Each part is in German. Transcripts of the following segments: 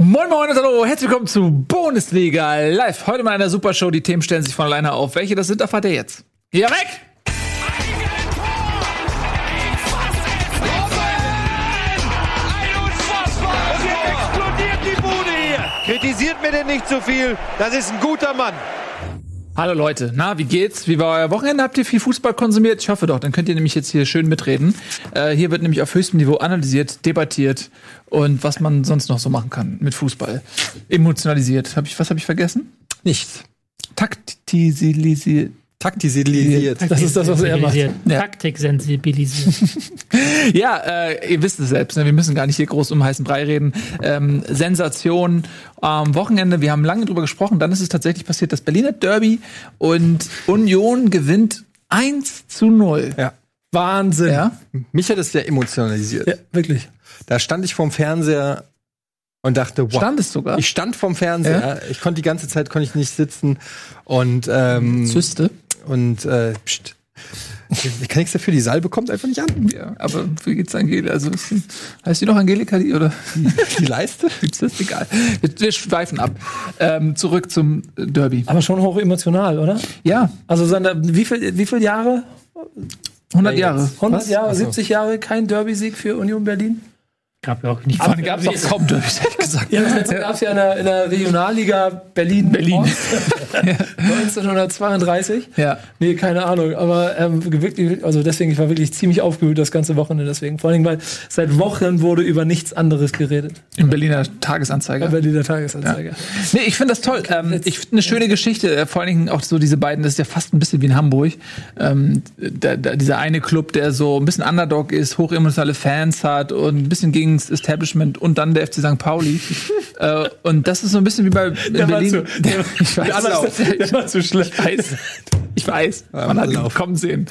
Moin Moin und hallo, herzlich willkommen zu Bundesliga Live. Heute mal einer Super Show. Die Themen stellen sich von alleine auf. Welche das sind, erfahrt ihr jetzt. Hier weg! explodiert die Bude hier. Kritisiert mir denn nicht so viel. Das ist ein guter Mann. Hallo Leute, na, wie geht's? Wie war euer Wochenende? Habt ihr viel Fußball konsumiert? Ich hoffe doch, dann könnt ihr nämlich jetzt hier schön mitreden. Äh, hier wird nämlich auf höchstem Niveau analysiert, debattiert und was man sonst noch so machen kann mit Fußball. Emotionalisiert. Hab ich, was habe ich vergessen? Nichts. Taktisilisiert. Taktisilisiert. Das ist das, was er macht. Sensibilisiert. Ja. Taktik sensibilisiert. Ja, äh, ihr wisst es selbst, ne? wir müssen gar nicht hier groß um heißen Brei reden. Ähm, Sensation am Wochenende, wir haben lange drüber gesprochen, dann ist es tatsächlich passiert, das Berliner Derby und Union gewinnt 1 zu 0. Ja. Wahnsinn. Ja? Mich hat es sehr emotionalisiert. Ja, wirklich. Da stand ich vorm Fernseher und dachte, wow. Stand es sogar? Ich stand vorm Fernseher. Ich konnte die ganze Zeit konnte ich nicht sitzen und ähm, Zyste. Und äh, pst. Ich kann nichts dafür, die Salbe kommt einfach nicht an. Ja, aber wie geht's Angelika? Also, heißt die noch Angelika, die, oder? Die Leiste? Ist das egal. Wir, wir schweifen ab. Ähm, zurück zum Derby. Aber schon hoch emotional, oder? Ja, Also wie viel, wie viele Jahre? 100 Jahre. 100 Was? Jahre, Ach so. 70 Jahre, kein Derby-Sieg für Union Berlin? Gab ja auch nicht Vor allem gab's auch kaum Derbys, ehrlich gesagt. Ja, das gab es ja in der, in der Regionalliga Berlin. Berlin. Ost, 1932. Ja. Nee, keine Ahnung. Aber ähm, wirklich, also deswegen, ich war wirklich ziemlich aufgewühlt das ganze Wochenende deswegen. Vor allem, weil seit Wochen wurde über nichts anderes geredet. Im Berliner Tagesanzeiger. Bei Berliner Tagesanzeiger. Nee, ich finde das toll. Ähm, ich finde eine schöne Geschichte. Äh, vor allen Dingen auch so diese beiden, das ist ja fast ein bisschen wie in Hamburg. Ähm, da, da, dieser eine Club, der so ein bisschen Underdog ist, hochemotionale Fans hat und ein bisschen gegen das Establishment und dann der FC St. Pauli. äh, und das ist so ein bisschen wie bei Der war Berlin. zu- der- ich weiß, der der war zu schlecht. Ich weiß. Ich weiß. Man hat ihn kommen sehen.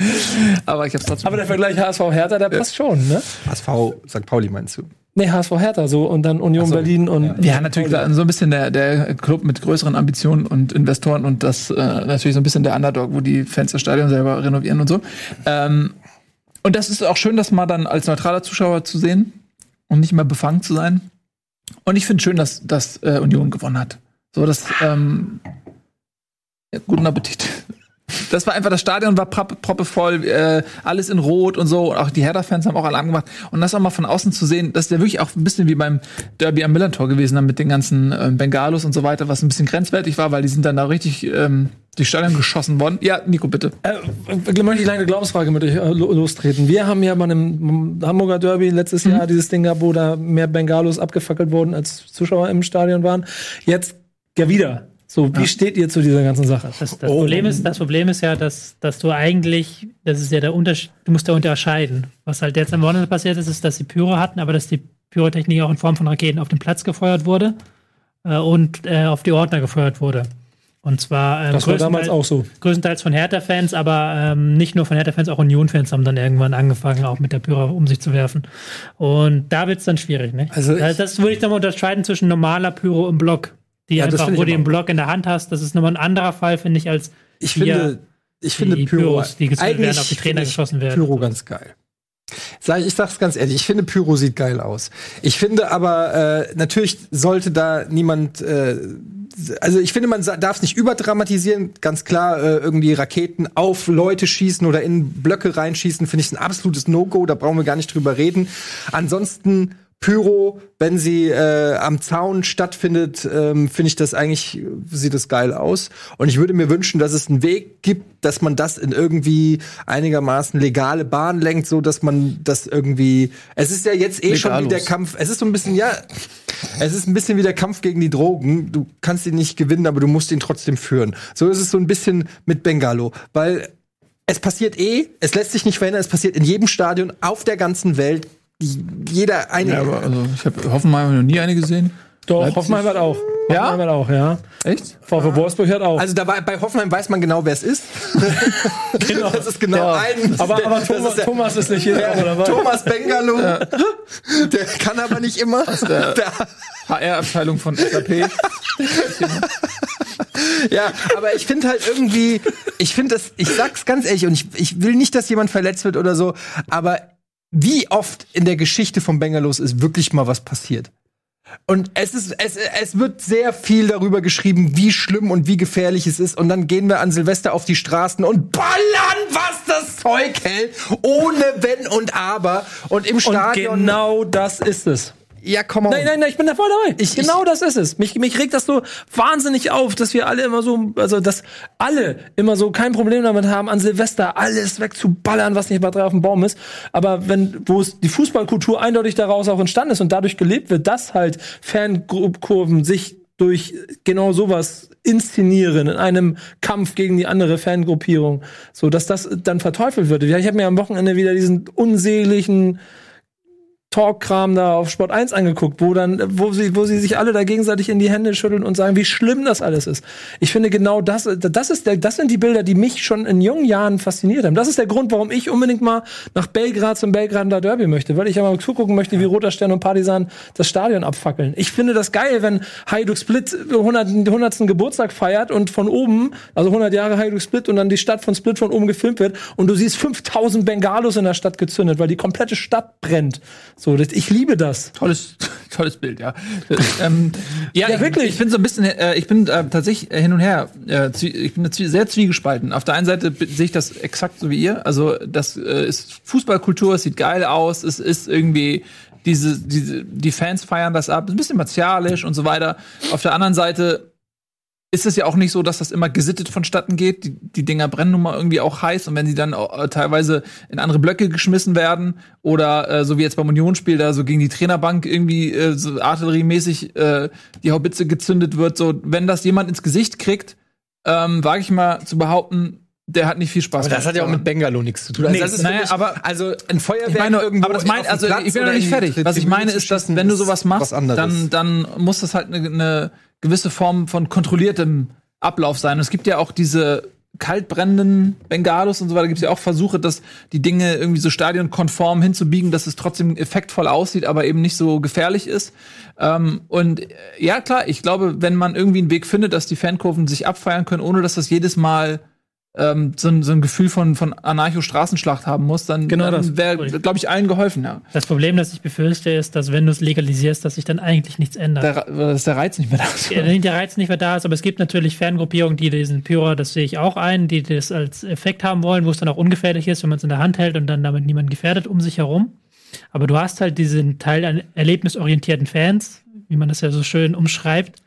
Aber ich habe trotzdem. Aber der Vergleich HSV Hertha, der passt schon, ne? HSV St. Pauli meinst du? Nee, HSV Hertha so und dann Union so, Berlin und Ja, natürlich klar, so ein bisschen der, der Club mit größeren Ambitionen und Investoren und das äh, natürlich so ein bisschen der Underdog, wo die Fans das Stadion selber renovieren und so. Ähm, und das ist auch schön, das mal dann als neutraler Zuschauer zu sehen und nicht mehr befangen zu sein. Und ich finde schön, dass, dass äh, Union gewonnen hat. So, das ähm, guten Appetit. Das war einfach, das Stadion war proppe, proppevoll, äh, alles in Rot und so. Und auch die Hertha-Fans haben auch Alarm gemacht. Und das auch mal von außen zu sehen, das ist ja wirklich auch ein bisschen wie beim Derby am Millantor gewesen, dann mit den ganzen ähm, Bengalos und so weiter, was ein bisschen grenzwertig war, weil die sind dann da richtig ähm, durchs Stadion geschossen worden. Ja, Nico, bitte. Äh, möchte ich eine Glaubensfrage mit euch äh, lo- lostreten. Wir haben ja bei einem Hamburger Derby letztes Mhm. Jahr dieses Ding gehabt, wo da mehr Bengalos abgefackelt wurden, als Zuschauer im Stadion waren. Jetzt ja wieder. So, wie steht ihr zu dieser ganzen Sache? Das, das, Problem ist, das Problem ist ja, dass, dass du eigentlich, das ist ja der Unterschied, du musst da unterscheiden. Was halt jetzt am Wochenende passiert ist, ist, dass sie Pyro hatten, aber dass die Pyrotechnik auch in Form von Raketen auf den Platz gefeuert wurde äh, und äh, auf die Ordner gefeuert wurde. Und zwar ähm, Das war damals größtenteils- auch so. größtenteils von Hertha-Fans, aber ähm, nicht nur von Hertha-Fans, auch Union-Fans haben dann irgendwann angefangen, auch mit der Pyro um sich zu werfen. Und da wird es dann schwierig, ne? Also das, das würde ich dann mal unterscheiden zwischen normaler Pyro und Block. Die Ja, einfach, wo du den Block in der Hand hast, das ist nochmal ein anderer Fall, finde ich, als Ich hier finde, ich finde die Pyro Pyros, die gezündet werden, auf die Trainer geschossen werden. Pyro ganz geil. Sag, ich sag's ganz ehrlich, ich finde Pyro sieht geil aus. Ich finde aber, äh, natürlich sollte da niemand, äh, also ich finde, man darf es nicht überdramatisieren, ganz klar, äh, irgendwie Raketen auf Leute schießen oder in Blöcke reinschießen, finde ich ein absolutes No-Go, da brauchen wir gar nicht drüber reden. Ansonsten Pyro, wenn sie äh, am Zaun stattfindet, ähm, finde ich das eigentlich, sieht das geil aus. Und ich würde mir wünschen, dass es einen Weg gibt, dass man das in irgendwie einigermaßen legale Bahn lenkt, so dass man das irgendwie. Es ist ja jetzt eh schon wie der Kampf. Es ist so ein bisschen, ja, es ist ein bisschen wie der Kampf gegen die Drogen. Du kannst ihn nicht gewinnen, aber du musst ihn trotzdem führen. So ist es so ein bisschen mit Bengalo, weil es passiert eh, es lässt sich nicht verhindern, es passiert in jedem Stadion auf der ganzen Welt. Jeder eine. Ja, aber also, ich habe Hoffenheim noch nie eine gesehen. Doch, Leipzig. Hoffenheim hat auch. Ja? Hoffenheim hat auch, ja. Echt? VfB Wolfsburg hat auch. Also da war, bei Hoffenheim weiß man genau, wer es ist. genau. Das ist genau Ja. ein. aber aber das Thomas, ist der- Thomas ist nicht hier Ja, dabei. Thomas Bengalo. Der kann aber nicht immer. Der, HR-Abteilung von SAP. ja, aber ich finde halt irgendwie, ich finde das, ich sag's ganz ehrlich, und ich, ich will nicht, dass jemand verletzt wird oder so, aber wie oft in der Geschichte von Bengalos ist wirklich mal was passiert? Und es ist, es, es wird sehr viel darüber geschrieben, wie schlimm und wie gefährlich es ist. Und dann gehen wir an Silvester auf die Straßen und ballern, was das Zeug hält, ohne Wenn und Aber. Und im Und Stadion. genau das ist es. Ja, komm on. Nein, nein, nein, ich bin da voll dabei. Ich- genau das ist es. Mich, mich regt das so wahnsinnig auf, dass wir alle immer so, also dass alle immer so kein Problem damit haben, an Silvester alles wegzuballern, was nicht mal drei auf dem Baum ist. Aber wenn, wo es die Fußballkultur eindeutig daraus auch entstanden ist und dadurch gelebt wird, dass halt Fankurven sich durch genau sowas inszenieren in einem Kampf gegen die andere Fangruppierung, so dass das dann verteufelt wird. Ich habe mir am Wochenende wieder diesen unseligen Talk-Kram da auf Sport 1 angeguckt, wo dann, wo sie, wo sie sich alle da gegenseitig in die Hände schütteln und sagen, wie schlimm das alles ist. Ich finde genau das, das ist der, das sind die Bilder, die mich schon in jungen Jahren fasziniert haben. Das ist der Grund, warum ich unbedingt mal nach Belgrad zum Belgrader Derby möchte, weil ich ja mal zugucken möchte, wie Roter Stern und Partisan das Stadion abfackeln. Ich finde das geil, wenn Hajduk Split 100, 100. Geburtstag feiert und von oben, also 100 Jahre Hajduk Split und dann die Stadt von Split von oben gefilmt wird und du siehst 5000 Bengalos in der Stadt gezündet, weil die komplette Stadt brennt. So, das, ich liebe das. Tolles, tolles Bild, ja. ähm, ja, Ja, ich- wirklich. Ich bin so ein bisschen, äh, ich bin äh, tatsächlich hin und her. Äh, ich bin sehr zwiegespalten. Auf der einen Seite sehe ich das exakt so wie ihr. Also das äh, ist Fußballkultur, es sieht geil aus, es ist irgendwie diese, diese, die Fans feiern das ab, ist ein bisschen martialisch und so weiter. Auf der anderen Seite ist es ja auch nicht so, dass das immer gesittet vonstatten geht. Die, die Dinger brennen nun mal irgendwie auch heiß und wenn sie dann äh, teilweise in andere Blöcke geschmissen werden oder äh, so wie jetzt beim Unionsspiel da so gegen die Trainerbank irgendwie äh, so artilleriemäßig äh, die Haubitze gezündet wird, so wenn das jemand ins Gesicht kriegt, ähm, wage ich mal zu behaupten, der hat nicht viel Spaß. Aber das hat ja auch mit Bengalo nichts zu tun. Nee, das ist naja, wirklich- aber- also ein Feuerwerk ich meine, irgendwo aber das mein, also ich bin noch nicht fertig. Was ich meine ist, dass wenn du sowas machst, dann dann muss das halt eine, eine gewisse Form von kontrolliertem Ablauf sein. Und es gibt ja auch diese kaltbrennenden Bengalos und so weiter. Gibt es ja auch Versuche, dass die Dinge irgendwie so stadionkonform hinzubiegen, dass es trotzdem effektvoll aussieht, aber eben nicht so gefährlich ist. Ähm, und äh, ja, klar, ich glaube, wenn man irgendwie einen Weg findet, dass die Fankurven sich abfeiern können, ohne dass das jedes Mal ähm, so, ein, so ein Gefühl von, von Anarcho-Straßenschlacht haben muss, dann, Genau dann das. wäre, glaube ich, allen geholfen, ja. Das Problem, das ich befürchte, ist, dass wenn du es legalisierst, dass sich dann eigentlich nichts ändert. Der, dass der Reiz nicht mehr da ist. Ja, der Reiz nicht mehr da ist, aber es gibt natürlich Fangruppierungen, die diesen Pyro, das sehe ich auch ein, die das als Effekt haben wollen, wo es dann auch ungefährlich ist, wenn man es in der Hand hält und dann damit niemand gefährdet um sich herum. Aber du hast halt diesen Teil an erlebnisorientierten Fans, wie man das ja so schön umschreibt,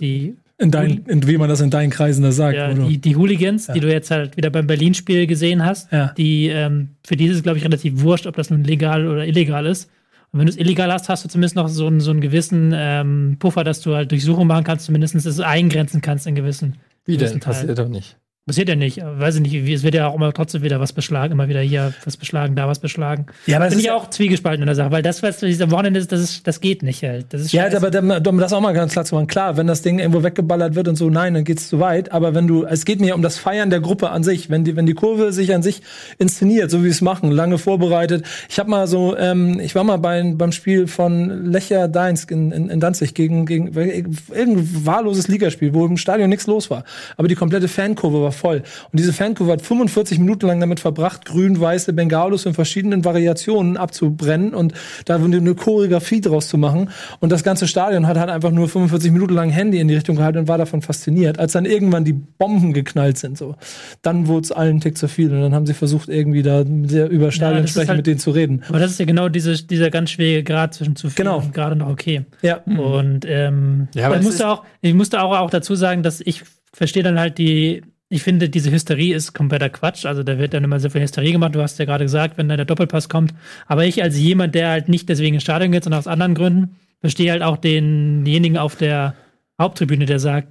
die, In dein, in, wie man das in deinen Kreisen da sagt. ja, die, die Hooligans, die du jetzt halt wieder beim Berlin-Spiel gesehen hast, Ja. die ähm, für die ist es, glaube ich, relativ wurscht, ob das nun legal oder illegal ist. Und wenn du es illegal hast, hast du zumindest noch so einen, so einen gewissen ähm, Puffer, dass du halt Durchsuchung machen kannst, zumindest es eingrenzen kannst in gewissen. Wie gewissen denn? Teilen. Passiert doch nicht. Passiert ja nicht, weiß ich nicht, es wird ja auch immer trotzdem wieder was beschlagen, immer wieder hier was beschlagen, da was beschlagen. Ja, aber es Bin ist ich ja- auch zwiegespalten in der Sache, weil das, was am Wochenende ist, das, ist, das geht nicht halt. Das ist Ja, aber um das auch mal ganz klar zu machen, klar, wenn das Ding irgendwo weggeballert wird und so, nein, dann geht's zu weit. Aber wenn du, es geht mir um das Feiern der Gruppe an sich, wenn die, wenn die Kurve sich an sich inszeniert, so wie es machen, lange vorbereitet. Ich habe mal so, ähm, ich war mal bei, beim Spiel von Lecher Deinsk in, in, in Danzig gegen, gegen irgendein wahlloses Ligaspiel, wo im Stadion nichts los war. Aber die komplette Fankurve war voll. Und diese Fankurve hat 45 Minuten lang damit verbracht, grün-weiße Bengalos in verschiedenen Variationen abzubrennen und da eine Choreografie draus zu machen. Und das ganze Stadion hat halt einfach nur 45 Minuten lang Handy in die Richtung gehalten und war davon fasziniert. Als dann irgendwann die Bomben geknallt sind, so, dann wurde es allen einen Tick zu viel. Und dann haben sie versucht, irgendwie da sehr über Stadion ist sprechen, halt- mit denen zu reden. aber das ist ja genau diese, dieser ganz schwierige Grad zwischen zu viel Genau. und gerade noch okay. Ja. Und ähm, Ja, aber ich, musste auch, ich musste auch, auch dazu sagen, dass ich verstehe dann halt die, ich finde, diese Hysterie ist kompletter Quatsch. Also da wird dann immer so viel Hysterie gemacht. Du hast ja gerade gesagt, wenn da der Doppelpass kommt. Aber ich als jemand, der halt nicht deswegen ins Stadion geht, sondern aus anderen Gründen, verstehe halt auch denjenigen auf der Haupttribüne, der sagt,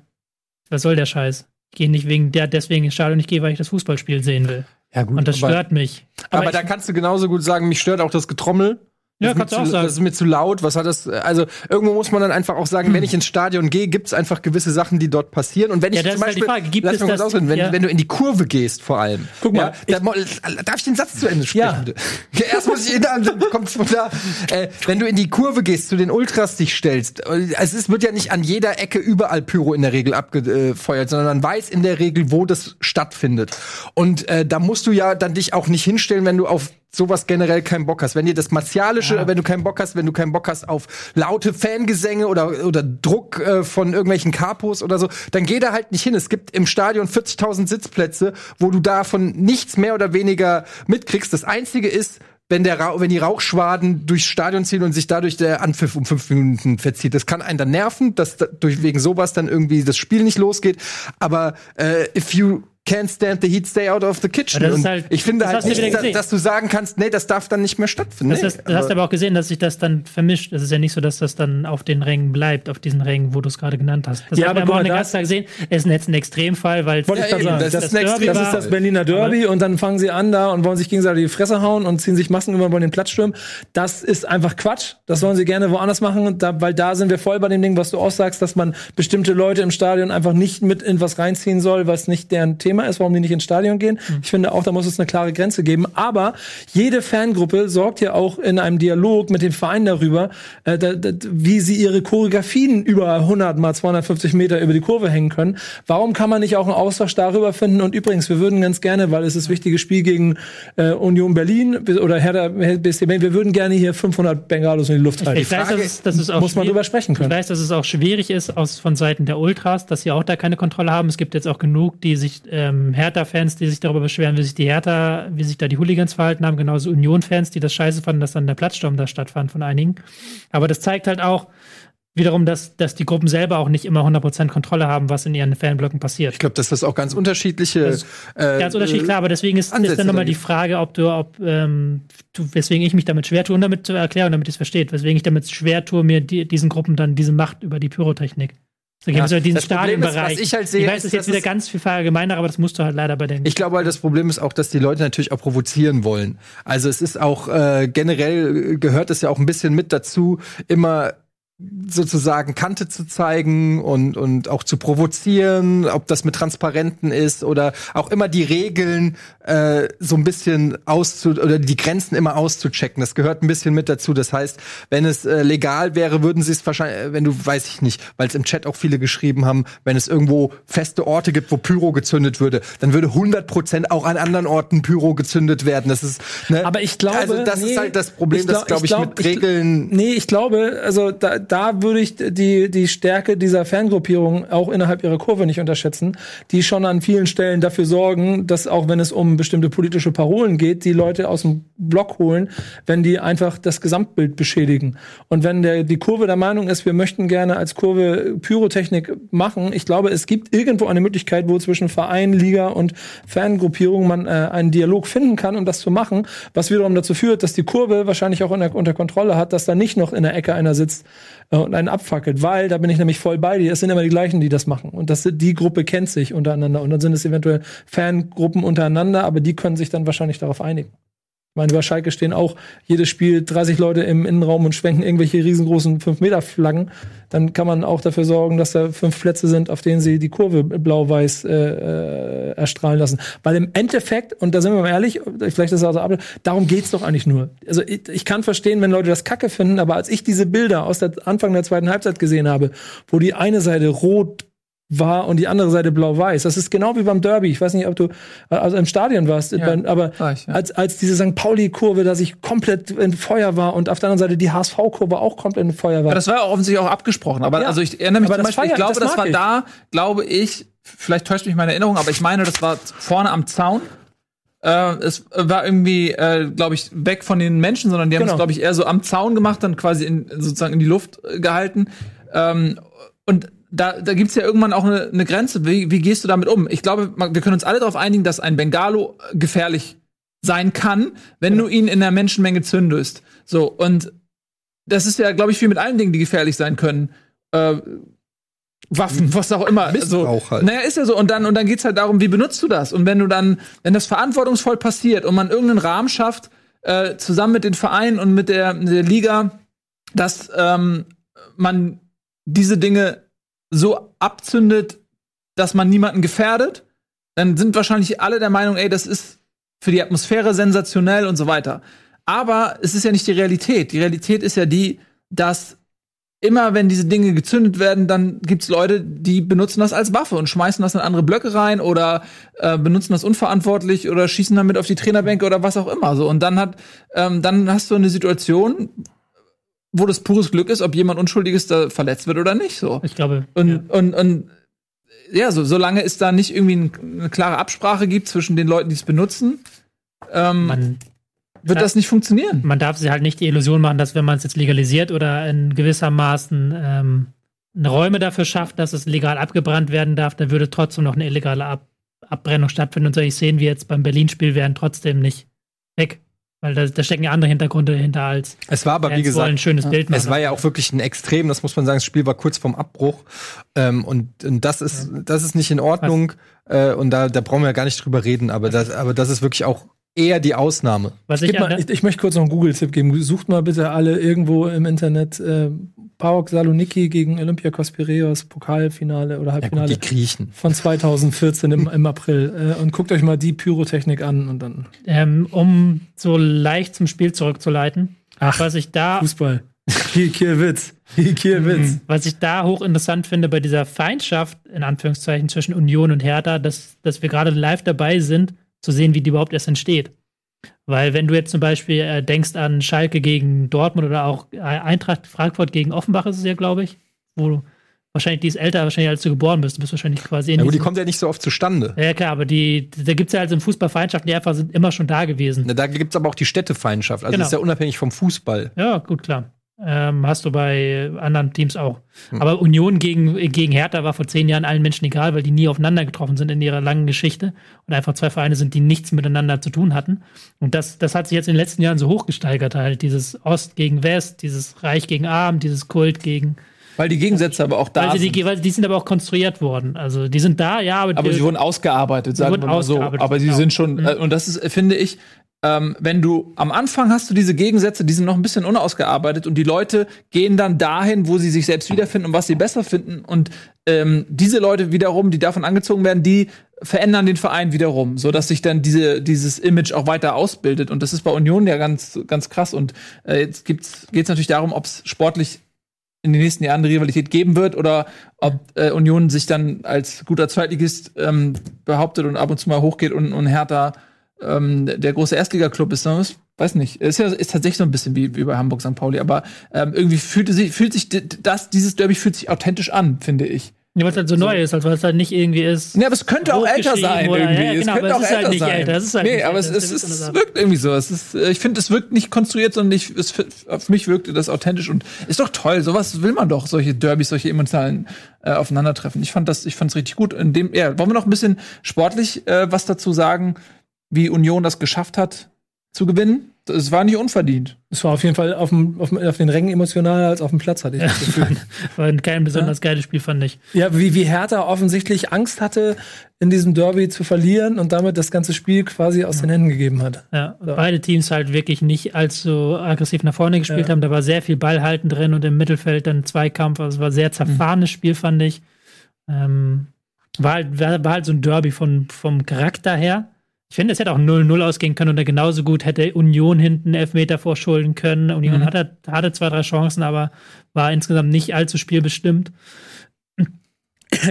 was soll der Scheiß? Ich gehe nicht wegen der deswegen ins Stadion, ich gehe, weil ich das Fußballspiel sehen will. Ja, gut. Und das aber, stört mich. aber ich, da kannst du genauso gut sagen, mich stört auch das Getrommel. Ja, Das ist mir kannst du auch zu, sagen. Das ist mir zu laut. Was hat das? Also irgendwo muss man dann einfach auch sagen, wenn ich ins Stadion gehe, gibt es einfach gewisse Sachen, die dort passieren. Und wenn Ja, ich zum halt Beispiel, Frage, gibt lass es das- ausreden, wenn, ja. wenn du in die Kurve gehst, vor allem. Guck mal, ja, da, darf ich den Satz zu Ende sprechen? Ja. Erst muss ich dann kommt's von da. Äh, wenn du in die Kurve gehst, zu den Ultras dich stellst, äh, es ist, wird ja nicht an jeder Ecke überall Pyro in der Regel abgefeuert, sondern man weiß in der Regel, wo das stattfindet. Und äh, da musst du ja dann dich auch nicht hinstellen, wenn du auf sowas generell keinen Bock hast, wenn dir das Martialische, Ja. wenn du keinen Bock hast, wenn du keinen Bock hast auf laute Fangesänge oder, oder Druck äh, von irgendwelchen Kapos oder so, dann geh da halt nicht hin. Es gibt im Stadion 40.000 Sitzplätze, wo du davon nichts mehr oder weniger mitkriegst. Das Einzige ist, wenn, der Rauch, wenn die Rauchschwaden durchs Stadion ziehen und sich dadurch der Anpfiff um fünf Minuten verzieht. Das kann einen dann nerven, dass da, durch wegen sowas dann irgendwie das Spiel nicht losgeht. Aber äh, if you can't stand the heat, stay out of the kitchen. Aber das ist Und halt- ich finde das halt nicht, dass, dass du sagen kannst, nee, das darf dann nicht mehr stattfinden. Das, nee, hast, das hast du aber auch gesehen, dass sich das dann vermischt. Es ist ja nicht so, dass das dann auf den Rängen bleibt, auf diesen Rängen, wo du es gerade genannt hast. Das Ja, haben aber wir guck auch den ganzen Tag gesehen. Es ist jetzt ein Extremfall, weil Wollte ich gerade sagen, das das, ist das, war. ist das Berliner Derby und dann fangen sie an da und wollen sich gegenseitig die Fresse hauen und ziehen sich Masken über und wollen den Platz stürmen. Das ist einfach Quatsch. Das sollen sie gerne woanders machen, da, weil da sind wir voll bei dem Ding, was du auch sagst, dass man bestimmte Leute im Stadion einfach nicht mit in was reinziehen soll, was nicht deren Thema ist, warum die nicht ins Stadion gehen. Ich finde auch, da muss es eine klare Grenze geben. Aber jede Fangruppe sorgt ja auch in einem Dialog mit dem Verein darüber, äh, da, da, wie sie ihre Choreografien über 100 mal 250 Meter über die Kurve hängen können. Warum kann man nicht auch einen Austausch darüber finden? Und übrigens, wir würden ganz gerne, weil es ist wichtiges Spiel gegen äh, Union Berlin oder Hertha BSC Berlin, wir würden gerne hier 500 Bengalos in die Luft halten. Ich weiß, dass es, dass es auch muss man schwierig- drüber sprechen können. Ich weiß, dass es auch schwierig ist aus, von Seiten der Ultras, dass sie auch da keine Kontrolle haben. Es gibt jetzt auch genug, die sich ähm, Hertha-Fans, die sich darüber beschweren, wie sich die Hertha, wie sich da die Hooligans verhalten haben, genauso Union-Fans, die das scheiße fanden, dass dann der Platzsturm da stattfand von einigen. Aber das zeigt halt auch wiederum, dass, dass die Gruppen selber auch nicht immer 100% Kontrolle haben, was in ihren Fanblöcken passiert. Ich glaube, dass das auch ganz unterschiedliche. Ist äh, Ganz unterschiedlich, klar, aber deswegen ist, ist dann nochmal die. Frage, ob du, ob, ähm, du, weswegen ich mich damit schwer tue, um damit zu erklären, damit ihr es versteht, weswegen ich damit schwer tue, mir die, diesen Gruppen dann diese Macht über die Pyrotechnik geben. Ja, also diesen das Problem ist, was ich halt sehe, weiß, ist, das ist jetzt wieder ganz viel verallgemeinert, aber das musst du halt leider bei den. Ich glaube halt, das Problem ist auch, dass die Leute natürlich auch provozieren wollen. Also es ist auch äh, generell gehört es ja auch ein bisschen mit dazu, immer sozusagen Kante zu zeigen und, und auch zu provozieren, ob das mit Transparenten ist oder auch immer die Regeln äh, so ein bisschen auszu oder die Grenzen immer auszuchecken. Das gehört ein bisschen mit dazu. Das heißt, wenn es äh, legal wäre, würden sie es wahrscheinlich, äh, wenn du, weiß ich nicht, weil es im Chat auch viele geschrieben haben, wenn es irgendwo feste Orte gibt, wo Pyro gezündet würde, dann würde 100 Prozent auch an anderen Orten Pyro gezündet werden. Das ist, ne? Aber ich glaube, also das nee, ist halt das Problem, glaub- dass glaube ich, glaub- mit Regeln Nee, ich glaube, also da, da würde ich die, die Stärke dieser Fangruppierung auch innerhalb ihrer Kurve nicht unterschätzen, die schon an vielen Stellen dafür sorgen, dass auch wenn es um bestimmte politische Parolen geht, die Leute aus dem Block holen, wenn die einfach das Gesamtbild beschädigen. Und wenn der, die Kurve der Meinung ist, wir möchten gerne als Kurve Pyrotechnik machen, ich glaube, es gibt irgendwo eine Möglichkeit, wo zwischen Verein, Liga und Fangruppierung man äh, einen Dialog finden kann, um das zu machen, was wiederum dazu führt, dass die Kurve wahrscheinlich auch unter, unter Kontrolle hat, dass da nicht noch in der Ecke einer sitzt und einen abfackelt, weil da bin ich nämlich voll bei dir. Es sind immer die gleichen, die das machen. Und das, die Gruppe kennt sich untereinander. Und dann sind es eventuell Fangruppen untereinander, aber die können sich dann wahrscheinlich darauf einigen. Ich meine, über Schalke stehen auch jedes Spiel 30 Leute im Innenraum und schwenken irgendwelche riesengroßen 5-Meter-Flaggen. Dann kann man auch dafür sorgen, dass da fünf Plätze sind, auf denen sie die Kurve blau-weiß äh, äh, erstrahlen lassen. Weil im Endeffekt, und da sind wir mal ehrlich, vielleicht ist das also darum geht's doch eigentlich nur. Also ich, ich kann verstehen, wenn Leute das Kacke finden, aber als ich diese Bilder aus der Anfang der zweiten Halbzeit gesehen habe, wo die eine Seite rot war und die andere Seite blau-weiß. Das ist genau wie beim Derby. Ich weiß nicht, ob du also im Stadion warst, beim- aber war ich, ja. als, als diese St. Pauli-Kurve, da sich komplett in Feuer war und auf der anderen Seite die HSV-Kurve auch komplett in Feuer war. Ja, das war ja offensichtlich auch abgesprochen. Aber Ja. also ich erinnere mich Aber zum das Beispiel, ich glaube, das das, war ich. da, glaube ich, vielleicht täuscht mich meine Erinnerung, aber ich meine, das war vorne am Zaun. Äh, es war irgendwie, äh, glaube ich, weg von den Menschen, sondern die haben Genau. es, glaube ich, eher so am Zaun gemacht, dann quasi in, sozusagen in die Luft äh, gehalten. Ähm, und da, da gibt's ja irgendwann auch eine, eine Grenze. Wie, wie gehst du damit um? Ich glaube, wir können uns alle darauf einigen, dass ein Bengalo äh, gefährlich sein kann, wenn du ihn in der Menschenmenge zündest. So, und das ist ja, glaube ich, wie mit allen Dingen, die gefährlich sein können. Äh, Waffen, was auch immer. Missbrauch so. halt. Naja, ist ja so. Und dann, und dann geht's halt darum, wie benutzt du das? Und wenn du dann, wenn das verantwortungsvoll passiert und man irgendeinen Rahmen schafft, äh, zusammen mit den Vereinen und mit der, der Liga, dass ähm, man diese Dinge so abzündet, dass man niemanden gefährdet, dann sind wahrscheinlich alle der Meinung, ey, das ist für die Atmosphäre sensationell und so weiter. Aber es ist ja nicht die Realität. Die Realität ist ja die, dass immer wenn diese Dinge gezündet werden, dann gibt's Leute, die benutzen das als Waffe und schmeißen das in andere Blöcke rein oder äh, benutzen das unverantwortlich oder schießen damit auf die Trainerbänke oder was auch immer. So und dann hat, ähm, dann hast du eine Situation, wo das pures Glück ist, ob jemand Unschuldiges da verletzt wird oder nicht. So Ich glaube. und ja. und und ja, so solange es da nicht irgendwie ein, eine klare Absprache gibt zwischen den Leuten, die es benutzen, ähm, man, wird das nicht funktionieren. man darf sich halt nicht die Illusion machen, dass wenn man es jetzt legalisiert oder in gewissermaßen ähm, Räume dafür schafft, dass es legal abgebrannt werden darf, dann würde trotzdem noch eine illegale Ab Abbrennung stattfinden. Und solche Szenen wie jetzt beim Berlin-Spiel wären trotzdem nicht weg. Weil da, da stecken ja andere Hintergründe hinter als Es war aber, wie wollen ein gesagt, schönes Bild machen. es war ja auch wirklich ein Extrem, das muss man sagen. Das Spiel war kurz vorm Abbruch. Ähm, und, und das ist, das ist nicht in Ordnung. Äh, und da, da brauchen wir ja gar nicht drüber reden, aber das, aber das ist wirklich auch eher die Ausnahme. Was ich, Gib mal, ich, ich möchte kurz noch einen Google-Tipp geben. Sucht mal bitte alle irgendwo im Internet äh, PAOK Saloniki gegen Olympiakos Piraeus Pokalfinale oder Ja, gut, Halbfinale die Griechen. von 2014 im, im April äh, und guckt euch mal die Pyrotechnik an und dann ähm, um so leicht zum Spiel zurückzuleiten, Ach. was ich da Fußball. Kiel, Kielwitz. Kielwitz. Was ich da hochinteressant finde bei dieser Feindschaft, in Anführungszeichen, zwischen Union und Hertha, dass, dass wir gerade live dabei sind, zu sehen, wie die überhaupt erst entsteht. Weil wenn du jetzt zum Beispiel äh, denkst an Schalke gegen Dortmund oder auch äh, Eintracht Frankfurt gegen Offenbach ist es ja, glaube ich, wo du wahrscheinlich, die ist älter wahrscheinlich, als du geboren bist. Du bist wahrscheinlich quasi in Ja, gut, die kommt ja nicht so oft zustande. Ja, klar, aber die, da gibt es ja also im Fußball Feindschaften, die einfach sind immer schon da gewesen. Da gibt's aber auch die Städtefeindschaft. Also Genau. das ist ja unabhängig vom Fußball. Ja, gut, klar. Ähm, hast du bei anderen Teams auch. Hm. Aber Union gegen, gegen Hertha war vor zehn Jahren allen Menschen egal, weil die nie aufeinander getroffen sind in ihrer langen Geschichte und einfach zwei Vereine sind, die nichts miteinander zu tun hatten. Und das, das hat sich jetzt in den letzten Jahren so hochgesteigert halt. Dieses Ost gegen West, dieses Reich gegen Arm, dieses Kult gegen. Weil die Gegensätze aber auch da Weil sie sind. die, weil die sind aber auch konstruiert worden. Also die sind da, ja, aber, aber die, sie wurden ausgearbeitet, sagen wir mal so. Aber sie genau. sind schon, Mhm. äh, und das ist, äh, finde ich, ähm, wenn du am Anfang hast du diese Gegensätze, die sind noch ein bisschen unausgearbeitet und die Leute gehen dann dahin, wo sie sich selbst wiederfinden und was sie besser finden. Und ähm, diese Leute wiederum, die davon angezogen werden, die verändern den Verein wiederum, so dass sich dann diese dieses Image auch weiter ausbildet. Und das ist bei Union ja ganz ganz krass. Und äh, jetzt gibt's geht's natürlich darum, ob es sportlich in den nächsten Jahren eine Rivalität geben wird oder ob äh, Union sich dann als guter Zweitligist ähm, behauptet und ab und zu mal hochgeht und, und Hertha ähm, der große Erstligaklub ist. Das weiß nicht. Ist ja ist tatsächlich so ein bisschen wie, wie bei Hamburg St. Pauli, aber ähm, irgendwie fühlt sich fühlt sich das dieses Derby fühlt sich authentisch an, finde ich. Ja, weil es halt so, neu ist, also weil es halt nicht irgendwie ist. Ja, aber es könnte auch älter sein oder- irgendwie. ja, es genau, könnte aber auch es ist halt älter nicht sein. älter, es halt nee, aber älter, es, es, ist es, wirkt irgendwie so. Es ist, äh, ich finde, es wirkt nicht konstruiert, sondern ich, es, auf mich wirkte das authentisch und ist doch toll. Sowas will man doch, solche Derbys, solche emotionalen äh, Aufeinandertreffen. Ich fand das, ich fand es richtig gut. In dem, ja, wollen wir noch ein bisschen sportlich äh, was dazu sagen, wie Union das geschafft hat zu gewinnen? Es war nicht unverdient. Es war auf jeden Fall auf, dem, auf, auf den Rängen emotionaler als auf dem Platz, hatte ich das Gefühl. War kein besonders geiles Spiel, fand ich. Ja, wie, wie Hertha offensichtlich Angst hatte, in diesem Derby zu verlieren und damit das ganze Spiel quasi aus den Händen gegeben hat. Ja, Oder- beide Teams halt wirklich nicht allzu aggressiv nach vorne gespielt Ja. haben. Da war sehr viel Ballhalten drin und im Mittelfeld dann Zweikampf. Also es war ein sehr zerfahrenes Spiel, fand ich. Ähm, war, halt, war, war halt so ein Derby von, vom Charakter her. Ich finde, es hätte auch 0-0 ausgehen können und da genauso gut hätte Union hinten Elfmeter vorschulden können. Union Mhm. hatte, hatte zwei, drei Chancen, aber war insgesamt nicht allzu spielbestimmt.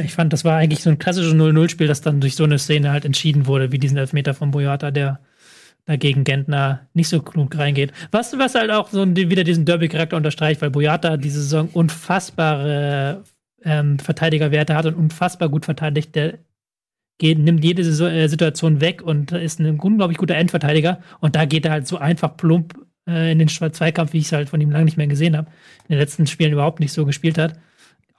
Ich fand, das war eigentlich so ein klassisches 0-0-Spiel, das dann durch so eine Szene halt entschieden wurde, wie diesen Elfmeter von Boyata, der dagegen Gentner nicht so klug reingeht. Was, was halt auch so wieder diesen Derby-Charakter unterstreicht, weil Boyata diese Saison unfassbare ähm, Verteidigerwerte hat und unfassbar gut verteidigt. Der geht, nimmt jede äh, Situation weg und ist ein unglaublich guter Endverteidiger. Und da geht er halt so einfach plump äh, in den Zweikampf, wie ich es halt von ihm lange nicht mehr gesehen habe. In den letzten Spielen überhaupt nicht so gespielt hat.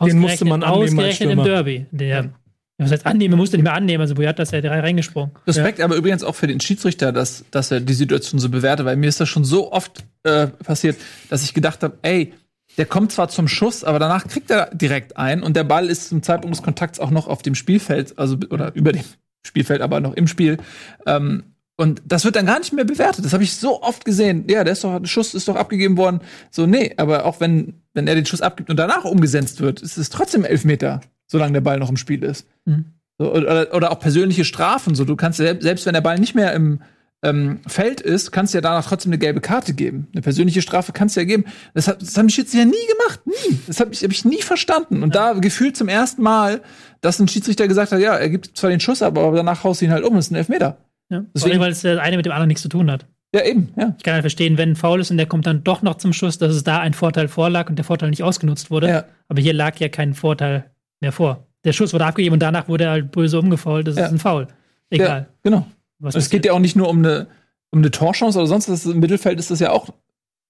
Den musste man annehmen als ausgerechnet im. Derby. Der, Was heißt annehmen? Musste nicht mehr annehmen. Also Boyata ist ja drei reingesprungen. Respekt aber übrigens auch für den Schiedsrichter, dass, dass er die Situation so bewertet, weil mir ist das schon so oft äh, passiert, dass ich gedacht habe, ey, der kommt zwar zum Schuss, aber danach kriegt er direkt ein und der Ball ist zum Zeitpunkt des Kontakts auch noch auf dem Spielfeld, also oder über dem Spielfeld, aber noch im Spiel. Ähm, und das wird dann gar nicht mehr bewertet. Das habe ich so oft gesehen. Ja, der ist doch, der Schuss ist doch abgegeben worden. So, nee, aber auch wenn, wenn er den Schuss abgibt und danach umgesetzt wird, ist es trotzdem Elfmeter, solange der Ball noch im Spiel ist. Mhm. So, oder, oder auch persönliche Strafen. So, du kannst selbst, selbst wenn der Ball nicht mehr im, ähm, Feld ist, kannst du ja danach trotzdem eine gelbe Karte geben. Eine persönliche Strafe kannst du ja geben. Das, hat, das haben die Schiedsrichter nie gemacht. Nie. Das habe ich, hab ich nie verstanden. Und da gefühlt zum ersten Mal, dass ein Schiedsrichter gesagt hat, ja, er gibt zwar den Schuss, ab, aber danach haust du ihn halt um. Das ist ein Elfmeter. Ja. Deswegen- Vor allem, weil es der eine mit dem anderen nichts zu tun hat. Ja, eben, ja. Ich kann halt verstehen, wenn ein Foul ist und der kommt dann doch noch zum Schuss, dass es da ein Vorteil vorlag und der Vorteil nicht ausgenutzt wurde. Ja. Aber hier lag ja kein Vorteil mehr vor. Der Schuss wurde abgegeben und danach wurde er halt böse umgefault. Das Ja. ist ein Foul. ja Egal. genau. Was Es geht ja auch nicht nur um eine, um eine Torchance oder sonst was. Im Mittelfeld ist das ja auch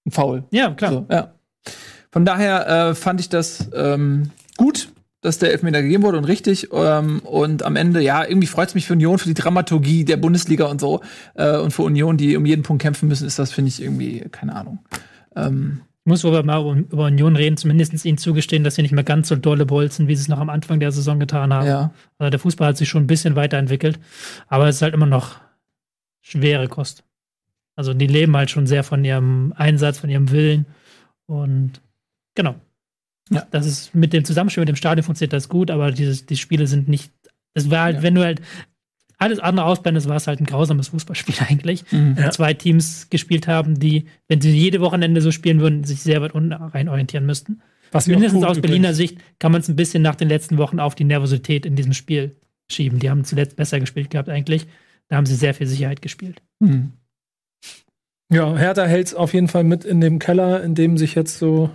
ein Foul. ja, klar. So, ja. Von daher äh, fand ich das ähm, gut, dass der Elfmeter gegeben wurde und richtig. Ähm, und am Ende, ja, irgendwie freut es mich für Union, für die Dramaturgie der Bundesliga und so. Äh, und für Union, die um jeden Punkt kämpfen müssen, ist das, finde ich, irgendwie, keine Ahnung. Ähm, Ich muss aber mal über, über Union reden, zumindest ihnen zugestehen, dass sie nicht mehr ganz so dolle bolzen, wie sie es noch am Anfang der Saison getan haben. ja. Also der Fußball hat sich schon ein bisschen weiterentwickelt, aber es ist halt immer noch schwere Kost. Also die leben halt schon sehr von ihrem Einsatz, von ihrem Willen und genau. Ja. Das ist mit dem Zusammenspiel mit dem Stadion funktioniert das gut, aber dieses, die Spiele sind nicht. Es war halt, Ja. wenn du halt alles andere ausblendest, war es halt ein grausames Fußballspiel eigentlich. Mhm. Wo Zwei Teams gespielt haben, die, wenn sie jede Wochenende so spielen würden, sich sehr weit unten rein orientieren müssten. Was Mindestens tun, aus Berliner übrigens. Sicht kann man es ein bisschen nach den letzten Wochen auf die Nervosität in diesem Spiel schieben. Die haben zuletzt besser gespielt gehabt eigentlich. Da haben sie sehr viel Sicherheit gespielt. Mhm. Ja, Hertha hält es auf jeden Fall mit in dem Keller, in dem sich jetzt so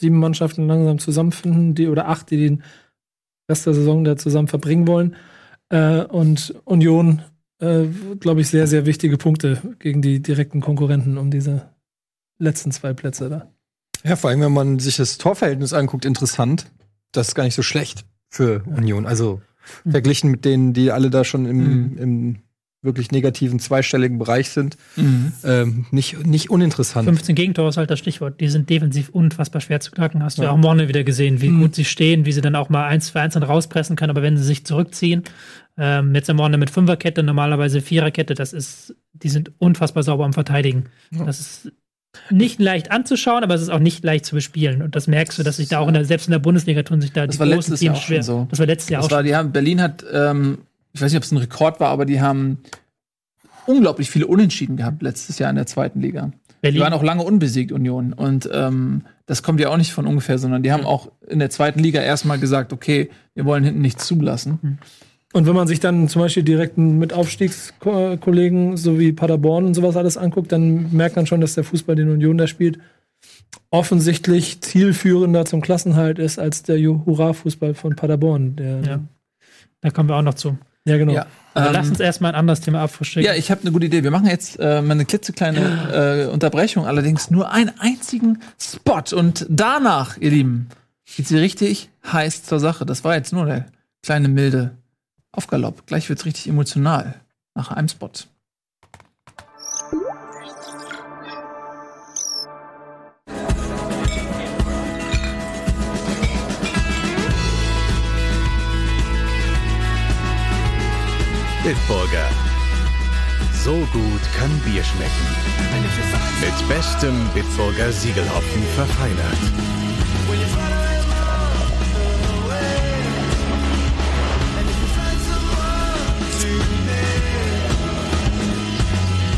sieben Mannschaften langsam zusammenfinden, die oder acht, die den Rest der Saison da zusammen verbringen wollen. Äh, und Union, äh, glaube ich, sehr, sehr wichtige Punkte gegen die direkten Konkurrenten um diese letzten zwei Plätze da. Ja, vor allem, wenn man sich das Torverhältnis anguckt, interessant. Das ist gar nicht so schlecht für Union. Also verglichen mit denen, die alle da schon im, Mhm. im wirklich negativen zweistelligen Bereich sind, Mhm. ähm, nicht, nicht uninteressant. 15 Gegentore ist halt das Stichwort. Die sind defensiv unfassbar schwer zu knacken. Hast du ja Ja. auch morgen wieder gesehen, wie Mhm. gut sie stehen, wie sie dann auch mal eins für eins dann rauspressen können. Aber wenn sie sich zurückziehen, ähm, jetzt am Morgen mit Fünferkette, normalerweise Viererkette, das ist, die sind unfassbar sauber am Verteidigen. Das ist nicht leicht anzuschauen, aber es ist auch nicht leicht zu bespielen. Und das merkst du, dass sich da auch in der, selbst in der Bundesliga tun sich da Das die war großen Teams schwer. so. Das war letztes Jahr Das auch war, haben, Berlin hat, ähm, ich weiß nicht, ob es ein Rekord war, aber die haben unglaublich viele Unentschieden gehabt letztes Jahr in der zweiten Liga. Die Berlin. waren auch lange unbesiegt, Union. Und ähm, das kommt ja auch nicht von ungefähr, sondern die haben auch in der zweiten Liga erstmal gesagt, okay, wir wollen hinten nichts zulassen. Und wenn man sich dann zum Beispiel direkt mit Aufstiegskollegen so wie Paderborn und sowas alles anguckt, dann merkt man schon, dass der Fußball, den Union da spielt, offensichtlich zielführender zum Klassenhalt ist als der Hurra-Fußball von Paderborn. Der, Ja. Da kommen wir auch noch zu. Ja genau. Ja, ähm, lass uns erstmal ein anderes Thema abfrühstücken. ja, ich habe eine gute Idee. Wir machen jetzt äh, mal eine klitzekleine äh, Unterbrechung, allerdings nur einen einzigen Spot. Und danach, ihr Lieben, geht sie richtig heiß zur Sache. Das war jetzt nur der kleine milde Aufgalopp. Gleich wird's richtig emotional nach einem Spot. Bitburger. So gut kann Bier schmecken. Mit bestem Bitburger Siegelhopfen verfeinert.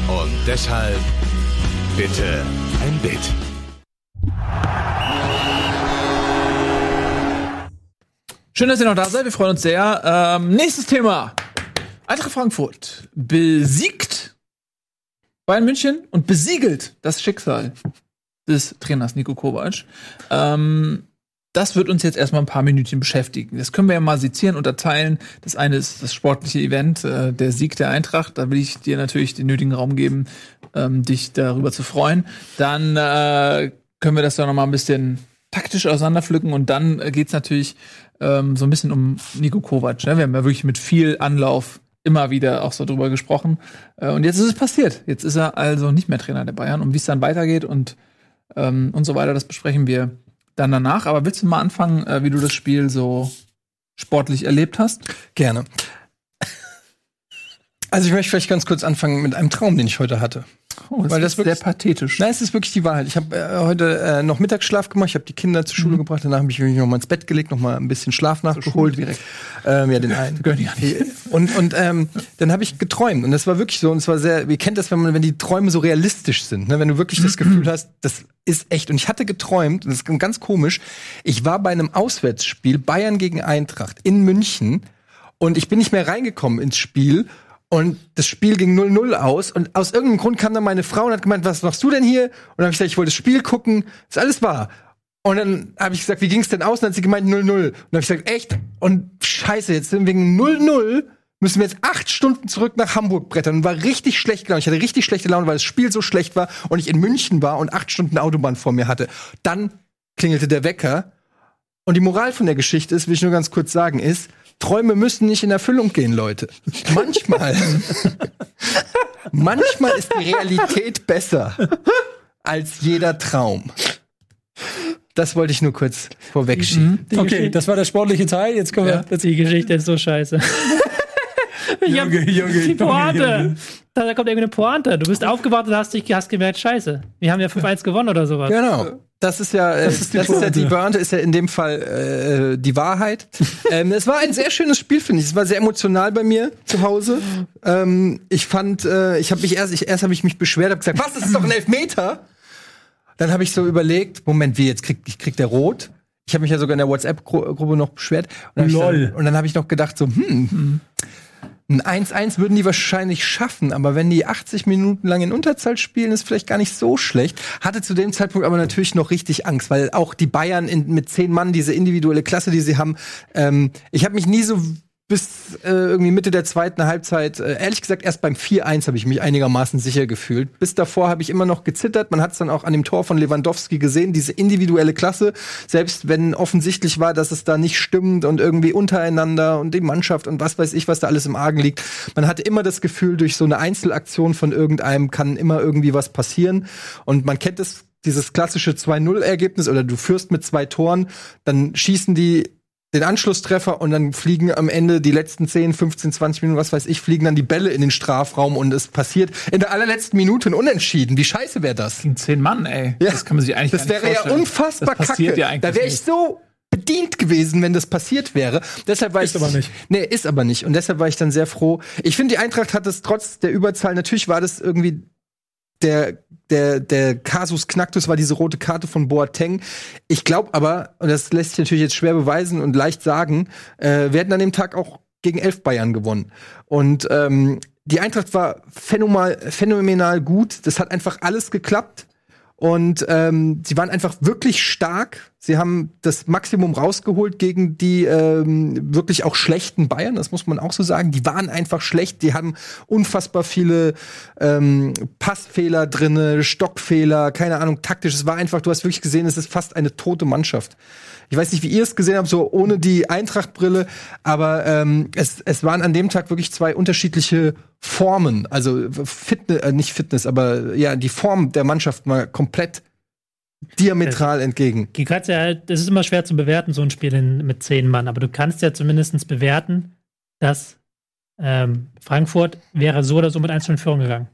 Und deshalb bitte ein Bit. Schön, dass ihr noch da seid. Wir freuen uns sehr. Ähm, nächstes Thema. Eintracht Frankfurt besiegt Bayern München und besiegelt das Schicksal des Trainers Nico Kovac. Ähm, das wird uns jetzt erstmal ein paar Minütchen beschäftigen. Das können wir ja mal sezieren, unterteilen. Das eine ist das sportliche Event, äh, der Sieg der Eintracht. Da will ich dir natürlich den nötigen Raum geben, ähm, dich darüber zu freuen. Dann äh, können wir das dann noch mal ein bisschen taktisch auseinanderpflücken und dann äh, geht's natürlich ähm, so ein bisschen um Nico Kovac. Ne? Wir haben ja wirklich mit viel Anlauf immer wieder auch so drüber gesprochen. Äh, und jetzt ist es passiert. Jetzt ist er also nicht mehr Trainer der Bayern. Und wie es dann weitergeht und, ähm, und so weiter, das besprechen wir dann danach. Aber willst du mal anfangen, äh, wie du das Spiel so sportlich erlebt hast? Gerne. Also ich möchte vielleicht ganz kurz anfangen mit einem Traum, den ich heute hatte. Oh, das Weil das ist sehr wirklich- pathetisch. Nein, es ist wirklich die Wahrheit. Ich habe äh, heute äh, noch Mittagsschlaf gemacht, ich habe die Kinder zur Schule gebracht, danach habe ich mich noch mal ins Bett gelegt, noch mal ein bisschen Schlaf nachgeholt. direkt. Ähm, ja, den einen. Gehören die an. Und, und ähm, dann habe ich geträumt. Und das war wirklich so. Und es war sehr, ihr kennt das, wenn man, wenn die Träume so realistisch sind, ne? wenn du wirklich das Gefühl hast, das ist echt. Und ich hatte geträumt, und das ist ganz komisch, ich war bei einem Auswärtsspiel Bayern gegen Eintracht in München und ich bin nicht mehr reingekommen ins Spiel. Und das Spiel ging 0-0 aus. Und aus irgendeinem Grund kam dann meine Frau und hat gemeint, was machst du denn hier? Und dann habe ich gesagt, ich wollte das Spiel gucken. Ist alles wahr. Und dann habe ich gesagt, wie ging's denn aus? Und dann hat sie gemeint 0-0. Und dann habe ich gesagt, echt? Und scheiße, jetzt sind wegen 0-0 müssen wir jetzt acht Stunden zurück nach Hamburg brettern. Und war richtig schlecht gelaunt. Ich hatte richtig schlechte Laune, weil das Spiel so schlecht war und ich in München war und acht Stunden Autobahn vor mir hatte. Dann klingelte der Wecker. Und die Moral von der Geschichte ist, will ich nur ganz kurz sagen, ist, Träume müssen nicht in Erfüllung gehen, Leute. Manchmal, manchmal ist die Realität besser als jeder Traum. Das wollte ich nur kurz vorwegschieben. Die Okay, das war der sportliche Teil. Jetzt kommen wir. Die Geschichte ist so scheiße. Ich hab Junge, Junge, die Junge, Pointe. Junge. Da, da kommt irgendeine Pointe. Du bist aufgewacht und hast dich hast gemerkt, scheiße. Wir haben ja 5-1 gewonnen oder sowas. Genau. Das ist ja, äh, das ist, die das ist ja Pointe. die Pointe, ist ja in dem Fall äh, die Wahrheit. ähm, es war ein sehr schönes Spiel, finde ich. Es war sehr emotional bei mir zu Hause. Ähm, ich fand, äh, ich habe mich erst, ich, erst habe ich mich beschwert, habe gesagt, was, das ist doch ein Elfmeter. Dann habe ich so überlegt, Moment, wie jetzt kriegt ich krieg der rot? Ich habe mich ja sogar in der WhatsApp-Gruppe noch beschwert. Und dann und dann habe ich noch gedacht, so, hm, ein 1-1 würden die wahrscheinlich schaffen, aber wenn die 80 Minuten lang in Unterzahl spielen, ist vielleicht gar nicht so schlecht. Hatte zu dem Zeitpunkt aber natürlich noch richtig Angst, weil auch die Bayern in, mit zehn Mann, diese individuelle Klasse, die sie haben, ähm, ich habe mich nie so bis äh, irgendwie Mitte der zweiten Halbzeit, äh, ehrlich gesagt, erst beim 4-1 habe ich mich einigermaßen sicher gefühlt. Bis davor habe ich immer noch gezittert. Man hat es dann auch an dem Tor von Lewandowski gesehen, diese individuelle Klasse. Selbst wenn offensichtlich war, dass es da nicht stimmt und irgendwie untereinander und die Mannschaft und was weiß ich, was da alles im Argen liegt. Man hatte immer das Gefühl, durch so eine Einzelaktion von irgendeinem kann immer irgendwie was passieren. Und man kennt es, dieses klassische 2-0-Ergebnis oder du führst mit zwei Toren, dann schießen die den Anschlusstreffer und dann fliegen am Ende die letzten 10, 15, 20 Minuten, was weiß ich, fliegen dann die Bälle in den Strafraum und es passiert in der allerletzten Minute ein Unentschieden. Wie scheiße wäre das? Gegen zehn Mann, ey. Ja. Das kann man sich eigentlich Das wäre ja unfassbar das passiert kacke. Ja da wäre ich so bedient gewesen, wenn das passiert wäre. Deshalb war Ist ich aber nicht. Nee, ist aber nicht und deshalb war ich dann sehr froh. Ich finde die Eintracht hat es trotz der Überzahl natürlich war das irgendwie der der der Kasus Knacktus war diese rote Karte von Boateng. Ich glaube aber und das lässt sich natürlich jetzt schwer beweisen und leicht sagen, äh, wir hätten an dem Tag auch gegen elf Bayern gewonnen. Und ähm, die Eintracht war phänomenal, phänomenal gut. Das hat einfach alles geklappt. Und ähm, sie waren einfach wirklich stark. Sie haben das Maximum rausgeholt gegen die ähm, wirklich auch schlechten Bayern, das muss man auch so sagen. Die waren einfach schlecht. Die haben unfassbar viele ähm, Passfehler drinne, Stockfehler, keine Ahnung, taktisch. Es war einfach, du hast wirklich gesehen, es ist fast eine tote Mannschaft. Ich weiß nicht, wie ihr es gesehen habt, so ohne die Eintrachtbrille, aber ähm, es, es waren an dem Tag wirklich zwei unterschiedliche Formen. Also Fitness, äh, nicht Fitness, aber ja, die Form der Mannschaft war komplett diametral entgegen. Du kannst ja halt, es ist immer schwer zu bewerten, so ein Spiel in, mit zehn Mann, aber du kannst ja zumindest bewerten, dass ähm, Frankfurt wäre so oder so mit 1 in Führung gegangen.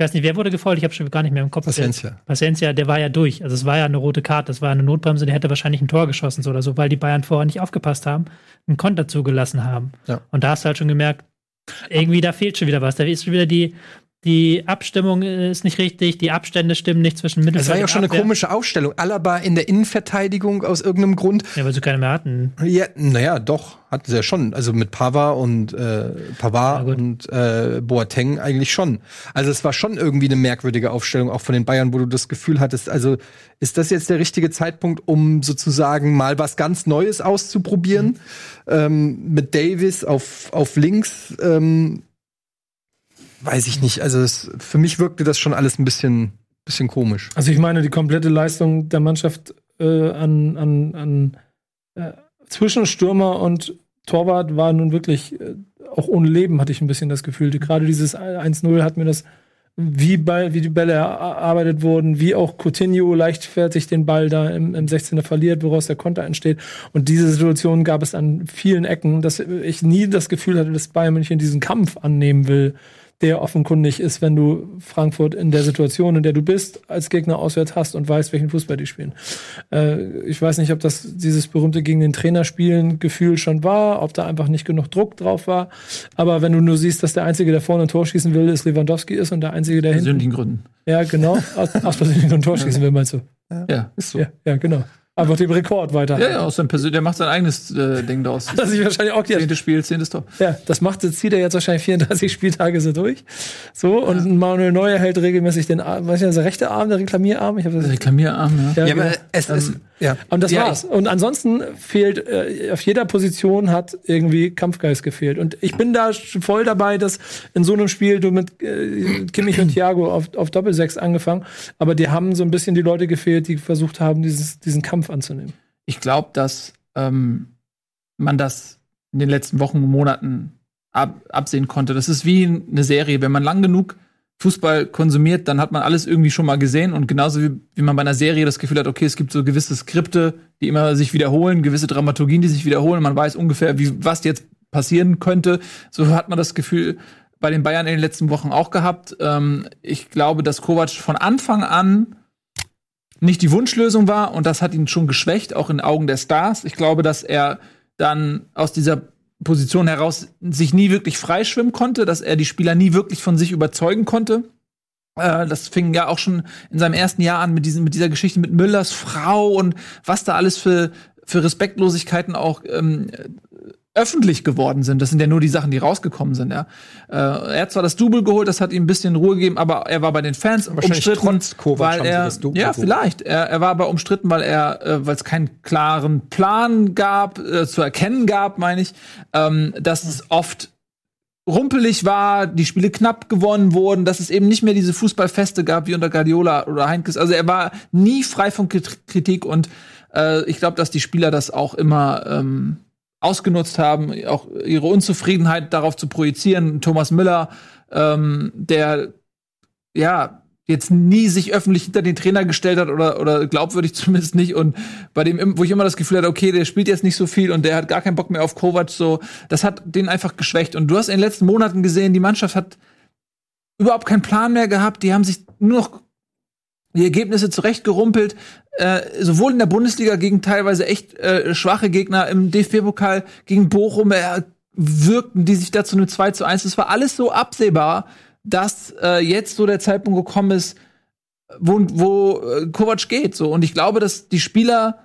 Ich weiß nicht, wer wurde gefolgt, ich habe schon gar nicht mehr im Kopf. Paciencia. Paciencia, der war ja durch. Also es war ja eine rote Karte, das war eine Notbremse, der hätte wahrscheinlich ein Tor geschossen so oder so, weil die Bayern vorher nicht aufgepasst haben, einen Konter zugelassen haben. Ja. Und da hast du halt schon gemerkt, irgendwie da fehlt schon wieder was. Da ist schon wieder die, die Abstimmung ist nicht richtig, die Abstände stimmen nicht zwischen Mittelfeld Es war ja auch schon eine komische Aufstellung. Alaba in der Innenverteidigung aus irgendeinem Grund. Ja, weil sie keine mehr hatten. Ja, naja, doch, hatten sie ja schon. Also mit Pava und äh, Pavard Ja, und äh, Boateng eigentlich schon. Also es war schon irgendwie eine merkwürdige Aufstellung, auch von den Bayern, wo du das Gefühl hattest, also ist das jetzt der richtige Zeitpunkt, um sozusagen mal was ganz Neues auszuprobieren? Ähm, mit Davis auf, auf links, ähm, weiß ich nicht. Also es, für mich wirkte das schon alles ein bisschen, bisschen komisch. Also ich meine, die komplette Leistung der Mannschaft äh, an, an, an äh, zwischen Stürmer und Torwart war nun wirklich äh, auch ohne Leben, hatte ich ein bisschen das Gefühl. Gerade dieses 1-0 hat mir das, wie, Ball, wie die Bälle erarbeitet wurden, wie auch Coutinho leichtfertig den Ball da im, im 16er verliert, woraus der Konter entsteht. Und diese Situation gab es an vielen Ecken, dass ich nie das Gefühl hatte, dass Bayern München diesen Kampf annehmen will der offenkundig ist, wenn du Frankfurt in der Situation, in der du bist, als Gegner auswärts hast und weißt, welchen Fußball die spielen. Äh, ich weiß nicht, ob das dieses berühmte gegen den Trainer spielen Gefühl schon war, ob da einfach nicht genug Druck drauf war. Aber wenn du nur siehst, dass der Einzige, der vorne ein Tor schießen will, ist Lewandowski ist und der Einzige, der hinten. persönlichen Gründen. Ja, genau. Aus, aus persönlichen Gründen ein Tor schießen will, meinst du? Ja, ist so. Ja, ja, genau. Einfach den Rekord weiter. Ja, ja, aus seinem Persön der macht sein eigenes äh, Ding daraus. Das ist wahrscheinlich auch jetzt Zehntes Spiel, zehntes Tor. Ja, das macht, das zieht er jetzt wahrscheinlich 34 Spieltage so durch. So, und Manuel Neuer hält regelmäßig den Arm, ist das, der rechte Arm, der Reklamierarm? Ich das, Reklamierarm, ja. Ja, aber genau. es ist, ja. Und das Ja, war's. Und ansonsten fehlt, äh, auf jeder Position hat irgendwie Kampfgeist gefehlt. Und ich bin da voll dabei, dass in so einem Spiel du mit äh, Kimmich und Thiago auf, auf Doppelsechs angefangen, aber die haben so ein bisschen die Leute gefehlt, die versucht haben, dieses, diesen Kampf anzunehmen. Ich glaube, dass ähm, man das in den letzten Wochen und Monaten ab absehen konnte. Das ist wie eine Serie. Wenn man lang genug Fußball konsumiert, dann hat man alles irgendwie schon mal gesehen. Und genauso wie, wie man bei einer Serie das Gefühl hat, okay, es gibt so gewisse Skripte, die immer sich wiederholen, gewisse Dramaturgien, die sich wiederholen. Man weiß ungefähr, wie, was jetzt passieren könnte. So hat man das Gefühl bei den Bayern in den letzten Wochen auch gehabt. Ähm, ich glaube, dass Kovac von Anfang an nicht die Wunschlösung war und das hat ihn schon geschwächt, auch in Augen der Stars. Ich glaube, dass er dann aus dieser Position heraus sich nie wirklich freischwimmen konnte, dass er die Spieler nie wirklich von sich überzeugen konnte. Äh, das fing ja auch schon in seinem ersten Jahr an mit, diesem, mit dieser Geschichte mit Müllers Frau und was da alles für, für Respektlosigkeiten auch ähm, öffentlich geworden sind. Das sind ja nur die Sachen, die rausgekommen sind. Ja. Äh, er hat zwar das Double geholt, das hat ihm ein bisschen Ruhe gegeben, aber er war bei den Fans Wahrscheinlich umstritten, weil er ja vielleicht. Er, er war aber umstritten, weil er, äh, weil es keinen klaren Plan gab, äh, zu erkennen gab, meine ich, ähm, dass es oft rumpelig war, die Spiele knapp gewonnen wurden, dass es eben nicht mehr diese Fußballfeste gab wie unter Guardiola oder Heinkes. Also er war nie frei von Krit- Kritik und äh, ich glaube, dass die Spieler das auch immer ähm, ausgenutzt haben, auch ihre Unzufriedenheit darauf zu projizieren. Thomas Müller, ähm, der ja jetzt nie sich öffentlich hinter den Trainer gestellt hat oder, oder glaubwürdig zumindest nicht und bei dem, wo ich immer das Gefühl hatte, okay, der spielt jetzt nicht so viel und der hat gar keinen Bock mehr auf Kovac, so, das hat den einfach geschwächt. Und du hast in den letzten Monaten gesehen, die Mannschaft hat überhaupt keinen Plan mehr gehabt, die haben sich nur noch die Ergebnisse zurechtgerumpelt, äh, sowohl in der Bundesliga gegen teilweise echt äh, schwache Gegner, im DFB-Pokal gegen Bochum äh, wirkten die sich dazu eine 2 zu 1. Das war alles so absehbar, dass äh, jetzt so der Zeitpunkt gekommen ist, wo, wo äh, Kovac geht. So. Und ich glaube, dass die Spieler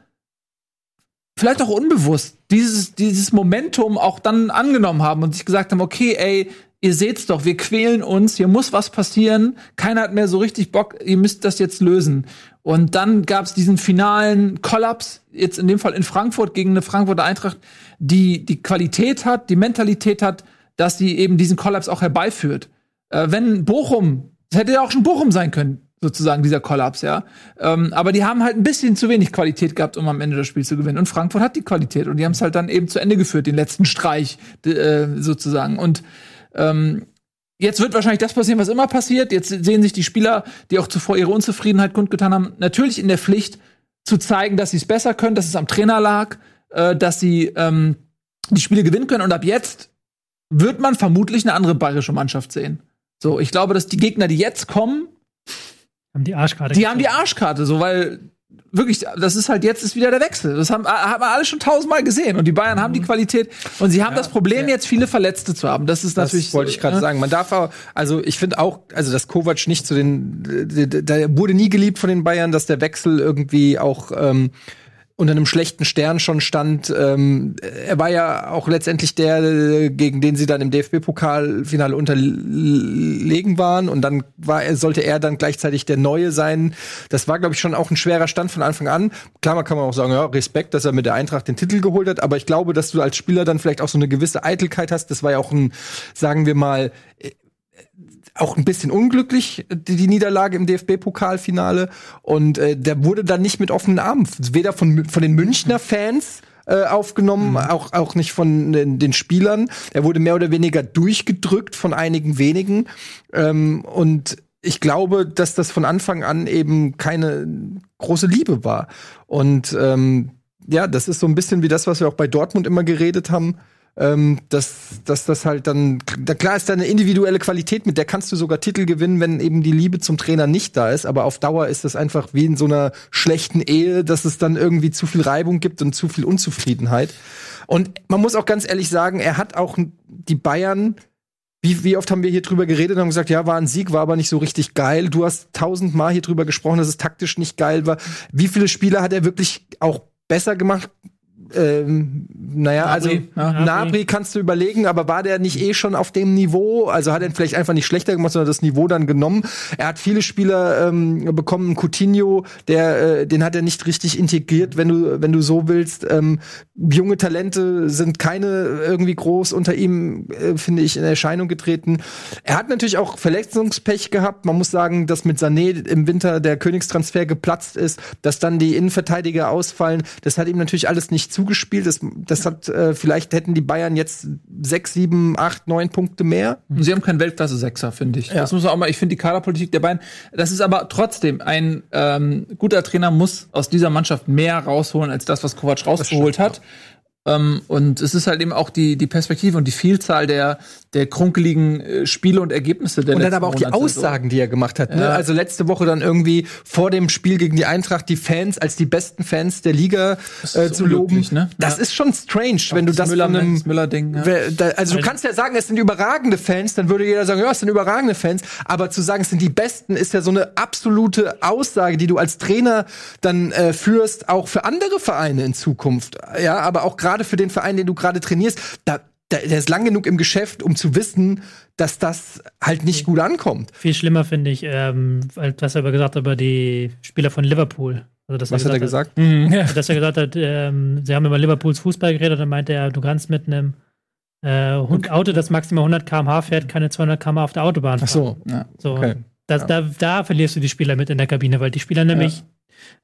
vielleicht auch unbewusst dieses, dieses Momentum auch dann angenommen haben und sich gesagt haben, okay, ey, ihr seht's doch, wir quälen uns, hier muss was passieren, keiner hat mehr so richtig Bock, ihr müsst das jetzt lösen. Und dann gab's diesen finalen Kollaps, jetzt in dem Fall in Frankfurt gegen eine Frankfurter Eintracht, die die Qualität hat, die Mentalität hat, dass sie eben diesen Kollaps auch herbeiführt. Äh, wenn Bochum, das hätte ja auch schon Bochum sein können, sozusagen dieser Kollaps, ja. Ähm, aber die haben halt ein bisschen zu wenig Qualität gehabt, um am Ende das Spiel zu gewinnen. Und Frankfurt hat die Qualität und die haben es halt dann eben zu Ende geführt, den letzten Streich äh, sozusagen. Und ähm, jetzt wird wahrscheinlich das passieren, was immer passiert. Jetzt sehen sich die Spieler, die auch zuvor ihre Unzufriedenheit kundgetan haben, natürlich in der Pflicht zu zeigen, dass sie es besser können, dass es am Trainer lag, äh, dass sie ähm, die Spiele gewinnen können. Und ab jetzt wird man vermutlich eine andere bayerische Mannschaft sehen. So, ich glaube, dass die Gegner, die jetzt kommen, Haben die Arschkarte. die haben die Arschkarte, so, weil wirklich, das ist halt jetzt ist wieder der Wechsel. Das haben, haben wir alle schon tausendmal gesehen. Und die Bayern haben die Qualität. Und sie haben das Problem, jetzt viele Verletzte zu haben. Das ist natürlich. Das wollte ich gerade äh, sagen. Man darf auch, also ich finde auch, also dass Kovac nicht zu den, da wurde nie geliebt von den Bayern, dass der Wechsel irgendwie auch ähm, unter einem schlechten Stern schon stand. Ähm, er war ja auch letztendlich der, gegen den sie dann im DFB-Pokalfinale unterlegen waren. Und dann war er, sollte er dann gleichzeitig der Neue sein. Das war, glaube ich, schon auch ein schwerer Stand von Anfang an. Klar, man kann auch sagen, ja, Respekt, dass er mit der Eintracht den Titel geholt hat. Aber ich glaube, dass du als Spieler dann vielleicht auch so eine gewisse Eitelkeit hast. Das war ja auch ein, sagen wir mal, auch ein bisschen unglücklich, die, die Niederlage im DFB-Pokalfinale. Und äh, der wurde dann nicht mit offenen Armen, weder von, von den Münchner Fans äh, aufgenommen, auch, auch nicht von den, den Spielern. Er wurde mehr oder weniger durchgedrückt von einigen wenigen. Ähm, und ich glaube, dass das von Anfang an eben keine große Liebe war. Und ähm, ja, das ist so ein bisschen wie das, was wir auch bei Dortmund immer geredet haben. Ähm, dass, dass das halt dann, da klar ist da eine individuelle Qualität, mit der kannst du sogar Titel gewinnen, wenn eben die Liebe zum Trainer nicht da ist. Aber auf Dauer ist das einfach wie in so einer schlechten Ehe, dass es dann irgendwie zu viel Reibung gibt und zu viel Unzufriedenheit. Und man muss auch ganz ehrlich sagen, er hat auch die Bayern wie, wie oft haben wir hier drüber geredet und haben gesagt, ja, war ein Sieg, war aber nicht so richtig geil. Du hast tausendmal hier drüber gesprochen, dass es taktisch nicht geil war. Wie viele Spieler hat er wirklich auch besser gemacht? Ähm, naja, also Nabri, ja. Nabri kannst du überlegen, aber war der nicht eh schon auf dem Niveau? Also hat er vielleicht einfach nicht schlechter gemacht, sondern das Niveau dann genommen. Er hat viele Spieler ähm, bekommen, Coutinho, der, äh, den hat er nicht richtig integriert, wenn du, wenn du so willst. Ähm, junge Talente sind keine irgendwie groß unter ihm, äh, finde ich, in Erscheinung getreten. Er hat natürlich auch Verletzungspech gehabt. Man muss sagen, dass mit Sané im Winter der Königstransfer geplatzt ist, dass dann die Innenverteidiger ausfallen. Das hat ihm natürlich alles nicht zugespielt. Das, das hat, äh, vielleicht hätten die Bayern jetzt sechs, sieben, acht, neun Punkte mehr. Sie haben keinen Weltklasse-Sechser, finde ich. Ja. Das muss man auch mal, ich finde die Kaderpolitik der Bayern, das ist aber trotzdem, ein ähm, guter Trainer muss aus dieser Mannschaft mehr rausholen, als das, was Kovac rausgeholt hat. Ähm, und es ist halt eben auch die, die Perspektive und die Vielzahl der, der krunkeligen äh, Spiele und Ergebnisse der Und dann aber auch die Monate. Aussagen, die er gemacht hat. Ne? Ja. Also letzte Woche dann irgendwie vor dem Spiel gegen die Eintracht die Fans als die besten Fans der Liga äh, zu loben. ne? Das Ja. ist schon strange, wenn du das Müller, von einem das Müller-Ding. Ja. Da- Also du kannst ja sagen, es sind überragende Fans, dann würde jeder sagen, ja, es sind überragende Fans. Aber zu sagen, es sind die Besten, ist ja so eine absolute Aussage, die du als Trainer dann äh, führst, auch für andere Vereine in Zukunft. Ja, aber auch gerade für den Verein, den du gerade trainierst, da, da, der ist lang genug im Geschäft, um zu wissen, dass das halt nicht gut ankommt. Viel schlimmer finde ich, ähm, was er aber gesagt hat über die Spieler von Liverpool. Also, dass Was hat er gesagt? dass er gesagt hat, ähm, sie haben über Liverpools Fußball geredet und meinte er, du kannst mit einem äh, Hund- Auto, das maximal 100 km/h fährt, keine 200 km/h auf der Autobahn Ach fahren. so. Ja. So, Okay. das, da, da verlierst du die Spieler mit in der Kabine, weil die Spieler nämlich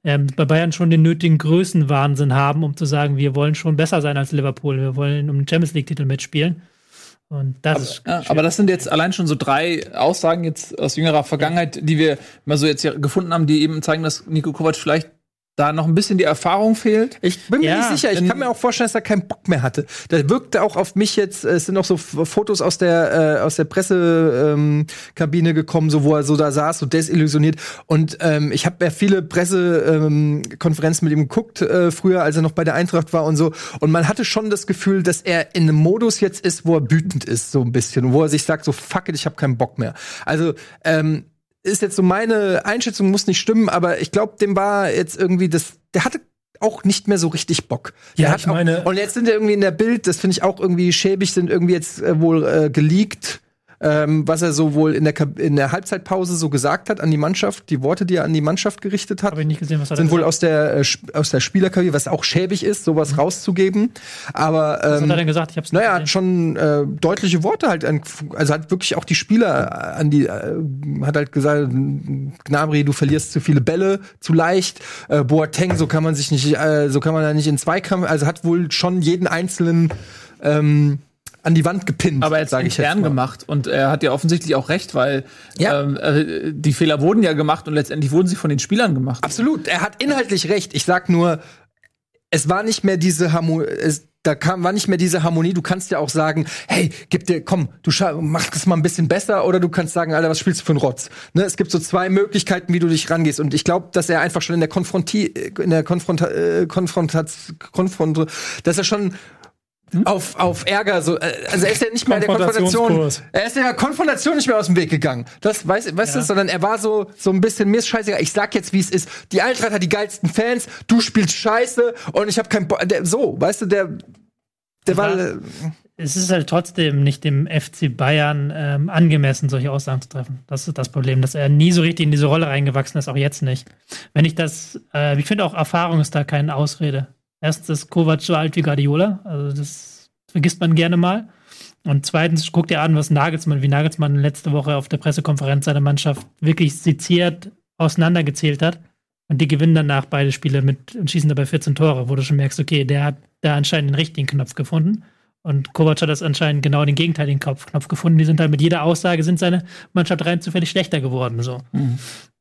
ähm, bei Bayern schon den nötigen Größenwahnsinn haben, um zu sagen, wir wollen schon besser sein als Liverpool, wir wollen um den Champions League-Titel mitspielen. Und das ist Ja, aber das sind jetzt allein schon so drei Aussagen jetzt aus jüngerer Vergangenheit, die wir mal so jetzt hier gefunden haben, die eben zeigen, dass Nico Kovac vielleicht da noch ein bisschen die Erfahrung fehlt. Ich bin mir Ja, nicht sicher. Ich kann mir auch vorstellen, dass er keinen Bock mehr hatte. Da wirkte auch auf mich jetzt, es sind auch so Fotos aus der, äh, aus der Pressekabine ähm, Kabine gekommen, so wo er so da saß, so desillusioniert. Und ähm, ich habe ja viele Pressekonferenzen ähm, Konferenzen mit ihm geguckt, äh, früher, als er noch bei der Eintracht war und so. Und man hatte schon das Gefühl, dass er in einem Modus jetzt ist, wo er wütend ist, so ein bisschen. Wo er sich sagt, so fuck it, ich habe keinen Bock mehr. Also, ähm, ist jetzt so meine Einschätzung, muss nicht stimmen, aber ich glaube, dem war jetzt irgendwie das, der hatte auch nicht mehr so richtig Bock. Der Ja, ich meine- auch, und jetzt sind er irgendwie in der Bild, das finde ich auch irgendwie schäbig, sind irgendwie jetzt äh, wohl äh, geleakt, ähm, was er so wohl in der, in der Halbzeitpause so gesagt hat an die Mannschaft, die Worte, die er an die Mannschaft gerichtet hat gesehen, sind wohl aus der äh, aus der Spielerkarriere, was auch schäbig ist, sowas rauszugeben. Aber hat. Was hat er ähm, denn gesagt? Ich hab's naja, hat schon äh, deutliche Worte halt, an, also hat wirklich auch die Spieler an die, äh, hat halt gesagt, Gnabry, du verlierst zu viele Bälle, zu leicht. Äh, Boateng, so kann man sich nicht, äh, so kann man da nicht in Zweikampf, also hat wohl schon jeden einzelnen ähm, an die Wand gepinnt, aber ich intern jetzt mal. gemacht und er hat ja offensichtlich auch recht, weil Ja. ähm, äh, die Fehler wurden ja gemacht und letztendlich wurden sie von den Spielern gemacht. Absolut, er hat inhaltlich recht. Ich sag nur, es war nicht mehr diese Harmonie, es, da kam, war nicht mehr diese Harmonie. Du kannst ja auch sagen, hey, gib dir, komm, du mach das mal ein bisschen besser, oder du kannst sagen, Alter, was spielst du für einen Rotz? Ne, es gibt so zwei Möglichkeiten, wie du dich rangehst. Und ich glaube, dass er einfach schon in der Konfronti, in der Konfronta, äh, Konfrontation, Konfront, dass er schon auf, auf Ärger so, äh, also er ist ja nicht mehr der Konfrontation, er ist der Konfrontation nicht mehr aus dem Weg gegangen. Das weißt, weißt du, sondern er war so, so ein bisschen, mir ist scheißegal, ich sag jetzt, wie es ist. Die Eintracht hat die geilsten Fans, du spielst scheiße und ich habe kein Bo der, so, weißt du, der, der war, Ja. es ist halt trotzdem nicht dem FC Bayern ähm, angemessen, solche Aussagen zu treffen. Das ist das Problem, dass er nie so richtig in diese Rolle reingewachsen ist, auch jetzt nicht. Wenn ich das, äh, ich finde auch Erfahrung ist da keine Ausrede. Erstens Kovac so alt wie Guardiola, also das vergisst man gerne mal. Und zweitens guckt ihr an, was Nagelsmann, wie Nagelsmann letzte Woche auf der Pressekonferenz seiner Mannschaft wirklich seziert auseinandergezählt hat. Und die gewinnen danach beide Spiele mit und schießen dabei 14 Tore, wo du schon merkst, okay, der hat da anscheinend den richtigen Knopf gefunden. Und Kovac hat das anscheinend genau den gegenteiligen Knopf, Knopf gefunden. Die sind halt mit jeder Aussage sind seine Mannschaft rein zufällig schlechter geworden. So.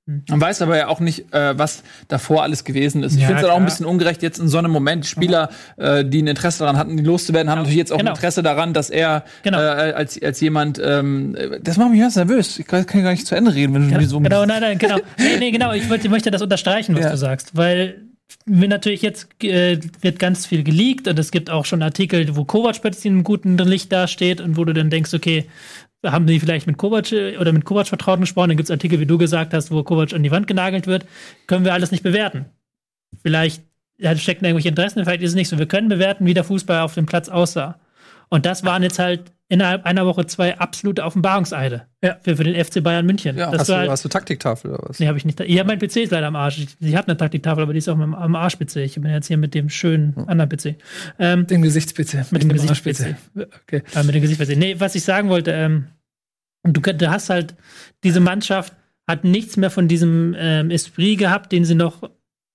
Man weiß aber ja auch nicht, äh, was davor alles gewesen ist. Ich Ja, finde es dann auch ein bisschen ungerecht, jetzt in so einem Moment, Spieler, äh, die ein Interesse daran hatten, die loszuwerden, haben natürlich jetzt auch Genau. ein Interesse daran, dass er Genau. äh, als, als jemand, ähm, das macht mich ganz nervös. Ich kann, kann gar nicht zu Ende reden, wenn du Genau, so genau, nein, nein, genau. Nee, nee, genau. Ich wollte, möchte das unterstreichen, was Ja. du sagst, weil mir natürlich jetzt äh, wird ganz viel geleakt und es gibt auch schon Artikel, wo Kovac plötzlich in einem guten Licht dasteht und wo du dann denkst, okay, haben die vielleicht mit Kovac äh, oder mit Kovac Vertrauten gesprochen? Dann gibt es Artikel, wie du gesagt hast, wo Kovac an die Wand genagelt wird. Können wir alles nicht bewerten. Vielleicht ja, stecken irgendwelche Interessen, vielleicht ist es nicht so. Wir können bewerten, wie der Fußball auf dem Platz aussah. Und das waren jetzt halt innerhalb einer Woche zwei absolute Offenbarungseide Ja. für, für den FC Bayern München. Ja. das Hast du, war halt, hast du Taktiktafel oder was? Nee, habe ich nicht. Ja, mein PC ist leider am Arsch. Ich, ich habe eine Taktiktafel, aber die ist auch am, am Arsch-PC. Ich bin jetzt hier mit dem schönen anderen PC. Ähm, Den Gesichtspizze. Mit dem Gesichtspizze. Okay. äh, mit dem Gesicht. Nee, was ich sagen wollte, ähm, du, du hast halt, diese Mannschaft hat nichts mehr von diesem ähm, Esprit gehabt, den sie noch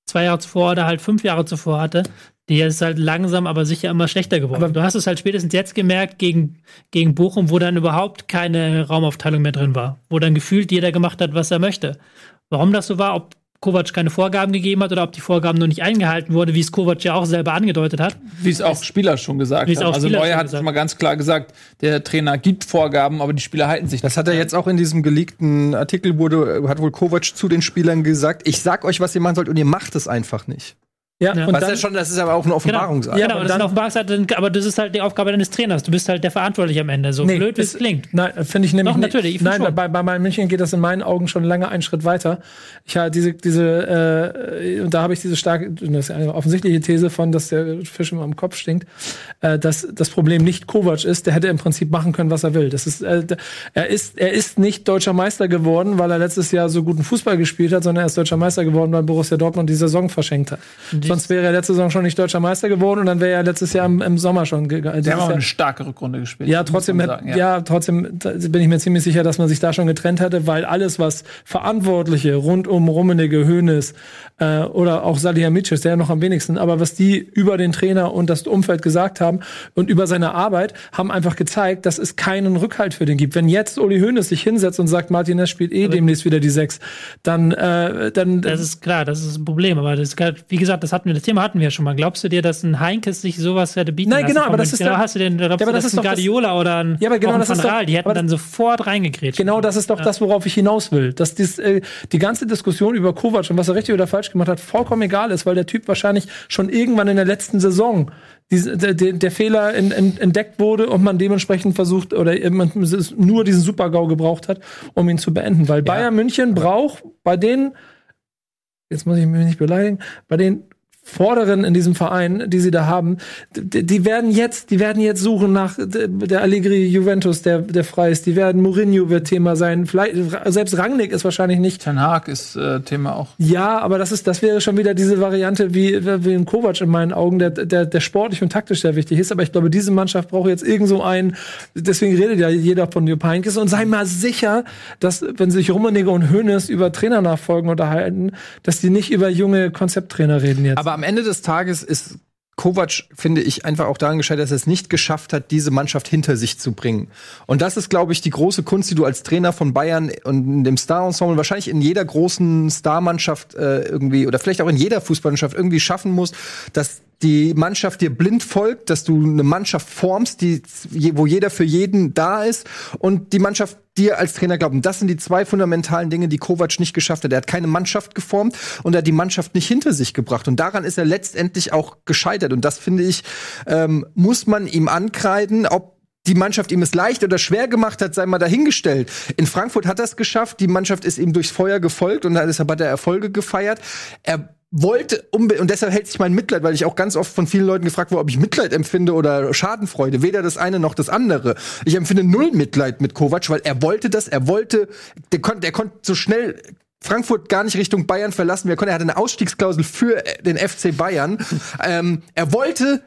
zwei Jahre zuvor oder halt fünf Jahre zuvor hatte. Die ist halt langsam, aber sicher immer schlechter geworden. Aber- du hast es halt spätestens jetzt gemerkt gegen, gegen Bochum, wo dann überhaupt keine Raumaufteilung mehr drin war. Wo dann gefühlt jeder gemacht hat, was er möchte. Warum das so war, ob Kovac keine Vorgaben gegeben hat oder ob die Vorgaben nur nicht eingehalten wurden, wie es Kovac ja auch selber angedeutet hat. wie es auch Spieler schon gesagt Wie es haben. auch Also Spieler Neuer schon hat gesagt mal ganz klar gesagt, der Trainer gibt Vorgaben, aber die Spieler halten sich Das hat er jetzt auch in diesem geleakten Artikel wurde, hat wohl Kovac zu den Spielern gesagt, ich sag euch, was ihr machen sollt und ihr macht es einfach nicht. Ja, Ja. und Was dann, ja schon, das ist aber auch eine Genau, Offenbarungseid. genau aber das ist dann- eine Offenbarungseite, aber das ist halt die Aufgabe deines Trainers. Du bist halt der Verantwortliche am Ende, so Nee, blöd wie es das- klingt. Nein, finde ich nämlich Doch, nicht. natürlich, ich find Nein, schon. bei, bei Bayern München geht das in meinen Augen schon lange einen Schritt weiter. Ich habe diese, diese, äh, und da habe ich diese starke, das ist eine offensichtliche These von, dass der Fisch immer am Kopf stinkt, äh, dass das Problem nicht Kovac ist, der hätte im Prinzip machen können, was er will. Das ist, äh, er ist, er ist nicht deutscher Meister geworden, weil er letztes Jahr so guten Fußball gespielt hat, sondern er ist deutscher Meister geworden, weil Borussia Dortmund die Saison verschenkt hat. Sonst wäre er letzte Saison schon nicht deutscher Meister geworden und dann wäre er letztes Jahr im, im Sommer schon gegangen. Die haben aber eine starke Rückrunde gespielt. Ja, trotzdem, sagen, ja. trotzdem da bin ich mir ziemlich sicher, dass man sich da schon getrennt hätte, weil alles, was Verantwortliche rund um Rummenigge, Hoeneß äh, oder auch Salihamidzic, der ja noch am wenigsten, aber was die über den Trainer und das Umfeld gesagt haben und über seine Arbeit, haben einfach gezeigt, dass es keinen Rückhalt für den gibt. Wenn jetzt Uli Hoeneß sich hinsetzt und sagt, Martinez spielt eh demnächst wieder die Sechs, dann, äh, dann Das ist klar, das ist ein Problem. Aber das, ist- wie gesagt, das hatten wir, das Thema hatten wir ja schon mal. Glaubst du dir, dass ein Heinkes sich sowas hätte bieten Nein, lassen? genau, aber das ist der- hast du den, glaubst Ja, aber du, das ist ein doch das- Guardiola oder ein, Ja, aber genau, das ist doch- die hätten dann sofort reingekrätscht. Genau das ist doch das, worauf ich hinaus will. Dass dies, äh, die ganze Diskussion über Kovac und was er richtig oder falsch gemacht hat, vollkommen egal ist, weil der Typ wahrscheinlich schon irgendwann in der letzten Saison diese, der, der, Fehler in, in, entdeckt wurde und man dementsprechend versucht oder man nur diesen Super-GAU gebraucht hat, um ihn zu beenden. Weil Bayern München braucht bei den, jetzt muss ich mich nicht beleidigen, bei den Vorderen in diesem Verein, die sie da haben, die, die werden jetzt, die werden jetzt suchen nach der Allegri Juventus, der, der frei ist. Die werden Mourinho wird Thema sein. Vielleicht, selbst Rangnick ist wahrscheinlich nicht. Ten Hag ist äh, Thema auch. Ja, aber das ist, das wäre schon wieder diese Variante wie, wie ein Kovac in meinen Augen, der, der, der sportlich und taktisch sehr wichtig ist. Aber ich glaube, diese Mannschaft braucht jetzt irgend so einen, deswegen redet ja jeder von Jupp Heynckes und sei mal sicher, dass, wenn sich Rummenigge und Hoeneß über Trainernachfolgen unterhalten, dass die nicht über junge Konzepttrainer reden jetzt. Aber am Ende des Tages ist Kovac, finde ich, einfach auch daran gescheitert, dass er es nicht geschafft hat, diese Mannschaft hinter sich zu bringen. Und das ist, glaube ich, die große Kunst, die du als Trainer von Bayern und dem Star-Ensemble, wahrscheinlich in jeder großen Star-Mannschaft äh, irgendwie oder vielleicht auch in jeder Fußballmannschaft irgendwie schaffen musst, dass die Mannschaft dir blind folgt, dass du eine Mannschaft formst, die, wo jeder für jeden da ist und die Mannschaft dir als Trainer glaubt. Und das sind die zwei fundamentalen Dinge, die Kovac nicht geschafft hat. Er hat keine Mannschaft geformt und er hat die Mannschaft nicht hinter sich gebracht. Und daran ist er letztendlich auch gescheitert. Und das finde ich, ähm, muss man ihm ankreiden, ob die Mannschaft ihm es leicht oder schwer gemacht hat, sei mal dahingestellt. In Frankfurt hat er es geschafft, die Mannschaft ist ihm durchs Feuer gefolgt und deshalb hat er Erfolge gefeiert. Er wollte und deshalb hält sich mein Mitleid, weil ich auch ganz oft von vielen Leuten gefragt wurde, ob ich Mitleid empfinde oder Schadenfreude. Weder das eine noch das andere. Ich empfinde null Mitleid mit Kovac, weil er wollte das, er wollte, der konnte, der konnte so schnell Frankfurt gar nicht Richtung Bayern verlassen. Er konnte, er hatte eine Ausstiegsklausel für den FC Bayern. ähm, er wollte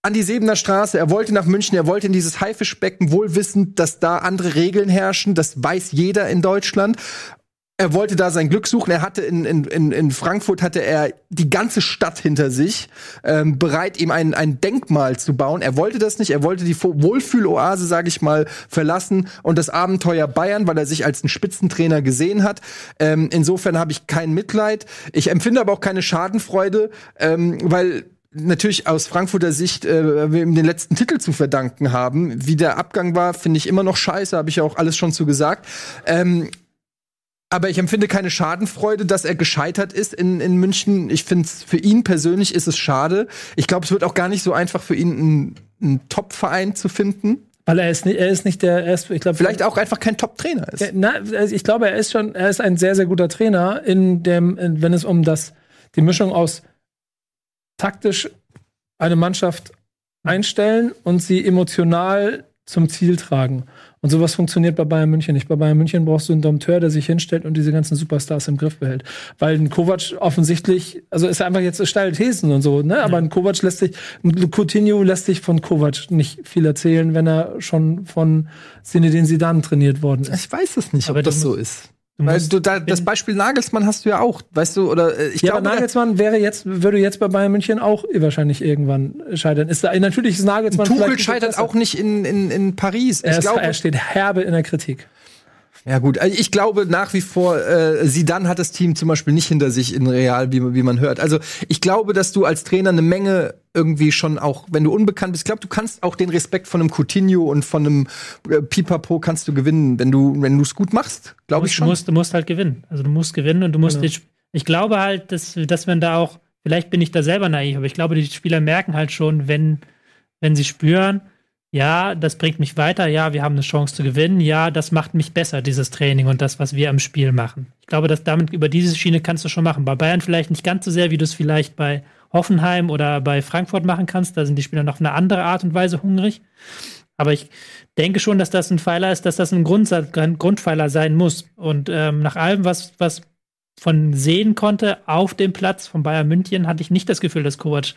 an die Sebener Straße, er wollte nach München, er wollte in dieses Haifischbecken, wohl wissend, dass da andere Regeln herrschen. Das weiß jeder in Deutschland. Er wollte da sein Glück suchen. Er hatte in, in, in, Frankfurt hatte er die ganze Stadt hinter sich, ähm, bereit, ihm ein, ein Denkmal zu bauen. Er wollte das nicht. Er wollte die Wohlfühloase, sage ich mal, verlassen und das Abenteuer Bayern, weil er sich als ein Spitzentrainer gesehen hat. Ähm, insofern habe ich kein Mitleid. Ich empfinde aber auch keine Schadenfreude, ähm, weil natürlich aus Frankfurter Sicht äh, wir ihm den letzten Titel zu verdanken haben. Wie der Abgang war, finde ich immer noch scheiße, habe ich ja auch alles schon zu gesagt. Ähm, aber ich empfinde keine Schadenfreude, dass er gescheitert ist in, in München. Ich finde es für ihn persönlich ist es schade. Ich glaube, es wird auch gar nicht so einfach für ihn, einen, einen Top-Verein zu finden. Weil er ist nicht, er ist nicht der, er ist, ich glaube, Vielleicht auch einfach kein Top-Trainer ist. Na, also ich glaube, er ist schon, er ist ein sehr, sehr guter Trainer, in dem, in, wenn es um das, die Mischung aus taktisch eine Mannschaft einstellen und sie emotional zum Ziel tragen. Und sowas funktioniert bei Bayern München nicht. Bei Bayern München brauchst du einen Dompteur, der sich hinstellt und diese ganzen Superstars im Griff behält. Weil ein Kovac offensichtlich, also ist einfach jetzt steile Thesen und so, ne? Aber ein Kovac lässt sich, ein Coutinho lässt sich von Kovac nicht viel erzählen, wenn er schon von Zinedine Zidane trainiert worden ist. Ich weiß es nicht, Aber ob das so ist. Du Weil musst- du da, das Beispiel Nagelsmann hast du ja auch, weißt du, oder äh, ich Ja, glaube, aber Nagelsmann wäre jetzt, würde jetzt bei Bayern München auch wahrscheinlich irgendwann scheitern. Ist da, natürlich ist Nagelsmann Tuchel scheitert auch nicht in, in, in Paris. Er, Ich ist, glaube, er steht herbe in der Kritik. Ja gut, also ich glaube nach wie vor, äh, Sidan hat das Team zum Beispiel nicht hinter sich in Real, wie, wie man hört. Also ich glaube, dass du als Trainer eine Menge irgendwie schon auch, wenn du unbekannt bist, ich glaube, du kannst auch den Respekt von einem Coutinho und von einem äh, Pipapo kannst du gewinnen, wenn du wenn du es gut machst, glaube ich Du schon. musst, du musst halt gewinnen. Also du musst gewinnen und du musst Genau. ich glaube halt, dass, dass man da auch, vielleicht bin ich da selber naiv, aber ich glaube, die Spieler merken halt schon, wenn, wenn sie spüren, ja, das bringt mich weiter, ja, wir haben eine Chance zu gewinnen, ja, das macht mich besser, dieses Training und das, was wir am Spiel machen. Ich glaube, dass damit über diese Schiene kannst du schon machen. Bei Bayern vielleicht nicht ganz so sehr, wie du es vielleicht bei Hoffenheim oder bei Frankfurt machen kannst. Da sind die Spieler noch auf eine andere Art und Weise hungrig. Aber ich denke schon, dass das ein Pfeiler ist, dass das ein, Grundsatz, ein Grundpfeiler sein muss. Und ähm, nach allem, was, was von sehen konnte auf dem Platz von Bayern München, hatte ich nicht das Gefühl, dass Kovac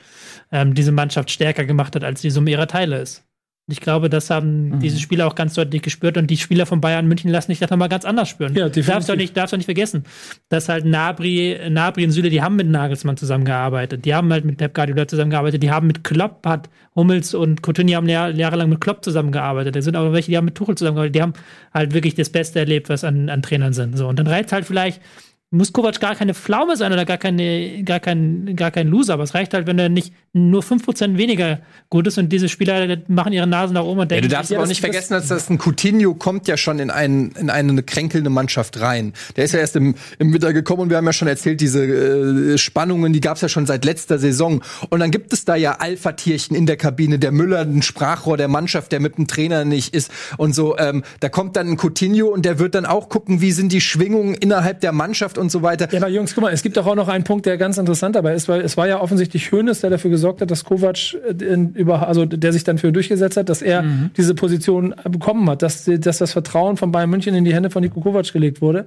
ähm, diese Mannschaft stärker gemacht hat, als die Summe ihrer Teile ist. Und ich glaube, das haben Mhm. diese Spieler auch ganz deutlich gespürt und die Spieler von Bayern München lassen sich das nochmal ganz anders spüren. Ja, definitiv. Darfst du nicht, darfst du nicht vergessen, dass halt Nabri, Nabri und Süle, die haben mit Nagelsmann zusammengearbeitet, die haben halt mit Pep Guardiola zusammengearbeitet, die haben mit Klopp, hat Hummels und Coutinho haben jahr, jahrelang mit Klopp zusammengearbeitet. Da sind auch welche, die haben mit Tuchel zusammengearbeitet, die haben halt wirklich das Beste erlebt, was an, an Trainern sind. So, und dann reizt halt vielleicht, muss Kovac gar keine Pflaume sein oder gar, keine, gar, kein, gar kein Loser, aber es reicht halt, wenn er nicht nur 5% weniger gut ist und diese Spieler machen ihre Nasen nach oben und Ja, denken, du darfst sich, aber auch nicht vergessen, dass das ein Coutinho kommt ja schon in, ein, in eine kränkelnde Mannschaft rein. Der ist ja erst im, im Winter gekommen und wir haben ja schon erzählt, diese äh, Spannungen, die gab's ja schon seit letzter Saison. Und dann gibt es da ja Alpha-Tierchen in der Kabine, der Müller, ein Sprachrohr der Mannschaft, der mit dem Trainer nicht ist und so. Ähm, da kommt dann ein Coutinho und der wird dann auch gucken, wie sind die Schwingungen innerhalb der Mannschaft und so weiter. Ja, aber Jungs, guck mal, es gibt doch auch noch einen Punkt, der ganz interessant dabei ist, weil es war ja offensichtlich Hönes, der dafür gesorgt hat, dass Kovac äh, in, über, also der sich dann für durchgesetzt hat, dass er diese Position äh, bekommen hat, dass, dass das Vertrauen von Bayern München in die Hände von Niko Kovac gelegt wurde,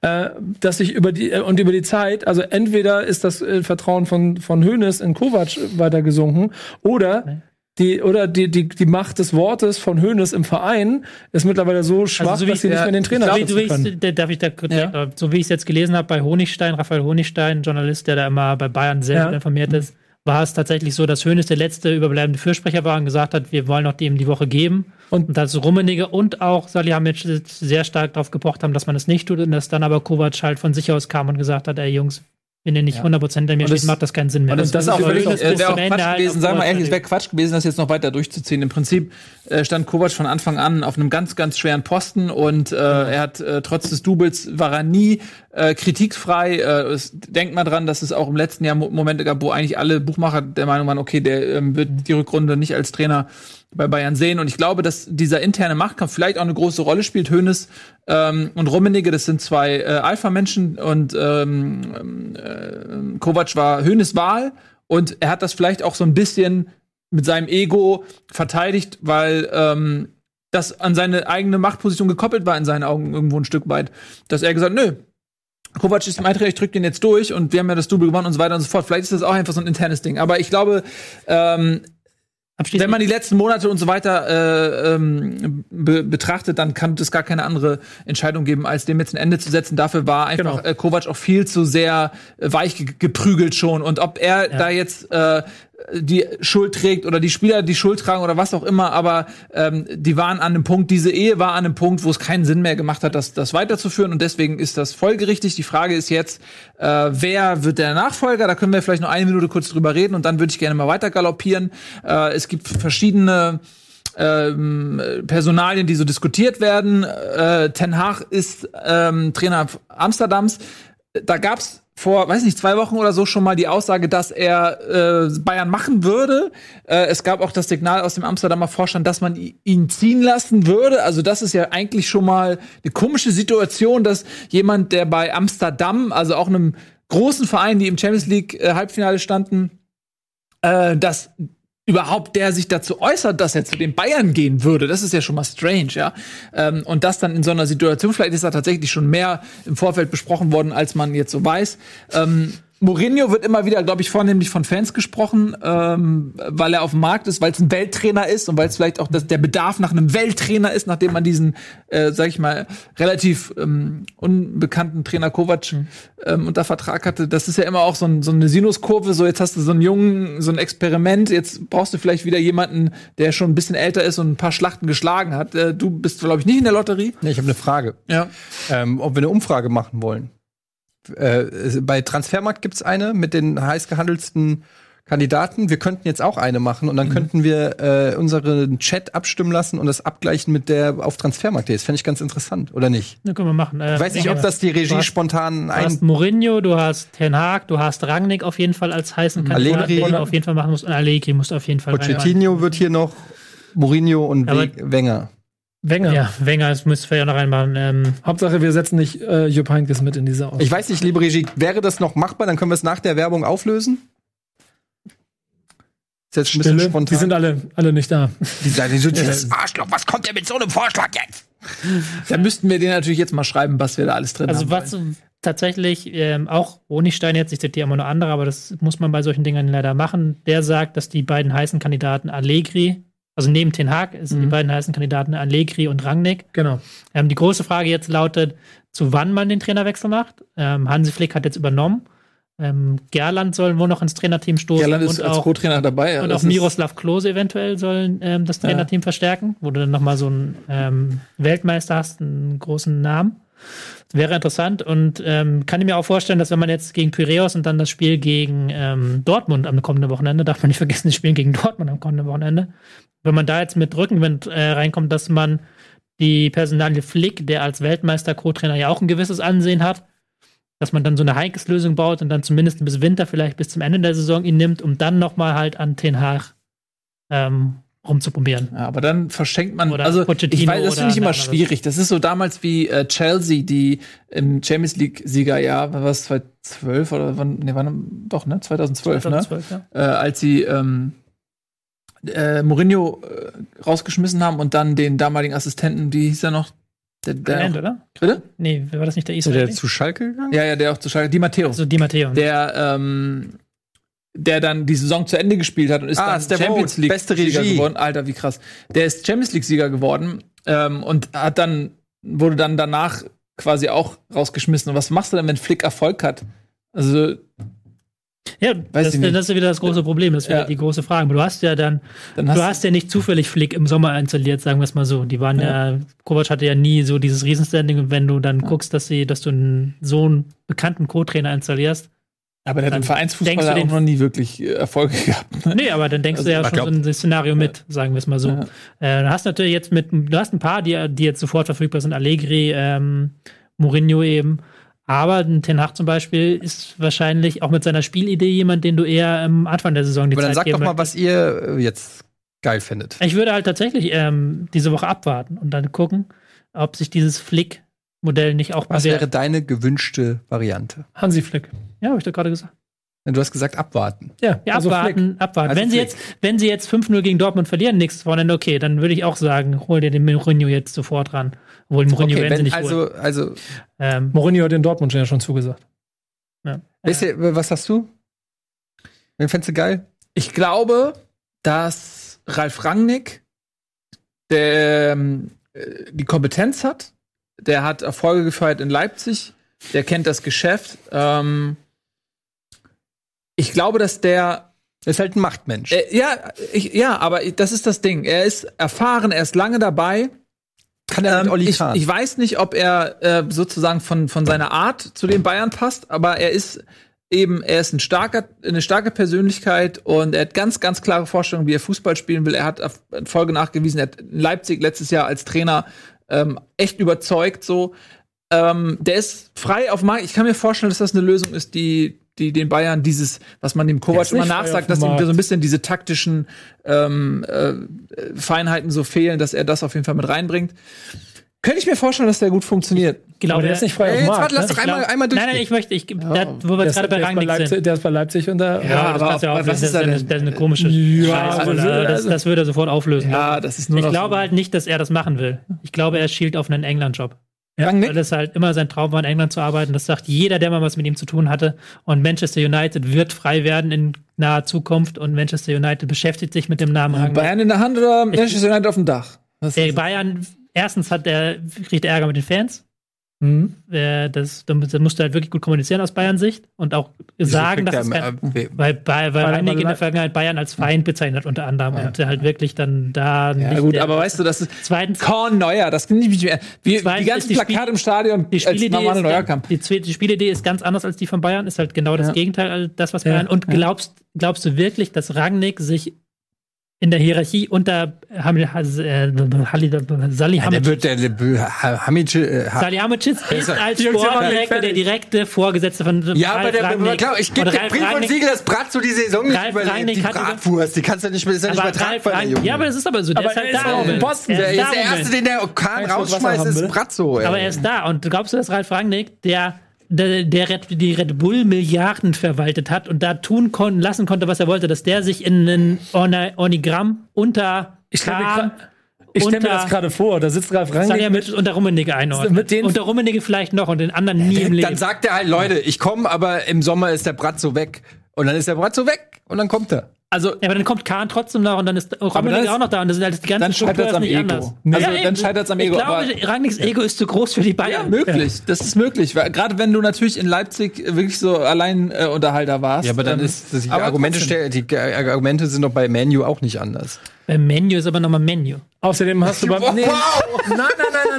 äh, dass sich über die äh, und über die Zeit, also entweder ist das Vertrauen von von Hönes in Kovac weiter gesunken oder die, oder die, die, die Macht des Wortes von Hönes im Verein ist mittlerweile so schwach, Also so wie dass sie ich- nicht mehr den Trainer schützen so wie darf ich da kurz, Ja. äh, so wie ich es jetzt gelesen habe bei Honigstein, Raphael Honigstein, Journalist, der da immer bei Bayern sehr Ja. gut informiert ist, war es tatsächlich so, dass Hönes der letzte überbleibende Fürsprecher war und gesagt hat, wir wollen noch dem die Woche geben. Und- Und, dass Rummenigge und auch Salihamidzic sehr stark darauf gepocht haben, dass man es nicht tut und dass dann aber Kovac halt von sich aus kam und gesagt hat, ey Jungs, wenn ihr nicht 100% hinter mir Und steht, das- macht das keinen Sinn mehr. Und das, das ist auch äh, bis wäre auch Quatsch halt gewesen, sagen wir ehrlich, es wäre Quatsch gewesen, das jetzt noch weiter durchzuziehen. Im Prinzip äh, stand Kovac von Anfang an auf einem ganz, ganz schweren Posten und äh, er hat äh, trotz des Doubles war er nie äh, kritikfrei. Äh, es, denkt mal dran, dass es auch im letzten Jahr Mo Momente gab, wo eigentlich alle Buchmacher der Meinung waren, okay, der ähm, wird die Rückrunde nicht als Trainer bei Bayern sehen. Und ich glaube, dass dieser interne Machtkampf vielleicht auch eine große Rolle spielt. Hönes ähm, und Rummenigge, das sind zwei äh, Alpha-Menschen und ähm, äh, Kovac war Hönes Wahl und er hat das vielleicht auch so ein bisschen mit seinem Ego verteidigt, weil ähm, das an seine eigene Machtposition gekoppelt war in seinen Augen irgendwo ein Stück weit, dass er gesagt, nö, Kovac ist im Eintritt, ich drück den jetzt durch und wir haben ja das Double gewonnen und so weiter und so fort. Vielleicht ist das auch einfach so ein internes Ding. Aber ich glaube, ähm, Wenn man die letzten Monate und so weiter äh, ähm, be betrachtet, dann kann es gar keine andere Entscheidung geben, als dem jetzt ein Ende zu setzen. Dafür war einfach Genau. äh, Kovac auch viel zu sehr äh, weich ge geprügelt schon. Und ob er da jetzt äh, die Schuld trägt oder die Spieler die Schuld tragen oder was auch immer, aber ähm, die waren an einem Punkt, diese Ehe war an einem Punkt, wo es keinen Sinn mehr gemacht hat, das, das weiterzuführen und deswegen ist das folgerichtig. Die Frage ist jetzt, äh, wer wird der Nachfolger? Da können wir vielleicht noch eine Minute kurz drüber reden und dann würde ich gerne mal weiter galoppieren. Äh, es gibt verschiedene ähm, Personalien, die so diskutiert werden. Äh, Ten Hag ist ähm, Trainer Amsterdams. Da gab's vor, weiß nicht, zwei Wochen oder so schon mal die Aussage, dass er äh, Bayern machen würde. Äh, es gab auch das Signal aus dem Amsterdamer Vorstand, dass man ihn ziehen lassen würde. Also das ist ja eigentlich schon mal eine komische Situation, dass jemand, der bei Amsterdam, also auch einem großen Verein, die im Champions League äh, Halbfinale standen, äh, dass überhaupt der sich dazu äußert, dass er zu den Bayern gehen würde. Das ist ja schon mal strange, ja. Ähm, und das dann in so einer Situation, vielleicht ist da tatsächlich schon mehr im Vorfeld besprochen worden, als man jetzt so weiß. Ähm, Mourinho wird immer wieder, glaube ich, vornehmlich von Fans gesprochen, ähm, weil er auf dem Markt ist, weil es ein Welttrainer ist und weil es vielleicht auch das, der Bedarf nach einem Welttrainer ist, nachdem man diesen, äh, sag ich mal, relativ ähm, unbekannten Trainer Kovac ähm, unter Vertrag hatte. Das ist ja immer auch so, ein, so eine Sinuskurve. So, jetzt hast du so einen jungen, so ein Experiment. Jetzt brauchst du vielleicht wieder jemanden, der schon ein bisschen älter ist und ein paar Schlachten geschlagen hat. Äh, du bist, glaube ich, nicht in der Lotterie. Nee, ich habe eine Frage. Ja. ähm, ob wir eine Umfrage machen wollen. Äh, es- bei Transfermarkt gibt's eine mit den heiß gehandelsten Kandidaten. Wir könnten jetzt auch eine machen und dann könnten wir äh, unseren Chat abstimmen lassen und das abgleichen mit der auf Transfermarkt. Das fände ich ganz interessant, oder nicht? Ne, können wir machen. Äh, Ich weiß nicht, ob das die Regie hast- spontan Du hast ein. Mourinho, du hast Ten Hag, du hast Rangnick auf jeden Fall als heißen Kandidaten, Allegri. den du auf jeden Fall machen musst. Und Allegri musst du auf jeden Fall reinmachen. Pochettino wird hier noch, Mourinho und We- Wenger. Wenger. Ja, Wenger, das müsst ihr ja noch reinmachen. Ähm, Hauptsache, wir setzen nicht äh, Jupp Heynckes mit in diese Aus. Ich weiß nicht, liebe Regie, wäre das noch machbar? Dann können wir es nach der Werbung auflösen. Ist jetzt ein bisschen Stille. spontan. Die sind alle, alle nicht da. Die sagen, so, dieses Arschloch, was kommt der mit so einem Vorschlag jetzt? Da müssten wir den natürlich jetzt mal schreiben, was wir da alles drin also haben. was tatsächlich ähm, auch Honigstein jetzt, ich zitiere immer nur andere, aber das muss man bei solchen Dingen leider machen, der sagt, dass die beiden heißen Kandidaten Allegri, also neben Ten Hag sind die beiden heißen Kandidaten Allegri und Rangnick. Genau. Ähm, die große Frage jetzt lautet, zu wann man den Trainerwechsel macht. Ähm, Hansi Flick hat jetzt übernommen. Ähm, Gerland soll wohl noch ins Trainerteam stoßen Gerland ist und als auch, Co-Trainer dabei. ja, und auch Miroslav Klose eventuell soll ähm, das Trainerteam verstärken, wo du dann noch mal so einen ähm, Weltmeister hast, einen großen Namen. Wäre interessant und ähm, kann ich mir auch vorstellen, dass wenn man jetzt gegen Piraeus und dann das Spiel gegen ähm, Dortmund am kommenden Wochenende, darf man nicht vergessen, das Spiel gegen Dortmund am kommenden Wochenende, wenn man da jetzt mit Rückenwind äh, reinkommt, dass man die Personalie Flick, der als Weltmeister Co-Trainer ja auch ein gewisses Ansehen hat, dass man dann so eine Heinkes-Lösung baut und dann zumindest bis Winter, vielleicht bis zum Ende der Saison ihn nimmt, um dann noch mal halt an Ten Hag ähm, rumzuprobieren. Ja, aber dann verschenkt man, Oder also Pochettino ich weiß, das finde ich immer schwierig. Das ist so damals wie äh, Chelsea, die im Champions League Siegerjahr, war es 2012 oder wann, nee, wann, doch, ne, 2012, 2012, ne? ja. Äh, als sie ähm, äh, Mourinho äh, rausgeschmissen haben und dann den damaligen Assistenten, wie hieß er noch? Der, der End, auch, oder? bitte? Nee, war das nicht der Ist der Israel? zu Schalke gegangen? Ja, ja, der auch zu Schalke, Di Matteo. Also Di Matteo. der ähm, der dann die Saison zu Ende gespielt hat und ist Ah, dann Steve Champions League beste Sieger Regie. geworden. Alter, wie krass. Der ist Champions League Sieger geworden ähm, und hat dann wurde dann danach quasi auch rausgeschmissen. Und was machst du denn, wenn Flick Erfolg hat? Also ja, Weiß das, ich nicht. das ist wieder das große Problem. Das ist wieder Ja. die große Frage. Aber du hast ja dann, dann du hast hast ja nicht zufällig Flick im Sommer installiert, sagen wir es mal so. Die waren ja, Kovac hatte ja nie so dieses Riesenstanding. Und wenn du dann guckst, dass sie, dass du einen so einen bekannten Co-Trainer installierst, aber der hat dann im Vereinsfußball auch den- noch nie wirklich äh, Erfolge gehabt. Ne? Nee, aber dann denkst du ja schon glaub- so ein Szenario mit, sagen wir es mal so. Ja. Äh, du hast natürlich jetzt mit, du hast ein paar, die, die jetzt sofort verfügbar sind, Allegri, ähm, Mourinho eben. Aber ein Ten Hag zum Beispiel ist wahrscheinlich auch mit seiner Spielidee jemand, den du eher am Anfang der Saison die Aber dann Zeit sag doch mal, was ihr äh, jetzt geil findet. Ich würde halt tatsächlich ähm, diese Woche abwarten und dann gucken, ob sich dieses Flick-Modell nicht auch Was wäre deine gewünschte Variante? Hansi Flick. Ja, habe ich doch gerade gesagt. Du hast gesagt, abwarten. Ja, Ja, also abwarten, abwarten. Also wenn, sie Flick. jetzt, wenn sie jetzt 5-0 gegen Dortmund verlieren nächstes Wochenende, okay, dann würde ich auch sagen, hol dir den Mourinho jetzt sofort ran. Obwohl Mourinho Okay, werden sie wenn, nicht holen. also, also, Ähm, Mourinho hat den Dortmund ja schon zugesagt. ja. weißt du, was hast du? Wen fändest du geil? Ich glaube, dass Ralf Rangnick, der ähm, äh, die Kompetenz hat, der hat Erfolge gefeiert in Leipzig, der kennt das Geschäft. Ähm, ich glaube, dass der Er ist halt ein Machtmensch. äh, ja, ich, ja, aber das ist das Ding. Er ist erfahren, er ist lange dabei. Kann er mit Ähm, Olli ich, ich weiß nicht, ob er äh, sozusagen von, von seiner Art zu den Bayern passt, aber er ist eben, er ist ein starker, eine starke Persönlichkeit und er hat ganz, ganz klare Vorstellungen, wie er Fußball spielen will. Er hat Folge nachgewiesen, er hat in Leipzig letztes Jahr als Trainer ähm, echt überzeugt. So, ähm, der ist frei auf Markt. Ich kann mir vorstellen, dass das eine Lösung ist, die die den Bayern dieses, was man dem Kovac immer nachsagt, dass ihm so ein bisschen diese taktischen ähm, äh, Feinheiten so fehlen, dass er das auf jeden Fall mit reinbringt. Könnte ich mir vorstellen, dass der gut funktioniert. Ich glaube, Aber der ist nicht frei Ey, auf dem warte, Markt. lass ne? doch einmal, glaub- einmal durch. Nein, nein, ich möchte, ich, da, wo wir Der gerade bei der, Rangnick Leipzig, sind. der ist bei Leipzig und da. Ja, aber das du ja aber auch, was das, ist das, da das, ist eine komische Ja, Scheiße, also, das, das würde er sofort auflösen. Ja, das ist nur ich glaube so. halt nicht, dass er das machen will. Ich glaube, er schielt auf einen England-Job. Weil es halt immer sein Traum war, in England zu arbeiten. Das sagt jeder, der mal was mit ihm zu tun hatte. Und Manchester United wird frei werden in naher Zukunft. Und Manchester United beschäftigt sich mit dem Namen. Bayern in der Hand oder Manchester United auf dem Dach? Was Der Bayern, erstens hat er, kriegt er Ärger mit den Fans. Mhm. Äh, Das, da musst du halt wirklich gut kommunizieren aus Bayern Sicht und auch sagen, dass es kein, weil, weil, weil Weil- Rangnick in der Vergangenheit Bayern als Feind bezeichnet unter anderem und der halt wirklich dann da ja, gut, aber weißt du, das ist zweitens Korn Neuer, das kann ich nicht mehr. Wie, die ganzen die Plakate Spiel- im Stadion, die als Spielidee normale ist, Neuer ganz- kam. die, die Spielidee ist ganz anders als die von Bayern, ist halt genau das Ja. Gegenteil, als das was Ja, Bayern. Und glaubst, glaubst du wirklich, dass Rangnick sich in der Hierarchie unter äh, Salihamidzic wird der, äh, ha- Salihamidzic ist als Sportdirektor der direkte Vorgesetzte von ja, aber der, klar, ich gebe Und bring von Rangnick- Siegel das Bratzo die Saison nicht überlebt. Die Bratwurst, die kannst du nicht, ist ja nicht Aber Ralf übertragbar, der Junge. ja, aber das ist aber so. Der ist halt da. Moment. Boston, Er der ist der Erste, den der Kahn rausschmeißt, ist. Bratzo. Aber er ist da. Und glaubst du, dass Ralf Rangnick, der, der, der Red, die Red Bull Milliarden verwaltet hat und da tun kon lassen konnte, was er wollte, dass der sich in ein Ornigramm unter Ich stelle ich stell mir das gerade vor. Da sitzt Ralf Rangnick ja mit unter Rummenigge einordnen. Mit den- unter Rummenigge vielleicht noch und den anderen nie im Leben. Dann sagt er halt, Leute, ich komme, aber im Sommer ist der Bratzo weg. Und dann ist der Bratzo weg und dann kommt er. Also, ja, aber dann kommt Kahn trotzdem noch und dann ist Rummenigge auch noch da und das sind halt die ganzen dann scheitert es am nicht Ego. anders. Also, Ja, dann scheitert es am Ego. Ich glaube, Rangnicks Ego ist zu groß für die Ja, Bayern. möglich. Das ist möglich. Gerade wenn du natürlich in Leipzig wirklich so allein äh, Unterhalter warst. Ja, aber dann ähm, ist die aber Argumente, stell- die Argumente sind doch bei Manu auch nicht anders. Beim Menu ist aber nochmal Menu. Außerdem hast du beim. Nee, Nein,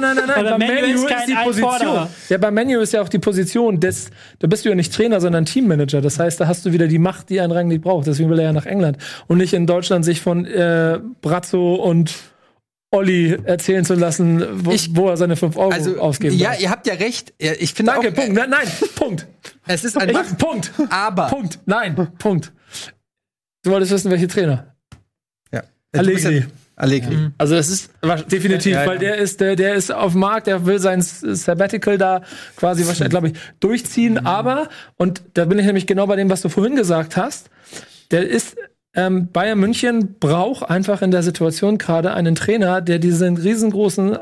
nein, nein, nein, nein, nein, nein. Aber Beim Menu ist kein die Position. Ja, beim Menu ist ja auch die Position des. Da bist du ja nicht Trainer, sondern Teammanager. Das heißt, da hast du wieder die Macht, die ein Rangnick braucht. Deswegen will er ja nach England und nicht in Deutschland sich von äh, Brazzo und Olli erzählen zu lassen, wo, Ich- wo er seine 5 Euro Also, ausgeben ja, darf. ihr habt ja recht. Ich finde Danke, auch, Punkt. Nein, nein, Punkt. Es ist ein Ich, Punkt. aber. Punkt. Nein, Punkt. Du wolltest wissen, welche Trainer? Ja. Bist Allegri. Ja, Allegri. Also, das ist Definitiv, Ja, ja. weil der ist, der, der ist auf dem Markt, der will sein Sabbatical da quasi wahrscheinlich, glaube ich, durchziehen. Mhm. Aber, und da bin ich nämlich genau bei dem, was du vorhin gesagt hast, der ist, ähm, Bayern München braucht einfach in der Situation gerade einen Trainer, der diesen riesengroßen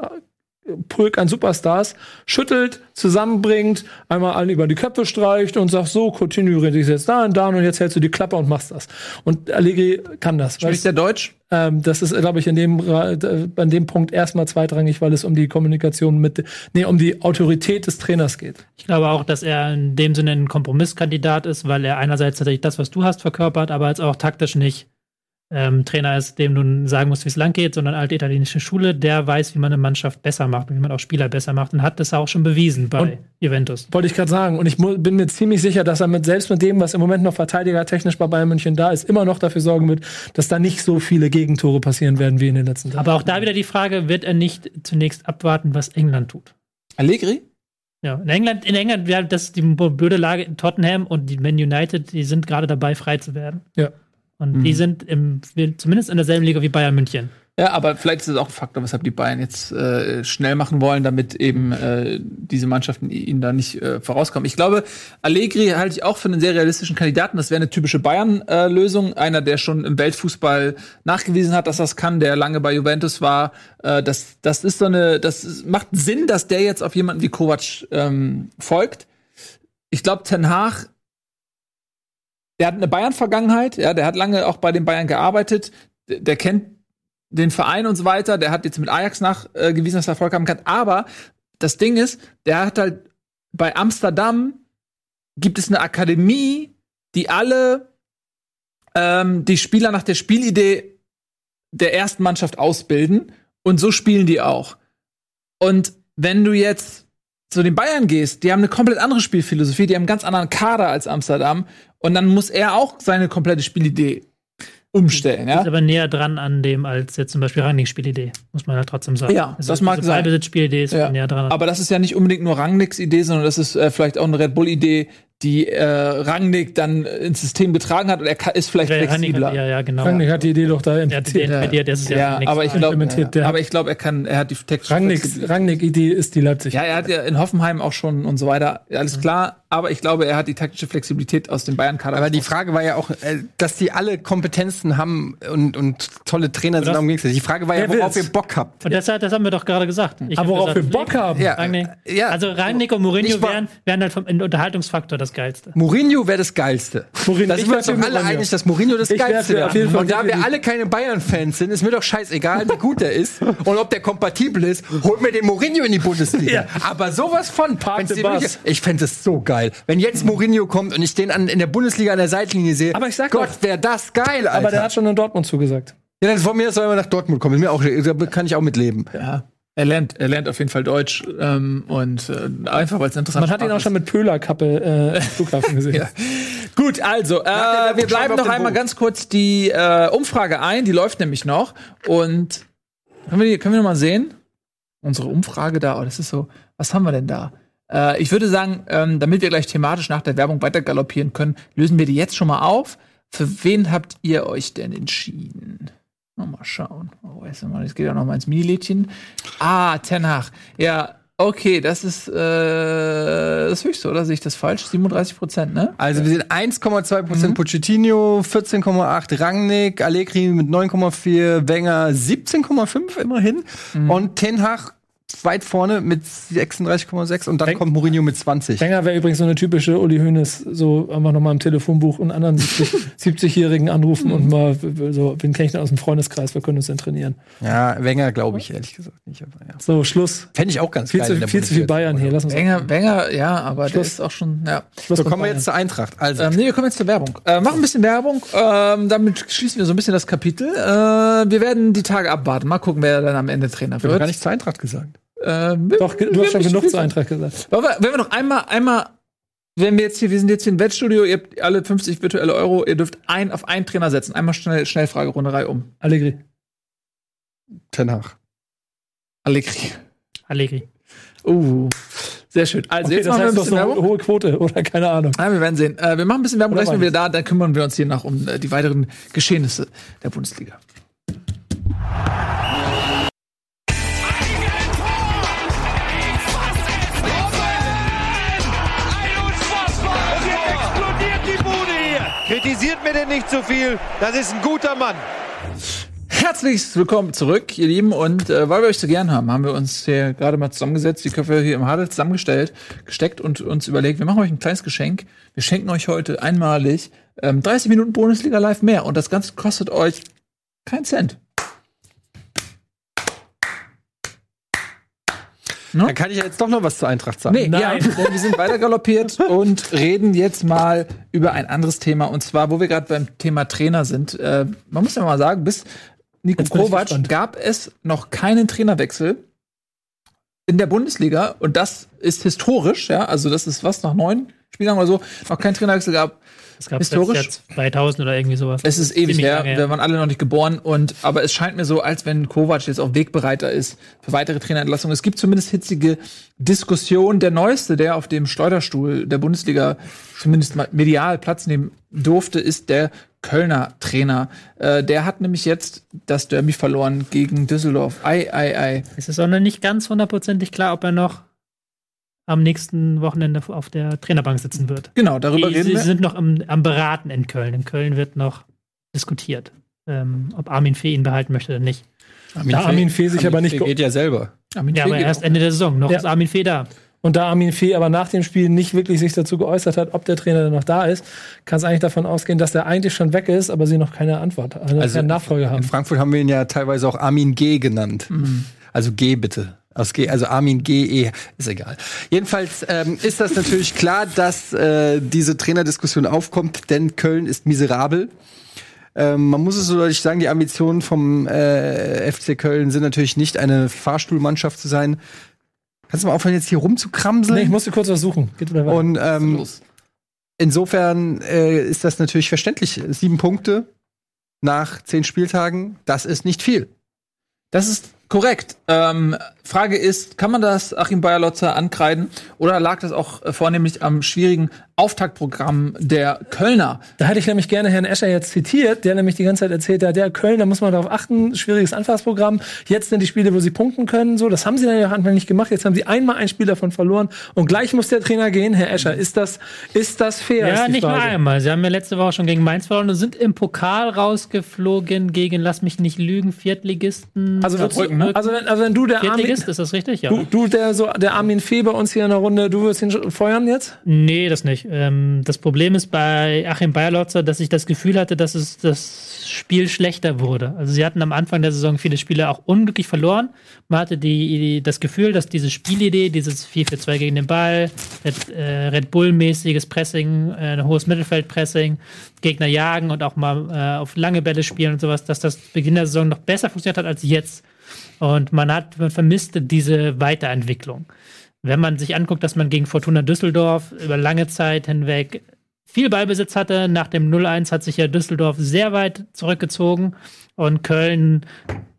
Pulk an Superstars schüttelt, zusammenbringt, einmal allen über die Köpfe streicht und sagt, so, Coutinho redest jetzt da und da und jetzt hältst du die Klappe und machst das. Und Allegri kann das. Spricht der Deutsch? Ähm, das ist, glaube ich, in dem, äh, an dem Punkt erstmal zweitrangig, weil es um die Kommunikation mit, nee, um die Autorität des Trainers geht. Ich glaube auch, dass er in dem Sinne ein Kompromisskandidat ist, weil er einerseits tatsächlich das, was du hast, verkörpert, aber als auch taktisch nicht ähm, Trainer ist, dem du sagen musst, wie es lang geht, sondern alte italienische Schule, der weiß, wie man eine Mannschaft besser macht und wie man auch Spieler besser macht und hat das auch schon bewiesen bei Und- Juventus. Wollte ich gerade sagen. Und ich bin mir ziemlich sicher, dass er mit, selbst mit dem, was im Moment noch verteidigertechnisch bei Bayern München da ist, immer noch dafür sorgen wird, dass da nicht so viele Gegentore passieren werden wie in den letzten Tagen. Aber auch da wieder die Frage, wird er nicht zunächst abwarten, was England tut? Allegri? Ja, in England, in England, ja, das ist die blöde Lage. Tottenham und die Man United, die sind gerade dabei, frei zu werden. Ja. Und die sind im, zumindest in derselben Liga wie Bayern München. Ja, aber vielleicht ist es auch ein Faktor, weshalb die Bayern jetzt äh, schnell machen wollen, damit eben äh, diese Mannschaften ihnen da nicht äh, vorauskommen. Ich glaube, Allegri halte ich auch für einen sehr realistischen Kandidaten. Das wäre eine typische Bayern-Lösung. Einer, der schon im Weltfußball nachgewiesen hat, dass das kann, der lange bei Juventus war. Äh, das, das ist so eine, das macht Sinn, dass der jetzt auf jemanden wie Kovac ähm, folgt. Ich glaube, Ten Hag der hat eine Bayern-Vergangenheit, ja, der hat lange auch bei den Bayern gearbeitet. der, der kennt den Verein und so weiter, der hat jetzt mit Ajax nachgewiesen, dass er Erfolg haben kann. Aber das Ding ist, der hat halt bei Amsterdam gibt es eine Akademie, die alle ähm, die Spieler nach der Spielidee der ersten Mannschaft ausbilden und so spielen die auch. Und wenn du jetzt zu den Bayern gehst, die haben eine komplett andere Spielphilosophie, die haben einen ganz anderen Kader als Amsterdam und dann muss er auch seine komplette Spielidee umstellen, ja? Ist aber näher dran an dem als jetzt zum Beispiel Rangnicks Spielidee, muss man ja trotzdem sagen. Ja, das mag diese sein. Ballbesitz-Spielidee ist Ja. näher dran. Aber das ist ja nicht unbedingt nur Rangnicks Idee, sondern das ist äh, vielleicht auch eine Red Bull Idee, die äh, Rangnick dann ins System getragen hat und er ka- ist vielleicht Ja, Rangnick flexibler. hat, ja, ja, genau. Rangnick hat die Idee doch da Der hat die implementiert. das ist ja, Ja, aber ich glaube, implementiert. Der aber ich glaube, er kann, er hat die technische Rangnicks, Flexibilität. Rangnick-Idee ist die Leipzig. Ja, er hat ja in Hoffenheim auch schon und so weiter, alles Mhm. klar. Aber ich glaube, er hat die taktische Flexibilität aus dem Bayern-Kader. Aber die Frage war ja auch, äh, dass die alle Kompetenzen haben und, und tolle Trainer sind. das- Darum ging's. Die Frage war ja, worauf ihr Bock habt. Und das, das haben wir doch gerade gesagt. Ich Aber worauf wir gesagt, Bock haben. Ja, Rangnick. ja. Also Rangnick und Mourinho wären, wären halt vom Unterhaltungsfaktor das Geilste. Mourinho wäre das Geilste. Mourinho- da ich sind wir uns doch alle Mourinho. einig, dass Mourinho das Ich Geilste wäre. Und da wir alle keine Bayern-Fans sind, ist mir doch scheißegal, wie gut der ist und ob der kompatibel ist. Holt mir den Mourinho in die Bundesliga. Ja. Aber sowas von. Wirklich- ich fände es so geil. Wenn jetzt Mourinho kommt und ich den an, in der Bundesliga an der Seitlinie sehe, Aber ich sag Gott, wäre das geil, Alter. Aber der hat schon in Dortmund zugesagt. ja, dann von mir soll er nach Dortmund kommen. Mir auch, da kann ich auch mit leben. ja, er lernt, er lernt auf jeden Fall Deutsch ähm, und äh, einfach weil es interessant Man hat ihn auch schon mit Pöhlerkappe äh, Flughafen gesehen. Ja. Gut, also, äh, wir bleiben noch einmal ganz kurz die äh, Umfrage ein, die läuft nämlich noch. Und können wir, die, können wir noch mal sehen? Unsere Umfrage da, oh, das ist so, was haben wir denn da? Äh, ich würde sagen, ähm, damit wir gleich thematisch nach der Werbung weiter galoppieren können, lösen wir die jetzt schon mal auf. Für wen habt ihr euch denn entschieden? Mal schauen. Oh, jetzt mal, das geht ja noch mal ins Minilädchen. Ah, Tenach. Ja, okay, das ist äh, das höchste, oder sehe ich das falsch? 37 Prozent, ne? Also wir sind 1,2 Prozent Pochettino, 14,8 Rangnick, Allegri mit 9,4, Wenger 17,5 immerhin und Ten Hag weit vorne mit 36,6 und dann Weng- kommt Mourinho mit 20. Wenger wäre übrigens so eine typische Uli Hoeneß, so einfach nochmal im Telefonbuch und anderen 70 70-Jährigen anrufen und mal so, wen kenne ich denn aus dem Freundeskreis, wir können uns denn trainieren. Ja, Wenger glaube ich ehrlich gesagt nicht. Aber ja. So, Schluss. Fände ich auch ganz Viel geil. zu, viel zu viel. Bayern hier. Lass uns Wenger, Wenger, ja, aber der Schluss. ist auch schon, ja. Schluss So, kommen wir jetzt zur Eintracht. Also, Ähm, nee, wir kommen jetzt zur Werbung. Äh, machen ein bisschen Werbung. Ähm, damit schließen wir so ein bisschen das Kapitel. Äh, wir werden die Tage abwarten. Mal gucken, wer dann am Ende Trainer ich habe wird. gar nicht zur Eintracht gesagt. Ähm, Doch, du hast schon genug zur Eintracht gesagt. Wir, wenn wir noch einmal, einmal, wenn wir jetzt hier, wir sind jetzt hier im Wettstudio, ihr habt alle 50 virtuelle Euro, ihr dürft ein auf einen Trainer setzen. Einmal schnell, Schnellfragerunde um. Allegri. Ten Hag. Allegri. Allegri. Uh, sehr schön. Also Okay, jetzt das machen wir ein bisschen so Werbung. eine hohe Quote oder keine Ahnung. Ja, wir werden sehen. Äh, wir machen ein bisschen Werbung, gleich sind wir beides. wieder da, dann kümmern wir uns hier nach um äh, die weiteren Geschehnisse der Bundesliga. Denn nicht zu viel. Das ist ein guter Mann. Herzlich willkommen zurück, ihr Lieben. Und äh, weil wir euch so gern haben, haben wir uns hier gerade mal zusammengesetzt, die Köpfe hier im Hadel zusammengestellt, gesteckt und uns überlegt, wir machen euch ein kleines Geschenk. Wir schenken euch heute einmalig ähm, 30 Minuten Bundesliga live mehr. Und das Ganze kostet euch keinen Cent. Dann kann ich ja jetzt doch noch was zur Eintracht sagen. Nee, ja, denn wir sind weiter galoppiert und reden jetzt mal über ein anderes Thema. Und zwar, wo wir gerade beim Thema Trainer sind. Äh, man muss ja mal sagen, bis Nico ich Kovac gab es noch keinen Trainerwechsel in der Bundesliga. Und das ist historisch, ja. Also, das ist was nach neun Spielern oder so, noch keinen Trainerwechsel gab. Es gab Historisch? jetzt 2000 oder irgendwie sowas. Es ist ewig her, lange wir waren alle noch nicht geboren und aber es scheint mir so, als wenn Kovac jetzt auch Wegbereiter ist für weitere Trainerentlassungen. Es gibt zumindest hitzige Diskussionen. Der neueste, der auf dem Schleuderstuhl der Bundesliga zumindest mal medial Platz nehmen durfte, ist der Kölner Trainer. Äh, der hat nämlich jetzt das Derby verloren gegen Düsseldorf. Ei, ei, ei. Es ist auch noch nicht ganz hundertprozentig klar, ob er noch am nächsten Wochenende auf der Trainerbank sitzen wird. Genau, darüber Die, reden sie wir. sind noch am, am Beraten in Köln. In Köln wird noch diskutiert, ähm, ob Armin Fee ihn behalten möchte oder nicht. Da Armin Fee sich aber nicht Der geht ja selber. Armin Ja, Fee aber erst. Ende der Saison. Noch Ja. ist Armin Fee da. Und da Armin Fee aber nach dem Spiel nicht wirklich sich dazu geäußert hat, ob der Trainer denn noch da ist, kann es eigentlich davon ausgehen, dass der eigentlich schon weg ist, aber sie noch keine Antwort, also, Also keine Nachfolge In haben. Frankfurt haben wir ihn ja teilweise auch Armin G genannt. Also G bitte. Aus G, also Armin G, E, ist egal. Jedenfalls ähm, ist das natürlich klar, dass äh, diese Trainerdiskussion aufkommt, denn Köln ist miserabel. Ähm, man muss es so deutlich sagen, die Ambitionen vom äh, FC Köln sind natürlich nicht eine Fahrstuhlmannschaft zu sein. Kannst du mal aufhören, jetzt hier rumzukramseln? Nee, ich musste kurz was suchen. Geht wieder weiter. Und ähm, insofern äh, ist das natürlich verständlich. Sieben Punkte nach zehn Spieltagen, das ist nicht viel. Das ist korrekt. Ähm, Frage ist, kann man das Achim Bayerlotzer ankreiden oder lag das auch äh, vornehmlich am schwierigen Auftaktprogramm der Kölner? Da hätte ich nämlich gerne Herrn Escher jetzt zitiert, der nämlich die ganze Zeit erzählt hat, der Köln, da muss man darauf achten, schwieriges Anfangsprogramm. Jetzt sind die Spiele, wo sie punkten können, so. Das haben sie dann ja am Anfang nicht gemacht. Jetzt haben sie einmal ein Spiel davon verloren und gleich muss der Trainer gehen. Herr Escher, ist das, ist das fair? Ja, nicht nur einmal. Sie haben ja letzte Woche schon gegen Mainz verloren und sind im Pokal rausgeflogen gegen, lass mich nicht lügen, Viertligisten. Also, du, ne? also, wenn, also wenn du der Armin, Viertligist, ist das richtig? Ja. du, du der so der Armin Fee bei uns hier in der Runde, du würdest ihn feuern jetzt? Nee, das nicht. Ähm, das Problem ist bei Achim Bayerlotzer, dass ich das Gefühl hatte, dass es das Spiel schlechter wurde. Also sie hatten am Anfang der Saison viele Spiele auch unglücklich verloren. Man hatte die, das Gefühl, dass diese Spielidee, dieses 4-4-2 gegen den Ball, Red, äh, Red Bull-mäßiges Pressing, äh, ein hohes Mittelfeldpressing, Gegner jagen und auch mal äh, auf lange Bälle spielen und sowas, dass das Beginn der Saison noch besser funktioniert hat als jetzt. Und man hat, man vermisste diese Weiterentwicklung. Wenn man sich anguckt, dass man gegen Fortuna Düsseldorf über lange Zeit hinweg viel Ballbesitz hatte, nach dem 0-1 hat sich ja Düsseldorf sehr weit zurückgezogen und Köln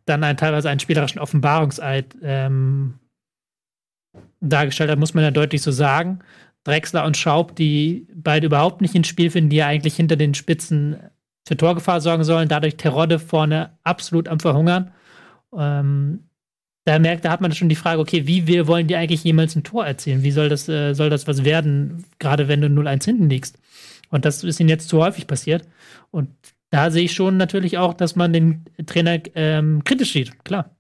dann ein, teilweise einen spielerischen Offenbarungseid ähm, dargestellt hat, muss man ja deutlich so sagen. Drexler und Schaub, die beide überhaupt nicht ins Spiel finden, die ja eigentlich hinter den Spitzen für Torgefahr sorgen sollen, dadurch Terodde vorne absolut am Verhungern. Ähm, da merkt, da hat man schon die Frage, okay, wie wir wollen die eigentlich jemals ein Tor erzielen? Wie soll das, äh, soll das was werden, gerade wenn du 0-1 hinten liegst? Und das ist ihnen jetzt zu häufig passiert. Und da sehe ich schon natürlich auch, dass man den Trainer ähm, kritisch sieht, klar.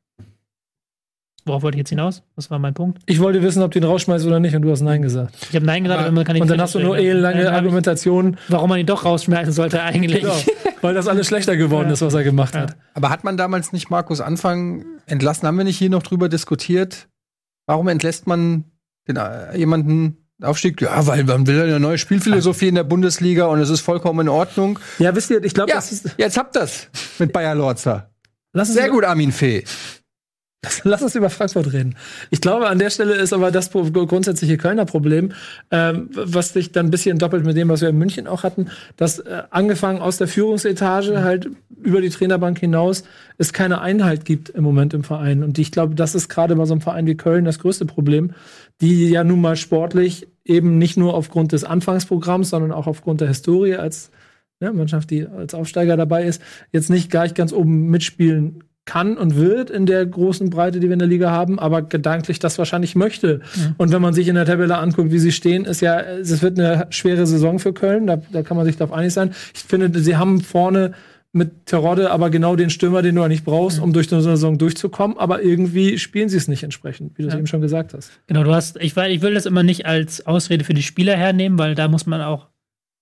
Worauf wollte ich jetzt hinaus? Was war mein Punkt? Ich wollte wissen, ob du ihn rausschmeißt oder nicht und du hast Nein gesagt. Ich habe Nein gesagt, aber man kann ihn Und dann hast du nur sehen. ellenlange Dann hab ich- Argumentation, Warum man ihn doch rausschmeißen sollte eigentlich. genau, weil das alles schlechter geworden ist, was er gemacht hat. Aber hat man damals nicht Markus Anfang entlassen? Haben wir nicht hier noch drüber diskutiert? Warum entlässt man den, äh, jemanden Aufstieg? Ja, weil man will eine neue Spielphilosophie in der Bundesliga und es ist vollkommen in Ordnung. Ja, wisst ihr, ich glaube, Ja, das ist. jetzt habt das mit Bayer Lorzer. Sehr gut, Armin Fee. Lass uns über Frankfurt reden. Ich glaube, an der Stelle ist aber das grundsätzliche Kölner Problem, ähm, was sich dann ein bisschen doppelt mit dem, was wir in München auch hatten, dass äh, angefangen aus der Führungsetage halt über die Trainerbank hinaus es keine Einheit gibt im Moment im Verein. Und ich glaube, das ist gerade bei so einem Verein wie Köln das größte Problem, die ja nun mal sportlich eben nicht nur aufgrund des Anfangsprogramms, sondern auch aufgrund der Historie als ja, Mannschaft, die als Aufsteiger dabei ist, jetzt nicht gleich ganz oben mitspielen kann und wird in der großen Breite, die wir in der Liga haben, aber gedanklich das wahrscheinlich möchte. Und wenn man sich in der Tabelle anguckt, wie sie stehen, ist ja, es wird eine schwere Saison für Köln, da, da kann man sich darauf einig sein. Ich finde, sie haben vorne mit Terodde aber genau den Stürmer, den du nicht brauchst, um durch so eine Saison durchzukommen, aber irgendwie spielen sie es nicht entsprechend, wie du es Ja. eben schon gesagt hast. Genau, du hast, ich, weil- ich will das immer nicht als Ausrede für die Spieler hernehmen, weil da muss man auch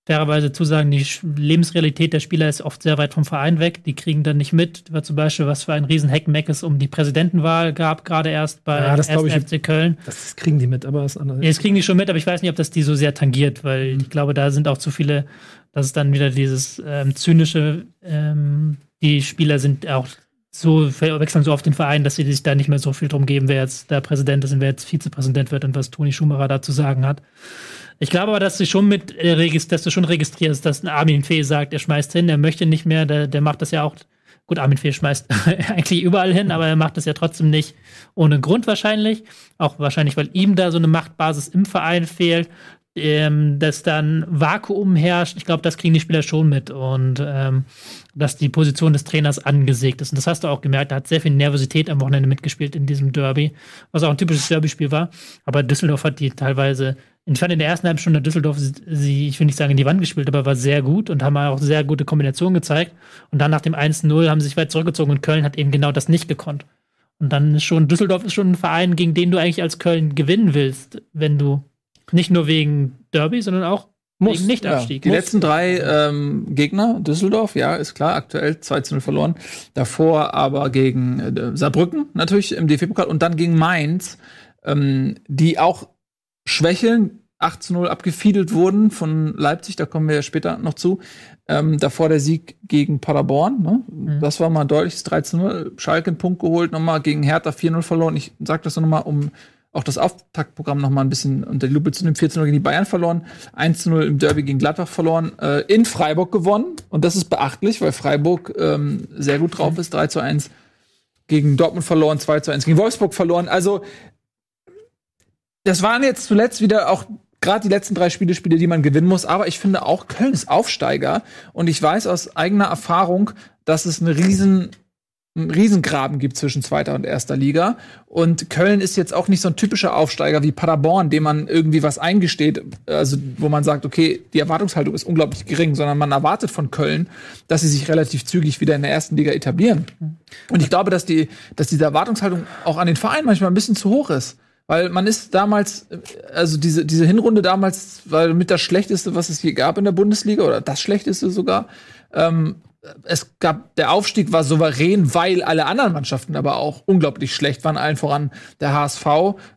fairerweise zusagen, die Sch- Lebensrealität der Spieler ist oft sehr weit vom Verein weg. Die kriegen dann nicht mit, war zum Beispiel, was für ein riesen Heckmeck es um die Präsidentenwahl gab, gerade erst bei Ja, das ich- FC Köln. Das kriegen die mit, aber das andere. Ja, das kriegen die schon mit, aber ich weiß nicht, ob das die so sehr tangiert, weil ich glaube, da sind auch zu viele, das ist dann wieder dieses ähm, zynische, ähm, die Spieler sind auch so, wechseln so oft den Verein, dass sie sich da nicht mehr so viel drum geben, wer jetzt der Präsident ist und wer jetzt Vizepräsident wird und was Toni Schumacher da zu sagen hat. Ich glaube aber, dass du schon mit äh, dass du schon registrierst, dass ein Armin Fee sagt, er schmeißt hin, er möchte nicht mehr, der, der macht das ja auch. Gut, Armin Fee schmeißt eigentlich überall hin, aber er macht das ja trotzdem nicht ohne Grund wahrscheinlich. Auch wahrscheinlich, weil ihm da so eine Machtbasis im Verein fehlt, ähm, dass dann Vakuum herrscht. Ich glaube, das kriegen die Spieler schon mit und ähm, dass die Position des Trainers angesägt ist. Und das hast du auch gemerkt, da hat sehr viel Nervosität am Wochenende mitgespielt in diesem Derby, was auch ein typisches Derby-Spiel war. Aber Düsseldorf hat die teilweise ich fand in der ersten halben Stunde Düsseldorf sie, ich will nicht sagen in die Wand gespielt, aber war sehr gut und haben auch sehr gute Kombinationen gezeigt. Und dann nach dem 1-0 haben sie sich weit zurückgezogen und Köln hat eben genau das nicht gekonnt. Und dann ist schon, Düsseldorf ist schon ein Verein, gegen den du eigentlich als Köln gewinnen willst, wenn du nicht nur wegen Derby, sondern auch Muss, wegen Nichtabstieg. Die letzten drei ähm, Gegner, Düsseldorf, ja, ist klar, aktuell 2 zu 0 verloren. Davor aber gegen äh, Saarbrücken natürlich im DFB-Pokal und dann gegen Mainz, ähm, die auch schwächeln, 8 zu 0 abgefiedelt wurden von Leipzig, da kommen wir ja später noch zu. Ähm, davor der Sieg gegen Paderborn, ne? das war mal ein deutliches 3 zu 0. Schalke einen Punkt geholt, nochmal gegen Hertha 4-0 verloren. Ich sag das nochmal, um auch das Auftaktprogramm noch mal ein bisschen unter die Lupe zu nehmen. 4 0 gegen die Bayern verloren, 1 0 im Derby gegen Gladbach verloren, äh, in Freiburg gewonnen. Und das ist beachtlich, weil Freiburg ähm, sehr gut drauf ist. 3 zu 1 gegen Dortmund verloren, 2 zu 1 gegen Wolfsburg verloren. Also, das waren jetzt zuletzt wieder auch gerade die letzten drei Spiele, Spiele, die man gewinnen muss. Aber ich finde auch, Köln ist Aufsteiger. Und ich weiß aus eigener Erfahrung, dass es eine riesen einen Riesengraben gibt zwischen zweiter und erster Liga. Und Köln ist jetzt auch nicht so ein typischer Aufsteiger wie Paderborn, dem man irgendwie was eingesteht, also wo man sagt, okay, die Erwartungshaltung ist unglaublich gering, sondern man erwartet von Köln, dass sie sich relativ zügig wieder in der ersten Liga etablieren. Und ich glaube, dass die, dass diese Erwartungshaltung auch an den Verein manchmal ein bisschen zu hoch ist. Weil man ist damals, also diese, diese Hinrunde damals war mit das Schlechteste, was es je gab in der Bundesliga, oder das Schlechteste sogar. Ähm, es gab, der Aufstieg war souverän, weil alle anderen Mannschaften aber auch unglaublich schlecht waren, allen voran der HSV.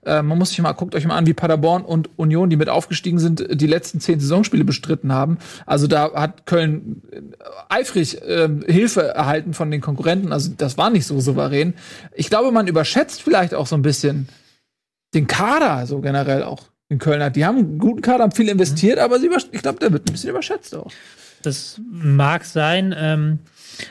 Äh, man muss sich mal, guckt euch mal an, wie Paderborn und Union, die mit aufgestiegen sind, die letzten zehn Saisonspiele bestritten haben. Also da hat Köln äh, eifrig äh, Hilfe erhalten von den Konkurrenten. Also das war nicht so souverän. Ich glaube, man überschätzt vielleicht auch so ein bisschen den Kader, so generell auch in Köln hat. Die haben einen guten Kader, haben viel investiert, aber sie, ich glaube, der wird ein bisschen überschätzt auch. Das mag sein, ähm,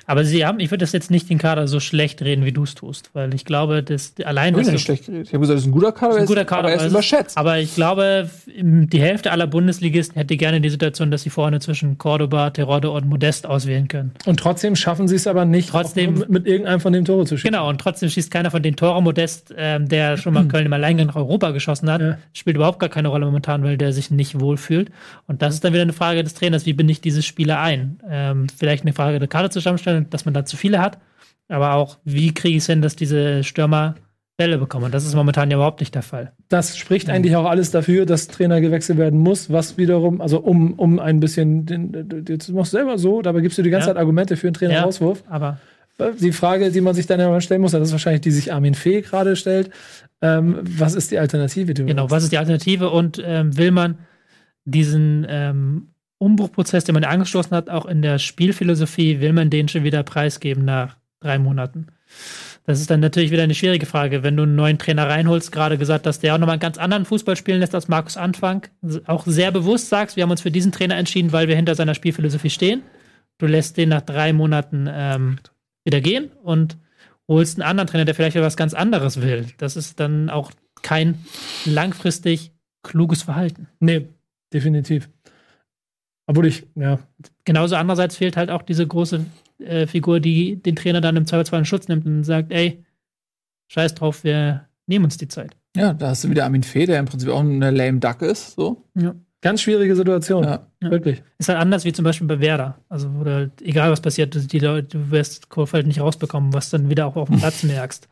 aber sie haben, ich würde das jetzt nicht den Kader so schlecht reden, wie du es tust, weil ich glaube, dass allein Ich nicht schlecht geredet. Ich habe gesagt, das ist ein guter Kader, ein guter Kader, aber er ist es- überschätzt. Aber ich glaube, die Hälfte aller Bundesligisten hätte gerne die Situation, dass sie vorne zwischen Cordoba, Terodde und Modest auswählen können. Und trotzdem schaffen sie es aber nicht, Trotzdem- mit, mit irgendeinem von den Tore zu schießen. Genau, und trotzdem schießt keiner von den Tore Modest, ähm, der schon mal Köln im Alleingang nach Europa geschossen hat, Ja. spielt überhaupt gar keine Rolle momentan, weil der sich nicht wohlfühlt. Und das ist dann wieder eine Frage des Trainers, wie binde ich diese Spieler ein? Ähm, vielleicht eine Frage der Karte zusammenstellen, dass man da zu viele hat, aber auch, wie kriege ich es hin, dass diese Stürmer Bälle bekommen? Das ist momentan ja überhaupt nicht der Fall. Das spricht eigentlich auch alles dafür, dass Trainer gewechselt werden muss, was wiederum, also um, um ein bisschen, den, jetzt machst du selber so, dabei gibst du die ganze Ja. Zeit Argumente für einen Trainerauswurf. Aber Die Frage, die man sich dann ja mal stellen muss, das ist wahrscheinlich, die sich Armin Fee gerade stellt. Ähm, was ist die Alternative? Die Genau, was ist die Alternative und ähm, will man diesen ähm, Umbruchprozess, den man angestoßen hat, auch in der Spielphilosophie, will man den schon wieder preisgeben nach drei Monaten? Das ist dann natürlich wieder eine schwierige Frage, wenn du einen neuen Trainer reinholst, gerade gesagt, dass der auch nochmal einen ganz anderen Fußball spielen lässt als Markus Anfang. Auch sehr bewusst sagst, wir haben uns für diesen Trainer entschieden, weil wir hinter seiner Spielphilosophie stehen. Du lässt den nach drei Monaten ähm, wieder gehen und holst einen anderen Trainer, der vielleicht wieder was ganz anderes will. Das ist dann auch kein langfristig kluges Verhalten. Nee, definitiv. Obwohl ich, ja, Genauso andererseits fehlt halt auch diese große äh, Figur, die den Trainer dann im Zweifelsfall in Schutz nimmt und sagt, ey, scheiß drauf, wir nehmen uns die Zeit. Ja, da hast du wieder Armin Fee, der im Prinzip auch eine lame Duck ist. So. Ganz schwierige Situation. Ja. Wirklich. Ist halt anders wie zum Beispiel bei Werder. Also, wo du halt, egal was passiert, die Leute, du wirst Kohlfeld nicht rausbekommen, was dann wieder auch auf dem Platz merkst.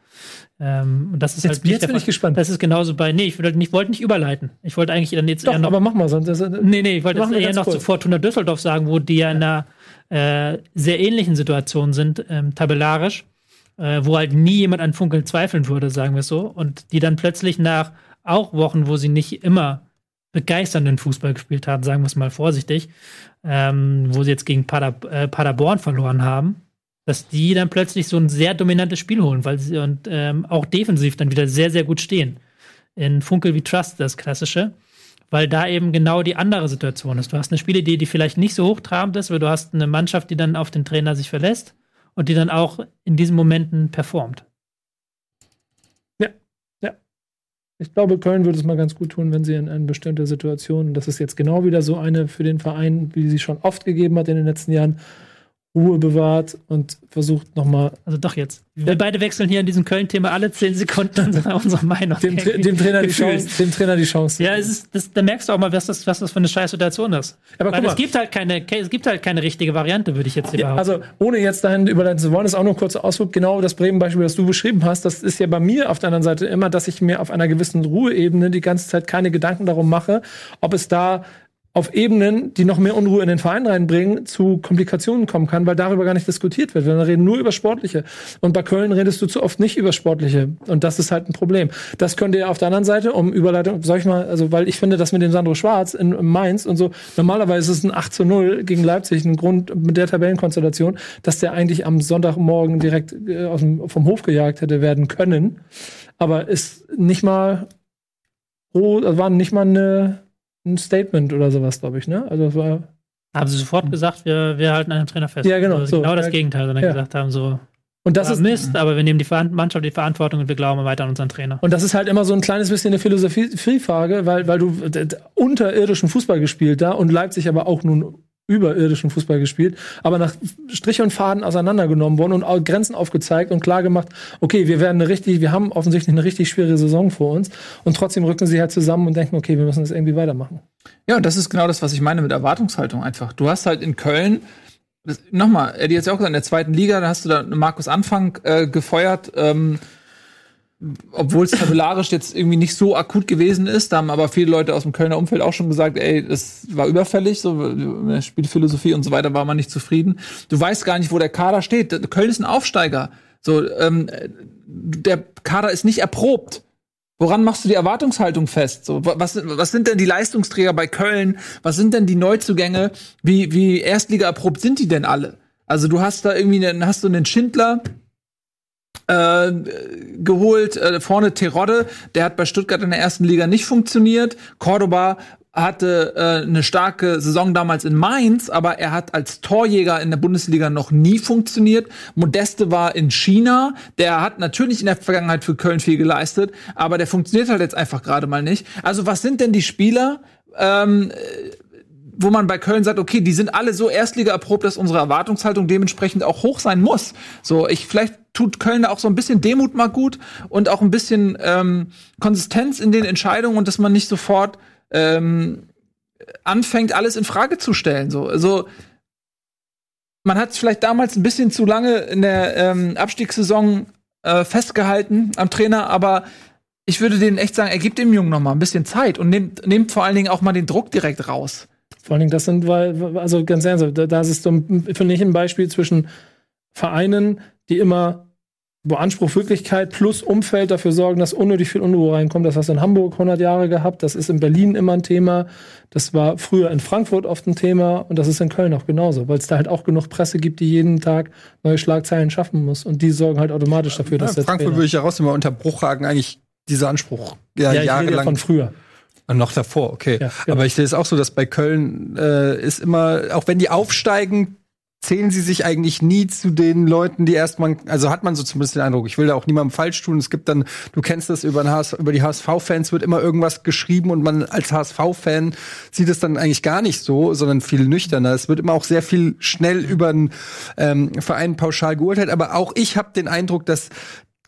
Ähm, und das ist Jetzt- halt nicht jetzt bin ich gespannt. Das ist genauso bei, nee, ich wollte nicht, wollte nicht überleiten. Ich wollte eigentlich dann jetzt Doch, eher noch aber mach mal sonst. Das, Nee, nee, ich wollte jetzt eher noch kurz. zu Fortuna Düsseldorf sagen, wo die ja in einer äh, sehr ähnlichen Situation sind, ähm, tabellarisch, äh, wo halt nie jemand an Funkeln zweifeln würde, sagen wir es so, und die dann plötzlich nach auch Wochen, wo sie nicht immer begeisternden Fußball gespielt haben, sagen wir es mal vorsichtig, ähm, wo sie jetzt gegen Pader, äh, Paderborn verloren haben, dass die dann plötzlich so ein sehr dominantes Spiel holen, weil sie und ähm, auch defensiv dann wieder sehr, sehr gut stehen. In Funkel wie Trust, das klassische weil da eben genau die andere Situation ist. Du hast eine Spielidee, die vielleicht nicht so hochtrabend ist, aber du hast eine Mannschaft, die dann auf den Trainer sich verlässt und die dann auch in diesen Momenten performt. Ich glaube, Köln würde es mal ganz gut tun, wenn sie in, in bestimmter Situation, das ist jetzt genau wieder so eine für den Verein, wie sie schon oft gegeben hat in den letzten Jahren, Ruhe bewahrt und versucht nochmal Also doch jetzt. Wir beide wechseln hier in diesem Köln-Thema alle zehn Sekunden unsere, unsere Meinung. dem, Tra dem, Trainer die. Chance, dem Trainer die Chance. Ja, es ist, das, da merkst du auch mal, was das, was das für eine scheiß Situation ist. Aber Weil guck es mal. gibt halt keine, es gibt halt keine richtige Variante, würde ich jetzt hier Ja, behaupten. also ohne jetzt dahin überleiten zu wollen, ist auch nur ein kurzer Ausflug. Genau das Bremen-Beispiel, das du beschrieben hast, das ist ja bei mir auf der anderen Seite immer, dass ich mir auf einer gewissen Ruheebene die ganze Zeit keine Gedanken darum mache, ob es da auf Ebenen, die noch mehr Unruhe in den Verein reinbringen, zu Komplikationen kommen kann, weil darüber gar nicht diskutiert wird. Wir reden nur über Sportliche. Und bei Köln redest du zu oft nicht über Sportliche. Und das ist halt ein Problem. Das könnte ja auf der anderen Seite, um Überleitung, sag ich mal, also, weil ich finde, dass mit dem Sandro Schwarz in Mainz und so, normalerweise ist es ein 8 zu 0 gegen Leipzig, ein Grund mit der Tabellenkonstellation, dass der eigentlich am Sonntagmorgen direkt äh, dem, vom Hof gejagt hätte werden können. Aber ist nicht mal, roh- also war nicht mal eine, ein Statement oder sowas, glaube ich, ne? Also es war haben sie sofort gesagt, wir, wir halten einen Trainer fest. Ja, genau, Also so. genau das Ja. Gegenteil, sondern Ja. gesagt haben, so, und das ist Mist, aber wir nehmen die Mannschaft die Verantwortung und wir glauben weiter an unseren Trainer. Und das ist halt immer so ein kleines bisschen eine Philosophiefrage, weil, weil du unterirdischen Fußball gespielt da und Leipzig aber auch nun überirdischen Fußball gespielt, aber nach Strich und Faden auseinandergenommen worden und Grenzen aufgezeigt und klar gemacht, okay, wir werden eine richtig, wir haben offensichtlich eine richtig schwere Saison vor uns und trotzdem rücken sie halt zusammen und denken, okay, wir müssen das irgendwie weitermachen. Ja, und das ist genau das, was ich meine mit Erwartungshaltung einfach. Du hast halt in Köln, nochmal, Eddie hat ja auch gesagt, in der zweiten Liga, da hast du da Markus Anfang äh, gefeuert, ähm, obwohl es tabellarisch jetzt irgendwie nicht so akut gewesen ist. Da haben aber viele Leute aus dem Kölner Umfeld auch schon gesagt, ey, das war überfällig, so der Spielphilosophie und so weiter war man nicht zufrieden. Du weißt gar nicht, wo der Kader steht. Köln ist ein Aufsteiger. So, ähm, der Kader ist nicht erprobt. Woran machst du die Erwartungshaltung fest? So, wa- was, was sind denn die Leistungsträger bei Köln? Was sind denn die Neuzugänge? Wie, wie Erstliga erprobt sind die denn alle? Also du hast da irgendwie einen, hast du einen Schindler äh, geholt, äh, vorne Terodde, der hat bei Stuttgart in der ersten Liga nicht funktioniert. Cordoba hatte äh, eine starke Saison damals in Mainz, aber er hat als Torjäger in der Bundesliga noch nie funktioniert. Modeste war in China, der hat natürlich in der Vergangenheit für Köln viel geleistet, aber der funktioniert halt jetzt einfach gerade mal nicht. Also was sind denn die Spieler, ähm, wo man bei Köln sagt, okay, die sind alle so Erstliga erprobt, dass unsere Erwartungshaltung dementsprechend auch hoch sein muss. So, ich vielleicht tut Köln da auch so ein bisschen Demut mal gut und auch ein bisschen ähm, Konsistenz in den Entscheidungen und dass man nicht sofort ähm, anfängt, alles in Frage zu stellen. So, also man hat vielleicht damals ein bisschen zu lange in der ähm, Abstiegssaison äh, festgehalten am Trainer, aber ich würde denen echt sagen, er gibt dem Jungen noch mal ein bisschen Zeit und nimmt, nimmt vor allen Dingen auch mal den Druck direkt raus. Vor allen Dingen, das sind, weil, also ganz ernsthaft, da, ist es so, finde ich, ein Beispiel zwischen Vereinen, die immer, wo Anspruch, Wirklichkeit plus Umfeld dafür sorgen, dass unnötig viel Unruhe reinkommt. Das hast du in Hamburg 100 Jahre gehabt, das ist in Berlin immer ein Thema, das war früher in Frankfurt oft ein Thema und das ist in Köln auch genauso, weil es da halt auch genug Presse gibt, die jeden Tag neue Schlagzeilen schaffen muss und die sorgen halt automatisch dafür, dass Ja, der Frankfurt Trainer- würde ich ja rausnehmen, aber unter Bruchhagen eigentlich dieser Anspruch ja, ja, ich rede ja jahrelang von früher. Ah, Noch davor, okay. Ja, genau. Aber ich sehe es auch so, dass bei Köln äh, ist immer, auch wenn die aufsteigen, zählen sie sich eigentlich nie zu den Leuten, die erstmal, also hat man so zumindest den Eindruck, ich will da auch niemandem falsch tun. Es gibt dann, du kennst das über, den HS, über die HSV-Fans, wird immer irgendwas geschrieben und man als HSV-Fan sieht es dann eigentlich gar nicht so, sondern viel nüchterner. Es wird immer auch sehr viel schnell über einen ähm, Verein pauschal geurteilt. Aber auch ich habe den Eindruck, dass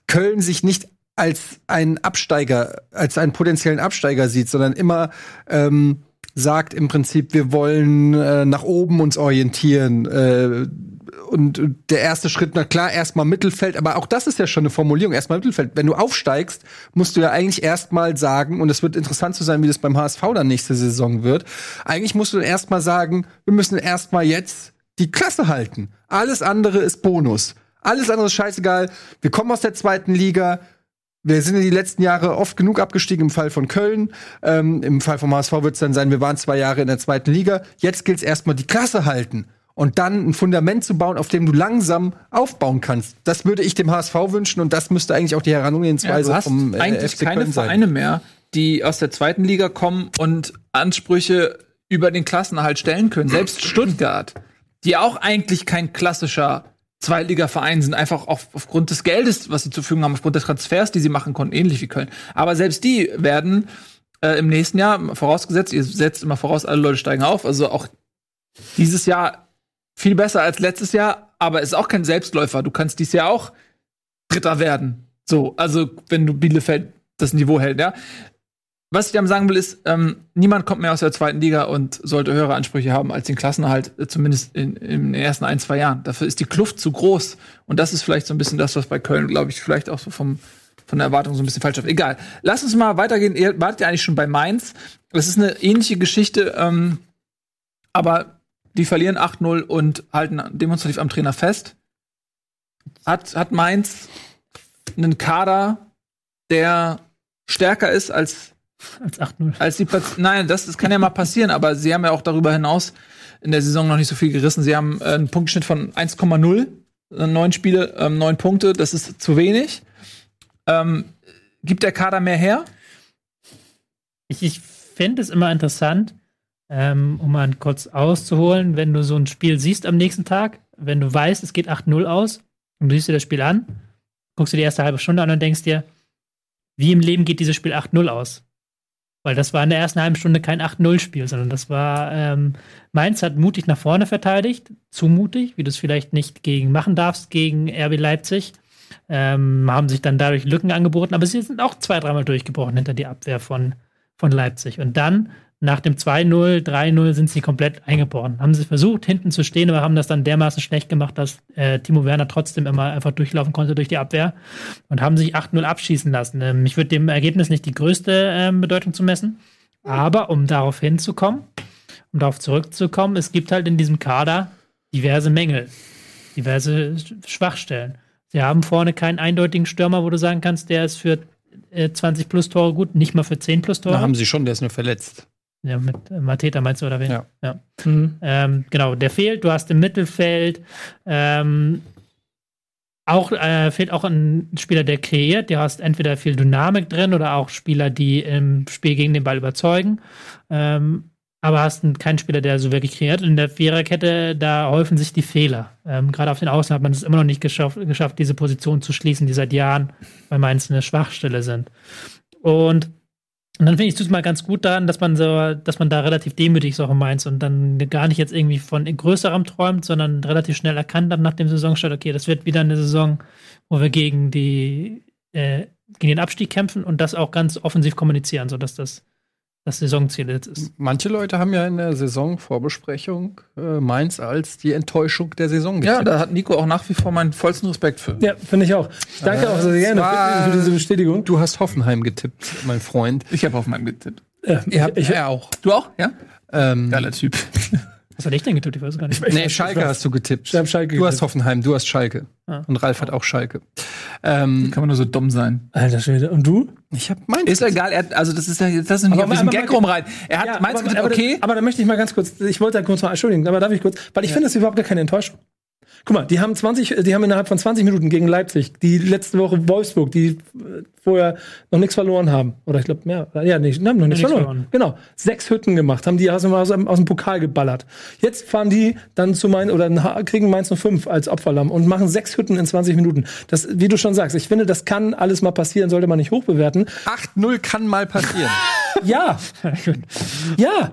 Köln sich nicht als einen Absteiger, als einen potenziellen Absteiger sieht, sondern immer ähm, sagt im Prinzip, wir wollen äh, nach oben uns orientieren. Äh, und der erste Schritt, na klar, erstmal Mittelfeld, aber auch das ist ja schon eine Formulierung, erstmal Mittelfeld. Wenn du aufsteigst, musst du ja eigentlich erstmal sagen, und es wird interessant zu sein, wie das beim HSV dann nächste Saison wird, eigentlich musst du erstmal sagen, wir müssen erstmal jetzt die Klasse halten. Alles andere ist Bonus. Alles andere ist scheißegal. Wir kommen aus der zweiten Liga. Wir sind in die letzten Jahre oft genug abgestiegen im Fall von Köln. Ähm, Im Fall vom HSV wird es dann sein, wir waren zwei Jahre in der zweiten Liga. Jetzt gilt es erstmal die Klasse halten und dann ein Fundament zu bauen, auf dem du langsam aufbauen kannst. Das würde ich dem HSV wünschen und das müsste eigentlich auch die Ja, Herangehensweise du hast vom äh, eigentlich FC keine Köln sein. Vereine mehr, die aus der zweiten Liga kommen und Ansprüche über den Klassenerhalt stellen können. Selbst Stuttgart, die auch eigentlich kein klassischer Zweitligaverein sind, einfach auf, aufgrund des Geldes, was sie zur Verfügung haben, aufgrund der Transfers, die sie machen konnten, ähnlich wie Köln. Aber selbst die werden äh, im nächsten Jahr, vorausgesetzt, ihr setzt immer voraus, alle Leute steigen auf, also auch dieses Jahr viel besser als letztes Jahr, aber ist auch kein Selbstläufer. Du kannst dieses Jahr auch Dritter werden. So, also wenn du Bielefeld das Niveau hält, ja. Was ich damit sagen will, ist, ähm, niemand kommt mehr aus der zweiten Liga und sollte höhere Ansprüche haben als den Klassenerhalt, äh, zumindest in, in den ersten ein, zwei Jahren. Dafür ist die Kluft zu groß. Und das ist vielleicht so ein bisschen das, was bei Köln, glaube ich, vielleicht auch so vom, von der Erwartung so ein bisschen falsch ist. Egal. Lass uns mal weitergehen. Ihr wartet ja eigentlich schon bei Mainz. Das ist eine ähnliche Geschichte, ähm, aber die verlieren 8-0 und halten demonstrativ am Trainer fest. Hat, hat Mainz einen Kader, der stärker ist als Als 8-0. als die Platz Nein, das, das kann ja mal passieren, aber sie haben ja auch darüber hinaus in der Saison noch nicht so viel gerissen. Sie haben äh, einen Punktschnitt von 1,0, äh, neun Spiele, ähm, neun Punkte, das ist zu wenig. Ähm, gibt der Kader mehr her? Ich, ich finde es immer interessant, ähm, um mal kurz auszuholen, wenn du so ein Spiel siehst am nächsten Tag, wenn du weißt, es geht 8-0 aus und du siehst dir das Spiel an, guckst dir die erste halbe Stunde an und denkst dir, wie im Leben geht dieses Spiel 8-0 aus? Weil das war in der ersten halben Stunde kein 8-0-Spiel, sondern das war, ähm, Mainz hat mutig nach vorne verteidigt, zu mutig, wie du es vielleicht nicht gegen machen darfst, gegen RB Leipzig. Ähm, haben sich dann dadurch Lücken angeboten, aber sie sind auch zwei, dreimal durchgebrochen hinter die Abwehr von, von Leipzig. Und dann, nach dem 2-0, 3-0, sind sie komplett eingebrochen. Haben sie versucht, hinten zu stehen, aber haben das dann dermaßen schlecht gemacht, dass äh, Timo Werner trotzdem immer einfach durchlaufen konnte durch die Abwehr und haben sich 8-0 abschießen lassen. Ähm, ich würde dem Ergebnis nicht die größte ähm, Bedeutung zu messen, aber um darauf hinzukommen, um darauf zurückzukommen, es gibt halt in diesem Kader diverse Mängel, diverse Schwachstellen. Sie haben vorne keinen eindeutigen Stürmer, wo du sagen kannst, der ist für äh, 20 plus Tore gut, nicht mal für 10 plus Tore. Da haben sie schon, der ist nur verletzt. Ja, mit äh, Mateta meinst du, oder wen? Ja. ja. Ähm, genau, der fehlt. Du hast im Mittelfeld ähm, auch, äh, fehlt auch ein Spieler, der kreiert. Du hast entweder viel Dynamik drin oder auch Spieler, die im Spiel gegen den Ball überzeugen. Ähm, aber hast einen- keinen Spieler, der so wirklich kreiert. In der Viererkette, da häufen sich die Fehler. Ähm, Gerade auf den Außen hat man es immer noch nicht geschafft, geschafft, diese Position zu schließen, die seit Jahren bei Mainz eine Schwachstelle sind. Und und dann finde ich es mal ganz gut daran, dass man so, dass man da relativ demütig in Mainz und dann gar nicht jetzt irgendwie von größerem träumt, sondern relativ schnell erkannt hat nach dem Saisonstart, okay, das wird wieder eine Saison, wo wir gegen die äh, gegen den Abstieg kämpfen und das auch ganz offensiv kommunizieren, sodass das das Saisonziel jetzt ist. Manche Leute haben ja in der Saisonvorbesprechung äh, Mainz als die Enttäuschung der Saison Ja, getippt. da hat Nico auch nach wie vor meinen vollsten Respekt für. Ja, finde ich auch. Ich danke auch sehr gerne war- für, für diese Bestätigung. Du hast Hoffenheim getippt, mein Freund. Ich habe auf meinen getippt. Ja, Ihr habt ich, ja auch. Du auch? Ja? Ähm, Geiler Typ. Was hatte ich denn getippt? Ich weiß gar nicht. nee, Schalke hast du getippt. Ich hab Schalke du hast getippt. Hoffenheim, du hast Schalke. Ah. Und Ralf hat auch Schalke. Ähm, Kann man nur so dumm sein. Alter Schwede. Und du? ich habe Mainz. Ist egal, er, also das ist ja jetzt das ist nicht Aber auf diesen Gag aber- rumreiten. Er hat Ja, Mainz aber, getippt, aber, okay. aber da möchte ich mal ganz kurz, ich wollte da kurz mal entschuldigen, aber darf ich kurz, weil ich finde das überhaupt gar keine Enttäuschung. Guck mal, die haben 20, die haben innerhalb von 20 Minuten gegen Leipzig, die letzte Woche Wolfsburg, die äh, vorher noch nichts verloren haben. Oder ich glaube, mehr. Ja, nicht, haben noch nichts verloren. verloren. Genau. Sechs Hütten gemacht, haben die aus dem, aus, aus dem Pokal geballert. Jetzt fahren die dann zu Mainz oder kriegen Mainz 05 als Opferlamm und machen sechs Hütten in 20 Minuten. Das, wie du schon sagst, ich finde, das kann alles mal passieren, sollte man nicht hochbewerten. 8-0 kann mal passieren. Ja. ja.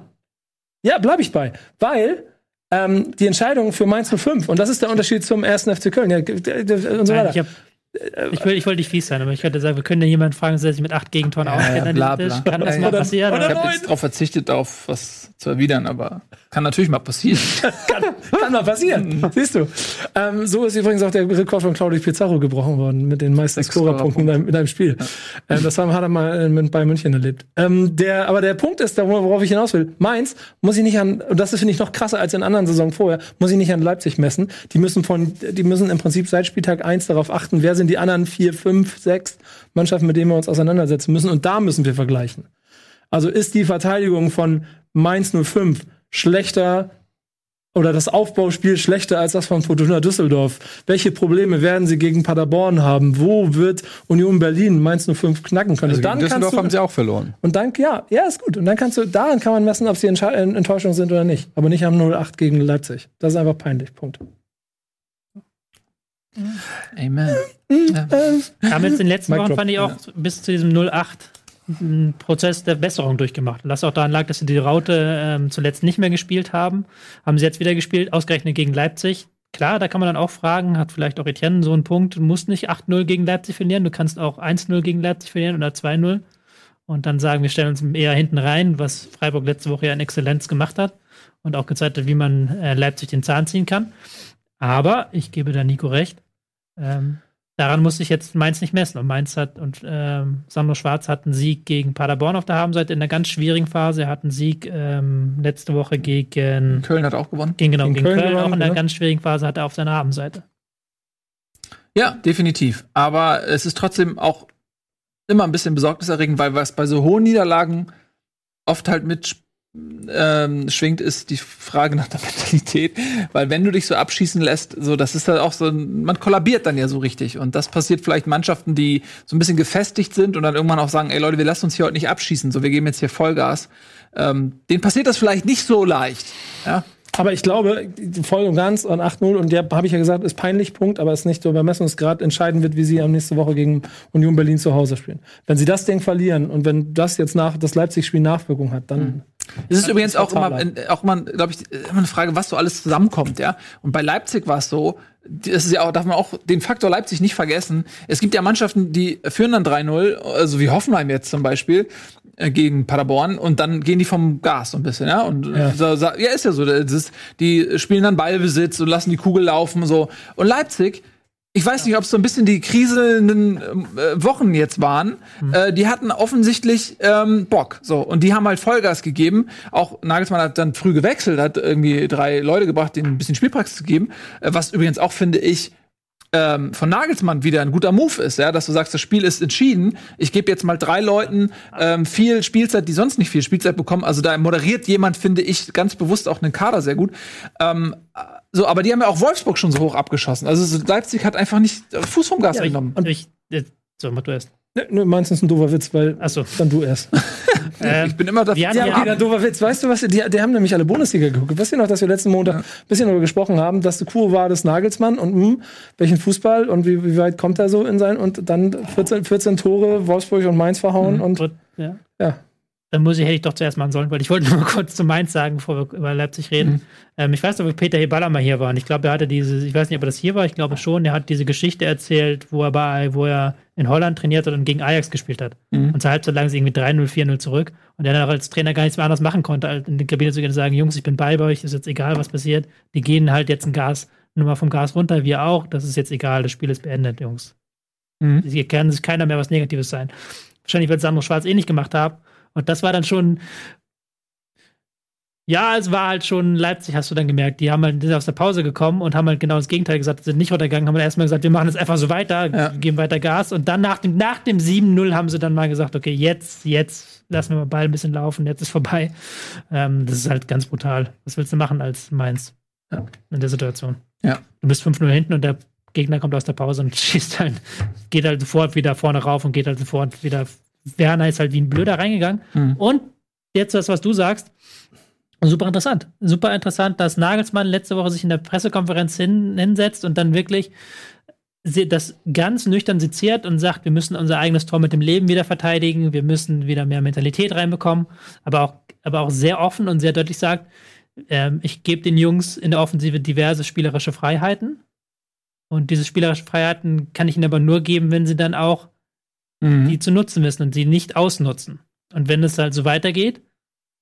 Ja, bleibe ich bei. Weil ähm, die Entscheidung für Mainz 05, und das ist der Unterschied zum ersten FC Köln, ja, und so Nein, weiter. ich, hab, ich, will, ich wollte nicht fies sein, aber ich könnte sagen, wir können ja jemanden fragen, der sich mit acht Gegentoren auskennt. an bla, bla. Kann das Ja, mal ja. passieren? Oder Ich habe jetzt darauf verzichtet, auf was zu erwidern, aber kann natürlich mal passieren. kann, kann mal passieren. Siehst du. Ähm, so ist übrigens auch der Rekord von Claudio Pizarro gebrochen worden mit den meisten Scorerpunkten in einem, in einem Spiel. Ähm, das haben, hat er mal äh, mit Bayern München erlebt. Ähm, der, aber der Punkt ist, worauf ich hinaus will, Mainz muss ich nicht an, und das finde ich noch krasser als in anderen Saisonen vorher, muss ich nicht an Leipzig messen. Die müssen von, die müssen im Prinzip seit Spieltag 1 darauf achten, wer sind die anderen vier, fünf, sechs Mannschaften, mit denen wir uns auseinandersetzen müssen. Und da müssen wir vergleichen. Also ist die Verteidigung von Mainz 05 schlechter oder das Aufbauspiel schlechter als das von Fortuna Düsseldorf? Welche Probleme werden sie gegen Paderborn haben? Wo wird Union Berlin Mainz 05 knacken können? Also gegen Düsseldorf haben kannst sie du, auch verloren. und dann, ja, ja, ist gut. Und dann kannst du, daran kann man messen, ob sie äh, Enttäuschung sind oder nicht. Aber nicht am 08 gegen Leipzig. Das ist einfach peinlich. Punkt. Amen. Ähm, Aber jetzt in den letzten Mic Wochen drop. fand ich auch bis zu diesem 08 einen Prozess der Besserung durchgemacht. Was auch daran lag, dass sie die Raute ähm, zuletzt nicht mehr gespielt haben. Haben sie jetzt wieder gespielt, ausgerechnet gegen Leipzig. Klar, da kann man dann auch fragen, hat vielleicht auch Etienne so einen Punkt, du musst nicht 8-0 gegen Leipzig verlieren, du kannst auch 1-0 gegen Leipzig verlieren oder 2-0 und dann sagen, wir stellen uns eher hinten rein, was Freiburg letzte Woche ja in Exzellenz gemacht hat und auch gezeigt hat, wie man äh, Leipzig den Zahn ziehen kann. Aber ich gebe da Nico recht. Ähm, daran muss sich jetzt Mainz nicht messen. Und Mainz hat und ähm, Sandro Schwarz hat einen Sieg gegen Paderborn auf der Habenseite in einer ganz schwierigen Phase. Er hat einen Sieg ähm, letzte Woche gegen, Köln hat auch gewonnen. gegen, genau, Gegen gegen Köln Köln, gewonnen, auch in einer ja. ganz schwierigen Phase hat er auf seiner Habenseite. Ja, definitiv. Aber es ist trotzdem auch immer ein bisschen besorgniserregend, weil was bei so hohen Niederlagen oft halt mit ähm, schwingt, ist die Frage nach der Mentalität. Weil wenn du dich so abschießen lässt, so das ist halt auch so, man kollabiert dann ja so richtig. Und das passiert vielleicht Mannschaften, die so ein bisschen gefestigt sind und dann irgendwann auch sagen, ey Leute, wir lassen uns hier heute nicht abschießen, so wir geben jetzt hier Vollgas. Ähm, denen passiert das vielleicht nicht so leicht. Ja, Aber ich glaube, voll und ganz an 8-0, und der habe ich ja gesagt, ist peinlich, Punkt, aber ist nicht so Bemessungsgrad entscheiden wird, wie sie am nächste Woche gegen Union Berlin zu Hause spielen. Wenn sie das Ding verlieren und wenn das jetzt nach das Leipzig-Spiel Nachwirkung hat, dann. Es ist übrigens auch immer, auch immer, glaube ich, immer eine Frage, was so alles zusammenkommt, ja. Und bei Leipzig war es so, das ist ja auch, darf man auch den Faktor Leipzig nicht vergessen. Es gibt ja Mannschaften, die führen dann 3-0, also wie Hoffenheim jetzt zum Beispiel, äh, gegen Paderborn und dann gehen die vom Gas so ein bisschen, ja. Und ja, so, so, ja ist ja so. Das ist, die spielen dann Ballbesitz und lassen die Kugel laufen so. Und Leipzig, ich weiß nicht, ob es so ein bisschen die kriselnden äh, Wochen jetzt waren. Äh, die hatten offensichtlich ähm, Bock. So. Und die haben halt Vollgas gegeben. Auch Nagelsmann hat dann früh gewechselt, hat irgendwie drei Leute gebracht, denen ein bisschen Spielpraxis zu geben. Äh, was übrigens auch, finde ich, ähm, von Nagelsmann wieder ein guter Move ist, ja, dass du sagst, das Spiel ist entschieden. Ich gebe jetzt mal drei Leuten ähm, viel Spielzeit, die sonst nicht viel Spielzeit bekommen. Also da moderiert jemand, finde ich, ganz bewusst auch einen Kader sehr gut. Ähm, so, aber die haben ja auch Wolfsburg schon so hoch abgeschossen. Also so Leipzig hat einfach nicht Fuß vom Gas Ja, ich, genommen. ich, äh, so, mach du erst. Ne, ne, meinst du, ist ein doofer Witz, weil. Ach so. Dann du erst. Ähm, ich bin immer dafür. Ja, ja- okay, der doofer Witz. Weißt du was? Die, die haben nämlich alle Bundesliga geguckt. Weißt du noch, dass wir letzten Montag ein bisschen darüber gesprochen haben, dass die Kur war des Nagelsmann und hm, welchen Fußball und wie, wie weit kommt er so in sein und dann 14, 14 Tore, Wolfsburg und Mainz verhauen und ja. ja. Dann muss ich, hätte ich doch zuerst machen sollen, weil ich wollte nur mal kurz zu Mainz sagen, bevor wir über Leipzig reden. Ähm, ich weiß noch, wie Peter Heballa mal hier war. Und ich glaube, er hatte diese, ich weiß nicht, ob er das hier war, ich glaube schon, er hat diese Geschichte erzählt, wo er bei, wo er in Holland trainiert hat und gegen Ajax gespielt hat. Und zur Halbzeit lagen sie irgendwie 3-0, 4-0 zurück. Und er dann auch als Trainer gar nichts mehr anderes machen konnte, als in die Kabine zu gehen und sagen, Jungs, ich bin bei euch, ist jetzt egal, was passiert. Die gehen halt jetzt ein Gas, nur mal vom Gas runter, wir auch. Das ist jetzt egal, das Spiel ist beendet, Jungs. Mhm. Hier kann sich keiner mehr was Negatives sein. Wahrscheinlich wird Sandro Schwarz eh nicht gemacht haben. Und das war dann schon. Ja, es war halt schon Leipzig, hast du dann gemerkt. Die haben halt sind aus der Pause gekommen und haben halt genau das Gegenteil gesagt, sind nicht runtergegangen, haben dann erstmal gesagt, wir machen jetzt einfach so weiter, Ja. geben weiter Gas. Und dann nach dem, nach dem 7-0 haben sie dann mal gesagt, okay, jetzt, jetzt lassen wir mal Ball ein bisschen laufen, jetzt ist vorbei. Ähm, das ist halt ganz brutal. Was willst du machen als Mainz Ja. in der Situation? Ja. Du bist 5-0 hinten und der Gegner kommt aus der Pause und schießt halt, geht halt sofort wieder vorne rauf und geht halt sofort wieder. Werner ist halt wie ein Blöder reingegangen. Mhm. Und jetzt das, was du sagst, super interessant. Super interessant, dass Nagelsmann letzte Woche sich in der Pressekonferenz hin, hinsetzt und dann wirklich das ganz nüchtern seziert und sagt, wir müssen unser eigenes Tor mit dem Leben wieder verteidigen, wir müssen wieder mehr Mentalität reinbekommen, aber auch, aber auch sehr offen und sehr deutlich sagt, ähm, ich gebe den Jungs in der Offensive diverse spielerische Freiheiten. Und diese spielerischen Freiheiten kann ich ihnen aber nur geben, wenn sie dann auch Mhm. die zu nutzen wissen und sie nicht ausnutzen. Und wenn es halt so weitergeht,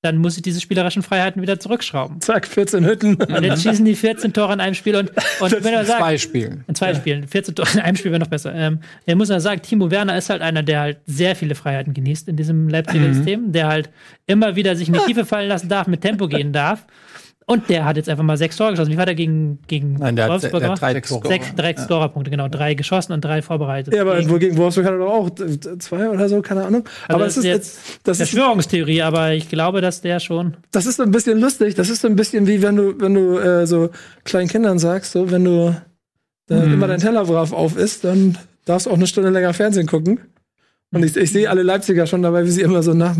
dann muss ich diese spielerischen Freiheiten wieder zurückschrauben. zack, 14 Hütten. Und jetzt schießen die 14 Tore in einem Spiel und, und wenn er sagt, Zwei Spielen. in zwei Spielen, 14 Tore in einem Spiel wäre noch besser. Ähm, er muss ja sagen, Timo Werner ist halt einer, der halt sehr viele Freiheiten genießt in diesem Leipziger System, der halt immer wieder sich in die Tiefe fallen lassen darf, mit Tempo gehen darf. Und der hat jetzt einfach mal sechs Tore geschossen. Wie war der gegen, gegen Nein, der hat, Wolfsburg der hat gemacht? drei Sechs Tore. Sechs, drei Scorerpunkte, genau. Drei geschossen und drei vorbereitet. Ja, aber Gegen- wo gegen Wolfsburg hat er doch auch zwei oder so, keine Ahnung. aber das es ist jetzt, das ist, Verschwörungstheorie, aber ich glaube, dass der schon. das ist so ein bisschen lustig. Das ist so ein bisschen wie wenn du, wenn du äh, so kleinen Kindern sagst, so wenn du äh, immer dein Teller brav auf isst, dann darfst du auch eine Stunde länger Fernsehen gucken. Und ich, ich sehe alle Leipziger schon dabei, wie sie immer so nach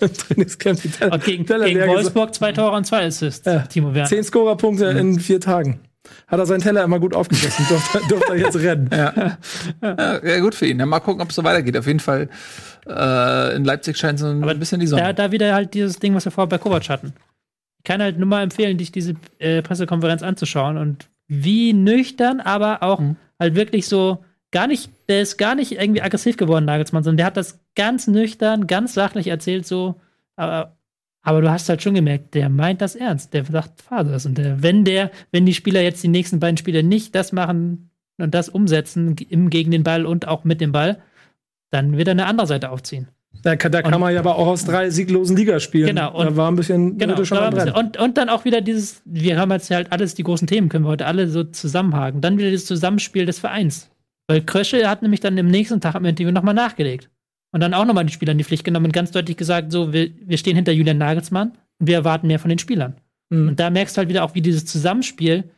dem Trainingscamp die Teller, Und gegen, Teller gegen Wolfsburg zwei Tore und zwei Assists. Ja. Timo Werner. Zehn Scorerpunkte in vier Tagen. Hat er seinen Teller immer gut aufgegessen, durfte, durfte er jetzt rennen. Ja. ja, gut für ihn. Ja, mal gucken, ob es so weitergeht. Auf jeden Fall Äh, in Leipzig scheint so ein Aber bisschen die Sonne. Da, da wieder halt dieses Ding, was wir vorher bei Kovac hatten. Ich kann halt nur mal empfehlen, dich diese äh, Pressekonferenz anzuschauen und wie nüchtern, aber auch Mhm. halt wirklich so gar nicht, der ist gar nicht irgendwie aggressiv geworden, Nagelsmann, sondern der hat das ganz nüchtern, ganz sachlich erzählt, so, aber, aber du hast halt schon gemerkt, der meint das ernst. Der sagt, fahr das. Und der, wenn der, wenn die Spieler jetzt die nächsten beiden Spiele nicht das machen und das umsetzen, im gegen den Ball und auch mit dem Ball, dann wird er eine andere Seite aufziehen. Da, kann- da kann Und- man ja aber auch aus drei sieglosen Ligaspielen. Genau, und- da war ein bisschen Genau. ein und, und dann auch wieder dieses, wir haben jetzt halt alles, die großen Themen können wir heute alle so zusammenhaken. Dann wieder das Zusammenspiel des Vereins. Weil Krösche hat nämlich dann im nächsten Tag am Interview nochmal nachgelegt. Und dann auch nochmal die Spieler in die Pflicht genommen und ganz deutlich gesagt, so, wir, wir stehen hinter Julian Nagelsmann und wir erwarten mehr von den Spielern. Mhm. Und da merkst du halt wieder auch, wie dieses Zusammenspiel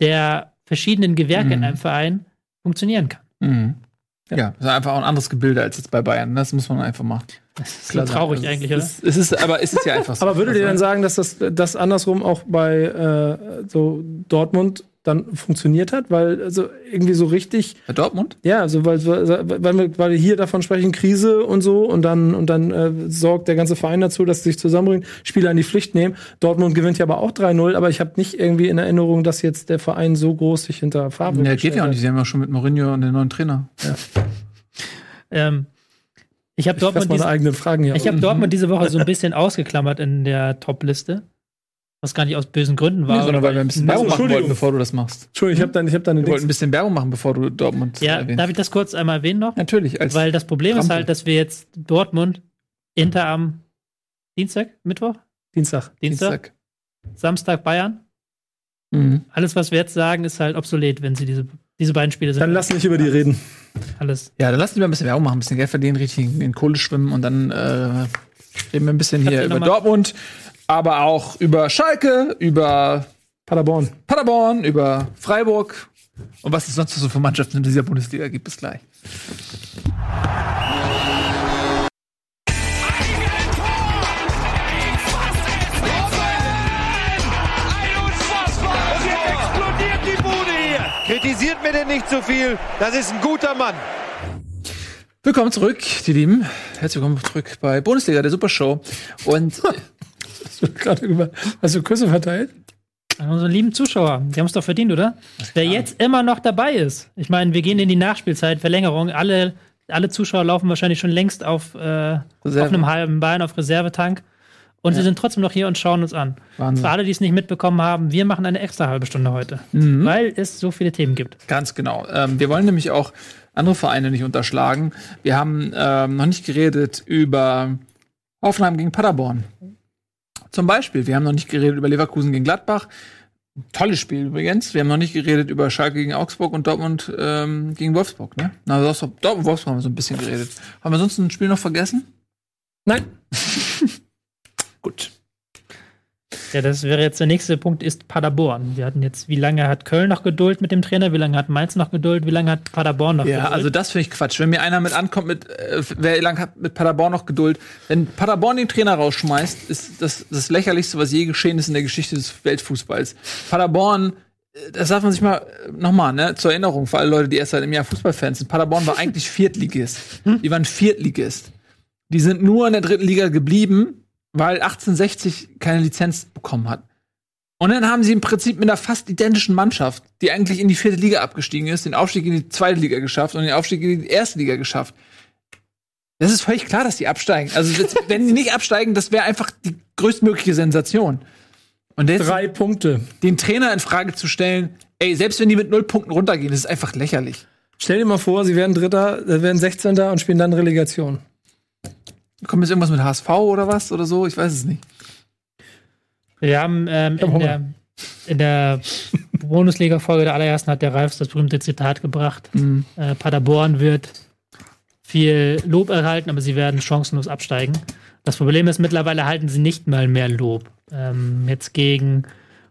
der verschiedenen Gewerke in Mhm. einem Verein funktionieren kann. Mhm. Ja, das ist einfach auch ein anderes Gebilde als jetzt bei Bayern. Das muss man einfach machen. Das ist Klar traurig Es eigentlich, ist, oder? Es ist, aber es ist ja einfach so. Aber würdet ihr dann Also, sagen, dass das, das andersrum auch bei äh, so Dortmund dann funktioniert hat? Weil also irgendwie so richtig, Bei Dortmund? ja, also weil, weil, wir, weil wir hier davon sprechen, Krise und so und dann und dann äh, sorgt der ganze Verein dazu, dass sie sich zusammenbringen, Spieler in die Pflicht nehmen. Dortmund gewinnt ja aber auch 3-0, aber ich habe nicht irgendwie in Erinnerung, dass jetzt der Verein so groß sich hinter Farbe Ja, geht ja auch nicht. Sie haben ja schon mit Mourinho und den neuen Trainer. Ähm, ich habe Dortmund diese. Ich habe Dortmund diese Woche so ein bisschen ausgeklammert in der Top-Liste. Was gar nicht aus bösen Gründen war. Nee, sondern weil wir ein bisschen Werbung machen wollten, bevor du das machst. Entschuldigung, ich habe dann, ich hab dann Wir wollten ein bisschen Werbung machen, bevor du Dortmund ja, erwähnst. darf ich das kurz einmal erwähnen noch? Natürlich. Als Weil das Problem ist Trampel. halt, dass wir jetzt Dortmund Inter am Dienstag, Mittwoch, Dienstag. Dienstag, Dienstag. Samstag Bayern. Mhm. Alles, was wir jetzt sagen, ist halt obsolet, wenn sie diese, diese beiden Spiele sind. Dann lass nicht über die reden. alles. Ja, dann lass uns mal ein bisschen Werbung machen, ein bisschen Geld verdienen, richtig in Kohle schwimmen und dann äh, reden wir ein bisschen hier über Dortmund, aber auch über Schalke, über Paderborn. Paderborn, über Freiburg und was es sonst so für Mannschaften in dieser Bundesliga gibt. Bis gleich. Und jetzt explodiert die Bude hier. Kritisiert mir denn nicht zu viel. Das ist ein guter Mann. Willkommen zurück, die Lieben. Herzlich willkommen zurück bei Bundesliga, der Supershow. Und Hast du gerade über, hast du Küsse verteilt? An unsere lieben Zuschauer, die haben es doch verdient, oder? Wer jetzt immer noch dabei ist. Ich meine, wir gehen in die Nachspielzeit, Verlängerung. Alle, alle Zuschauer laufen wahrscheinlich schon längst auf, äh, auf einem halben Bein, auf Reservetank. Und sie sind trotzdem noch hier und schauen uns an. Wahnsinn. Für alle, die es nicht mitbekommen haben, wir machen eine extra halbe Stunde heute. Mhm. Weil es so viele Themen gibt. Ganz genau. Ähm, wir wollen nämlich auch andere Vereine nicht unterschlagen. Wir haben ähm, noch nicht geredet über Hoffenheim gegen Paderborn. Zum Beispiel. Wir haben noch nicht geredet über Leverkusen gegen Gladbach. Tolles Spiel übrigens. Wir haben noch nicht geredet über Schalke gegen Augsburg und Dortmund ähm, gegen Wolfsburg. Ne? Na, also Dortmund Wolfsburg haben wir so ein bisschen geredet. Haben wir sonst ein Spiel noch vergessen? Nein. Gut. Ja, das wäre jetzt der nächste Punkt, ist Paderborn. Wir hatten jetzt, wie lange hat Köln noch Geduld mit dem Trainer? Wie lange hat Mainz noch Geduld? Wie lange hat Paderborn noch Ja, Geduld? also das finde ich Quatsch. Wenn mir einer mit ankommt, mit äh, wer lang hat mit Paderborn noch Geduld, wenn Paderborn den Trainer rausschmeißt, ist das das lächerlichste, was je geschehen ist in der Geschichte des Weltfußballs. Paderborn, äh, das darf man sich mal nochmal, ne, zur Erinnerung für alle Leute, die erst seit einem Jahr Fußballfans sind. Paderborn war eigentlich Viertligist. Die waren Viertligist. Die sind nur in der dritten Liga geblieben, weil 1860 keine Lizenz bekommen hat. Und dann haben sie im Prinzip mit einer fast identischen Mannschaft, die eigentlich in die vierte Liga abgestiegen ist, den Aufstieg in die zweite Liga geschafft und den Aufstieg in die erste Liga geschafft. Das ist völlig klar, dass die absteigen. Also jetzt, wenn die nicht absteigen, das wäre einfach die größtmögliche Sensation. Und jetzt Drei Punkte. den Trainer in Frage zu stellen, ey, selbst wenn die mit null Punkten runtergehen, das ist einfach lächerlich. Stell dir mal vor, sie werden Dritter, äh, werden 16. und spielen dann Relegation. Kommt jetzt irgendwas mit HSV oder was oder so? Ich weiß es nicht. Wir haben ähm, in, der, in der Bundesliga-Folge der allerersten hat der Ralf das berühmte Zitat gebracht. Mhm. Äh, Paderborn wird viel Lob erhalten, aber sie werden chancenlos absteigen. Das Problem ist, mittlerweile erhalten sie nicht mal mehr Lob. Ähm, jetzt gegen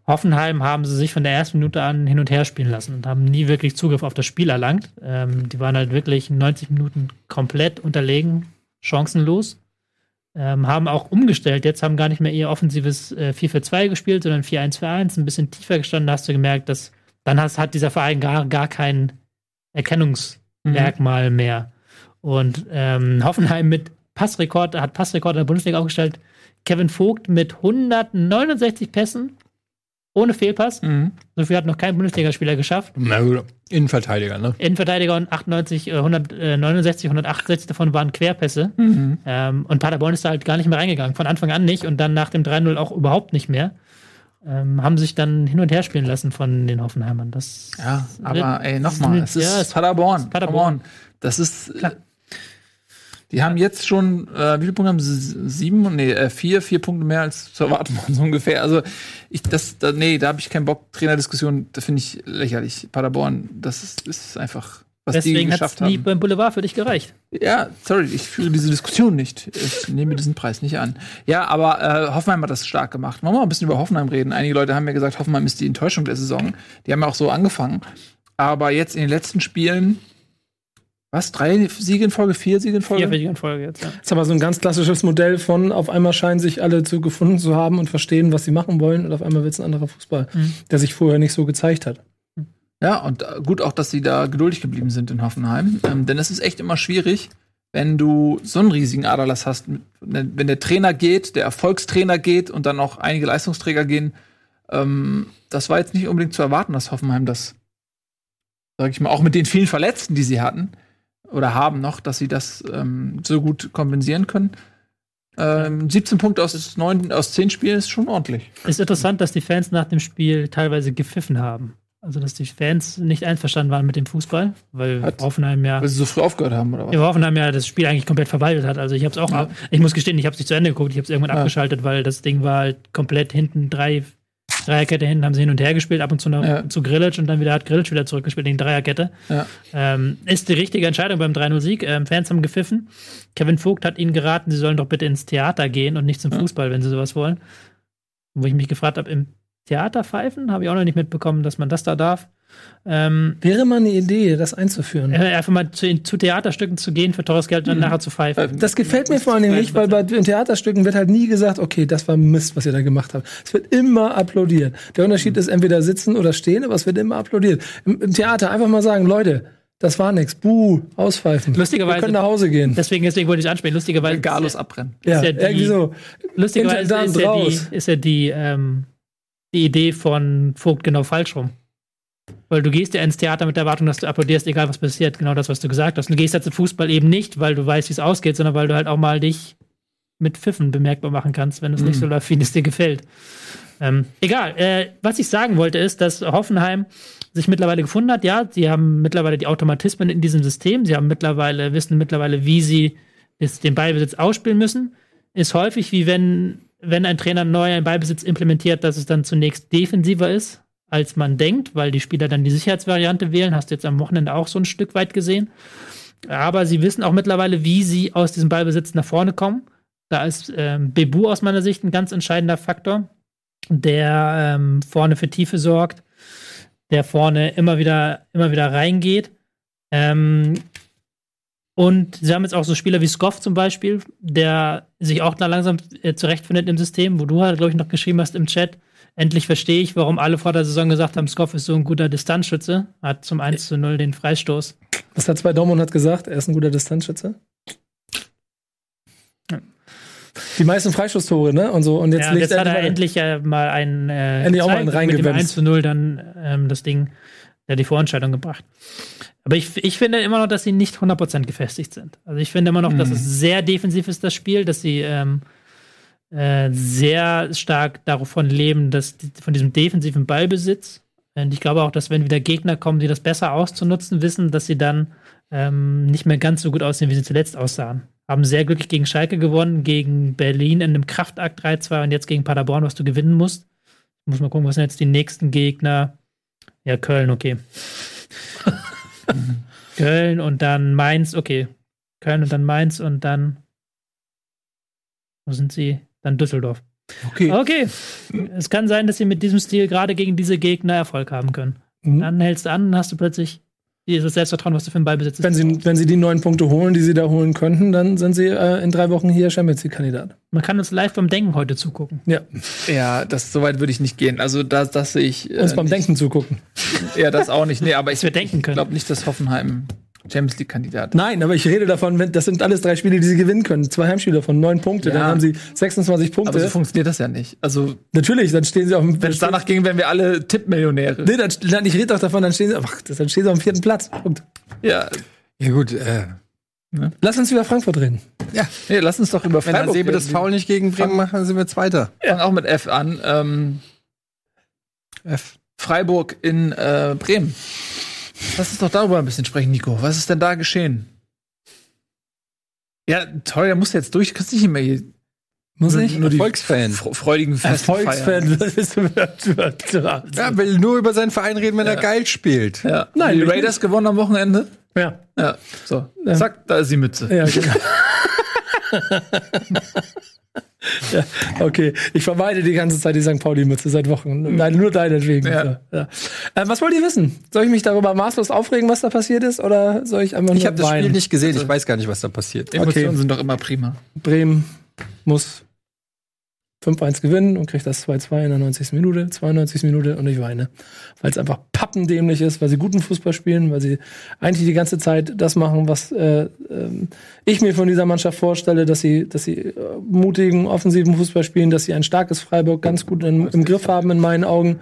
Hoffenheim haben sie sich von der ersten Minute an hin und her spielen lassen und haben nie wirklich Zugriff auf das Spiel erlangt. Ähm, die waren halt wirklich 90 Minuten komplett unterlegen, chancenlos. Ähm, haben auch umgestellt. Jetzt haben gar nicht mehr ihr offensives äh, 4-4-2 gespielt, sondern 4-1-4-1, ein bisschen tiefer gestanden. Da hast du gemerkt, dass dann hast, hat dieser Verein gar, gar kein Erkennungsmerkmal mehr. Und ähm, Hoffenheim mit Passrekord, hat Passrekord in der Bundesliga aufgestellt. Kevin Vogt mit 169 Pässen ohne Fehlpass. So viel hat noch kein Bundesligaspieler geschafft. Na gut, Innenverteidiger, ne? Innenverteidiger und 98, äh, 169, 168 davon waren Querpässe. Ähm, und Paderborn ist da halt gar nicht mehr reingegangen. Von Anfang an nicht und dann nach dem 3-0 auch überhaupt nicht mehr. Ähm, haben sich dann hin und her spielen lassen von den Hoffenheimern. Das Ja, aber ey, nochmal, es ist Ja, es- Paderborn. Paderborn. Das ist. Äh, die haben jetzt schon, äh, wie viele Punkte haben sie? Sieben? Nee, äh, vier, vier Punkte mehr als zu erwarten waren, so ungefähr. Also, ich, das, da, nee, da habe ich keinen Bock. Trainerdiskussion, da finde ich lächerlich. Paderborn, das ist, ist einfach, was die Deswegen hat es geschafft nie haben. beim Boulevard für dich gereicht. Ja, sorry, ich führe diese Diskussion nicht. Ich nehme diesen Preis nicht an. Ja, aber äh, Hoffenheim hat das stark gemacht. Wollen wir mal ein bisschen über Hoffenheim reden? Einige Leute haben ja gesagt, Hoffenheim ist die Enttäuschung der Saison. Die haben ja auch so angefangen. Aber jetzt in den letzten Spielen, was? Drei Siege in Folge? Vier Siege in Folge? Vier für die Folge jetzt, ja. Das ist aber so ein ganz klassisches Modell von auf einmal scheinen sich alle zu gefunden zu haben und verstehen, was sie machen wollen und auf einmal wird es ein anderer Fußball, der sich vorher nicht so gezeigt hat. Ja, und äh, gut auch, dass sie da geduldig geblieben sind in Hoffenheim. Ähm, denn es ist echt immer schwierig, wenn du so einen riesigen Aderlass hast. Wenn der Trainer geht, der Erfolgstrainer geht und dann auch einige Leistungsträger gehen. Ähm, das war jetzt nicht unbedingt zu erwarten, dass Hoffenheim das, sag ich mal, auch mit den vielen Verletzten, die sie hatten oder haben noch, dass sie das ähm, so gut kompensieren können. Ähm, 17 Punkte aus, 9, aus 10 Spielen ist schon ordentlich. Ist interessant, dass die Fans nach dem Spiel teilweise gepfiffen haben. Also, dass die Fans nicht einverstanden waren mit dem Fußball, weil Hat- Hoffenheim ja, Weil sie so früh aufgehört haben, oder was? ja, Hoffenheim ja das Spiel eigentlich komplett verwaltet hat. Also, ich habe es auch, Ja. ich muss gestehen, ich habe es nicht zu Ende geguckt, ich habe es irgendwann Ja. abgeschaltet, weil das Ding war halt komplett hinten, drei, Dreierkette hinten, haben sie hin und her gespielt, ab und zu noch Ja. zu Grillitsch und dann wieder hat Grillitsch wieder zurückgespielt in die Dreierkette. Ja. Ähm, ist die richtige Entscheidung beim 3-0-Sieg. Ähm, Fans haben gepfiffen. Kevin Vogt hat ihnen geraten, sie sollen doch bitte ins Theater gehen und nicht zum Fußball, wenn sie sowas wollen. Wo ich mich gefragt habe, im Theater pfeifen, habe ich auch noch nicht mitbekommen, dass man das da darf. Ähm, Wäre mal eine Idee, das einzuführen. äh, einfach mal zu, zu Theaterstücken zu gehen für teures Geld und dann nachher zu pfeifen. Das gefällt mir vor allen Dingen nicht, weil bei in Theaterstücken wird halt nie gesagt, okay, das war Mist, was ihr da gemacht habt. Es wird immer applaudiert. Der Unterschied ist entweder sitzen oder stehen, aber es wird immer applaudiert. Im, im Theater einfach mal sagen, Leute, das war nix. Buh, auspfeifen. Lustigerweise- Wir können nach Hause gehen. Deswegen, deswegen wollte ich ansprechen. Lustigerweise, Galus abbrennen. Ja, ist ja die- irgendwie so. lustigerweise Intendant ist ja, die, ist ja die, ähm, die Idee von Vogt genau falsch rum. Weil du gehst ja ins Theater mit der Erwartung, dass du applaudierst, egal was passiert. Genau das, was du gesagt hast. Und du gehst jetzt im Fußball eben nicht, weil du weißt, wie es ausgeht, sondern weil du halt auch mal dich mit Pfiffen bemerkbar machen kannst, wenn es nicht so läuft, wie es dir gefällt. Ähm, egal. Äh, was ich sagen wollte, ist, dass Hoffenheim sich mittlerweile gefunden hat. Ja, sie haben mittlerweile die Automatismen in diesem System. Sie haben mittlerweile, wissen mittlerweile, wie sie den Ballbesitz ausspielen müssen. Ist häufig wie wenn, wenn ein Trainer neu einen Ballbesitz implementiert, dass es dann zunächst defensiver ist, als man denkt, weil die Spieler dann die Sicherheitsvariante wählen. Hast du jetzt am Wochenende auch so ein Stück weit gesehen. Aber sie wissen auch mittlerweile, wie sie aus diesem Ballbesitz nach vorne kommen. Da ist ähm, Bebu aus meiner Sicht ein ganz entscheidender Faktor, der ähm, vorne für Tiefe sorgt, der vorne immer wieder, immer wieder reingeht. Ähm, und sie haben jetzt auch so Spieler wie Skoff zum Beispiel, der sich auch da langsam äh, zurechtfindet im System, wo du halt, glaube ich, noch geschrieben hast im Chat. Endlich verstehe ich, warum alle vor der Saison gesagt haben, Skoff ist so ein guter Distanzschütze. Hat zum 1 zu 0 den Freistoß. Das hat zwei Dortmund hat gesagt, er ist ein guter Distanzschütze. Die meisten Freistoßtore, ne? Und so. Und jetzt ja, und jetzt hat er endlich ja mal einen äh, Endlich auch mal einen mit dem reingewemst. 1 zu 0 dann ähm, das Ding, der die Vorentscheidung gebracht. Aber ich, ich finde immer noch, dass sie nicht 100% gefestigt sind. Also ich finde immer noch, dass es sehr defensiv ist, das Spiel, dass sie ähm, äh, sehr stark davon leben, dass die, von diesem defensiven Ballbesitz. Und ich glaube auch, dass wenn wieder Gegner kommen, die das besser auszunutzen wissen, dass sie dann ähm, nicht mehr ganz so gut aussehen, wie sie zuletzt aussahen. Haben sehr glücklich gegen Schalke gewonnen, gegen Berlin in einem Kraftakt 3-2 und jetzt gegen Paderborn, was du gewinnen musst. Muss mal gucken, was sind jetzt die nächsten Gegner. Ja, Köln, okay. Köln und dann Mainz, okay. Köln und dann Mainz und dann. Wo sind sie? Dann Düsseldorf. Okay. Okay. Es kann sein, dass sie mit diesem Stil gerade gegen diese Gegner Erfolg haben können. Mhm. Dann hältst du an und hast du plötzlich dieses Selbstvertrauen, was du für einen Ballbesitz Wenn sie, wenn sie die neun Punkte holen, die sie da holen könnten, dann sind sie äh, in drei Wochen hier Champions League-Kandidat. Man kann uns live beim Denken heute zugucken. Ja, Ja, das so weit würde ich nicht gehen. Also das, das sehe ich. äh, uns beim nicht. Denken zugucken. Ja, das auch nicht. Nee, aber ich, wir denken können. glaube nicht, dass Hoffenheim Champions League-Kandidat. Nein, aber ich rede davon, wenn, das sind alles drei Spiele, die sie gewinnen können. Zwei Heimspiele von neun Punkte, Ja. dann haben sie 26 Punkte. Aber so funktioniert das ja nicht. Also, Natürlich, dann stehen sie auf dem. wenn es danach ging, wären wir alle Tippmillionäre. Nee, dann, dann, ich rede doch davon, dann stehen sie, ach, dann stehen sie auf dem vierten Platz. Punkt. Ja, Ja, gut, äh, Lass uns über Frankfurt reden. nee, lass uns doch über wenn Freiburg Sebe das reden. Foul nicht gegen Bremen macht, dann sind wir Zweiter. Wir fangen auch mit F an. Ähm, F. Freiburg in äh, Bremen. Lass uns doch darüber ein bisschen sprechen, Nico. Was ist denn da geschehen? Ja, toll, der muss jetzt durch. Kannst nicht immer hier Muss nur, ich? nur die Erfolgsfan. fr- freudigen feiern. Erfolgsfan. Das ist Ja, will nur über seinen Verein reden, wenn er geil spielt. Ja. Nein, die Raiders gewonnen am Wochenende. ja. Ja, so. Ja. Zack, da ist die Mütze. Ja, genau. ja, okay, ich vermeide die ganze Zeit die St. Pauli-Mütze seit Wochen. Nein, nur deinetwegen. Ja. Ja. Äh, was wollt ihr wissen? Soll ich mich darüber maßlos aufregen, was da passiert ist? Oder soll ich einfach nur Ich habe das? Spiel nicht gesehen, ich weiß gar nicht, was da passiert. Emotionen Okay. sind doch immer prima. Bremen muss 5-1 gewinnen und kriegt das 2-2 in der 90. Minute, 92. Minute und ich weine. Weil es einfach pappendämlich ist, weil sie guten Fußball spielen, weil sie eigentlich die ganze Zeit das machen, was äh, ähm, ich mir von dieser Mannschaft vorstelle, dass sie, dass sie äh, mutigen, offensiven Fußball spielen, dass sie ein starkes Freiburg ganz gut in, im Griff haben in meinen Augen.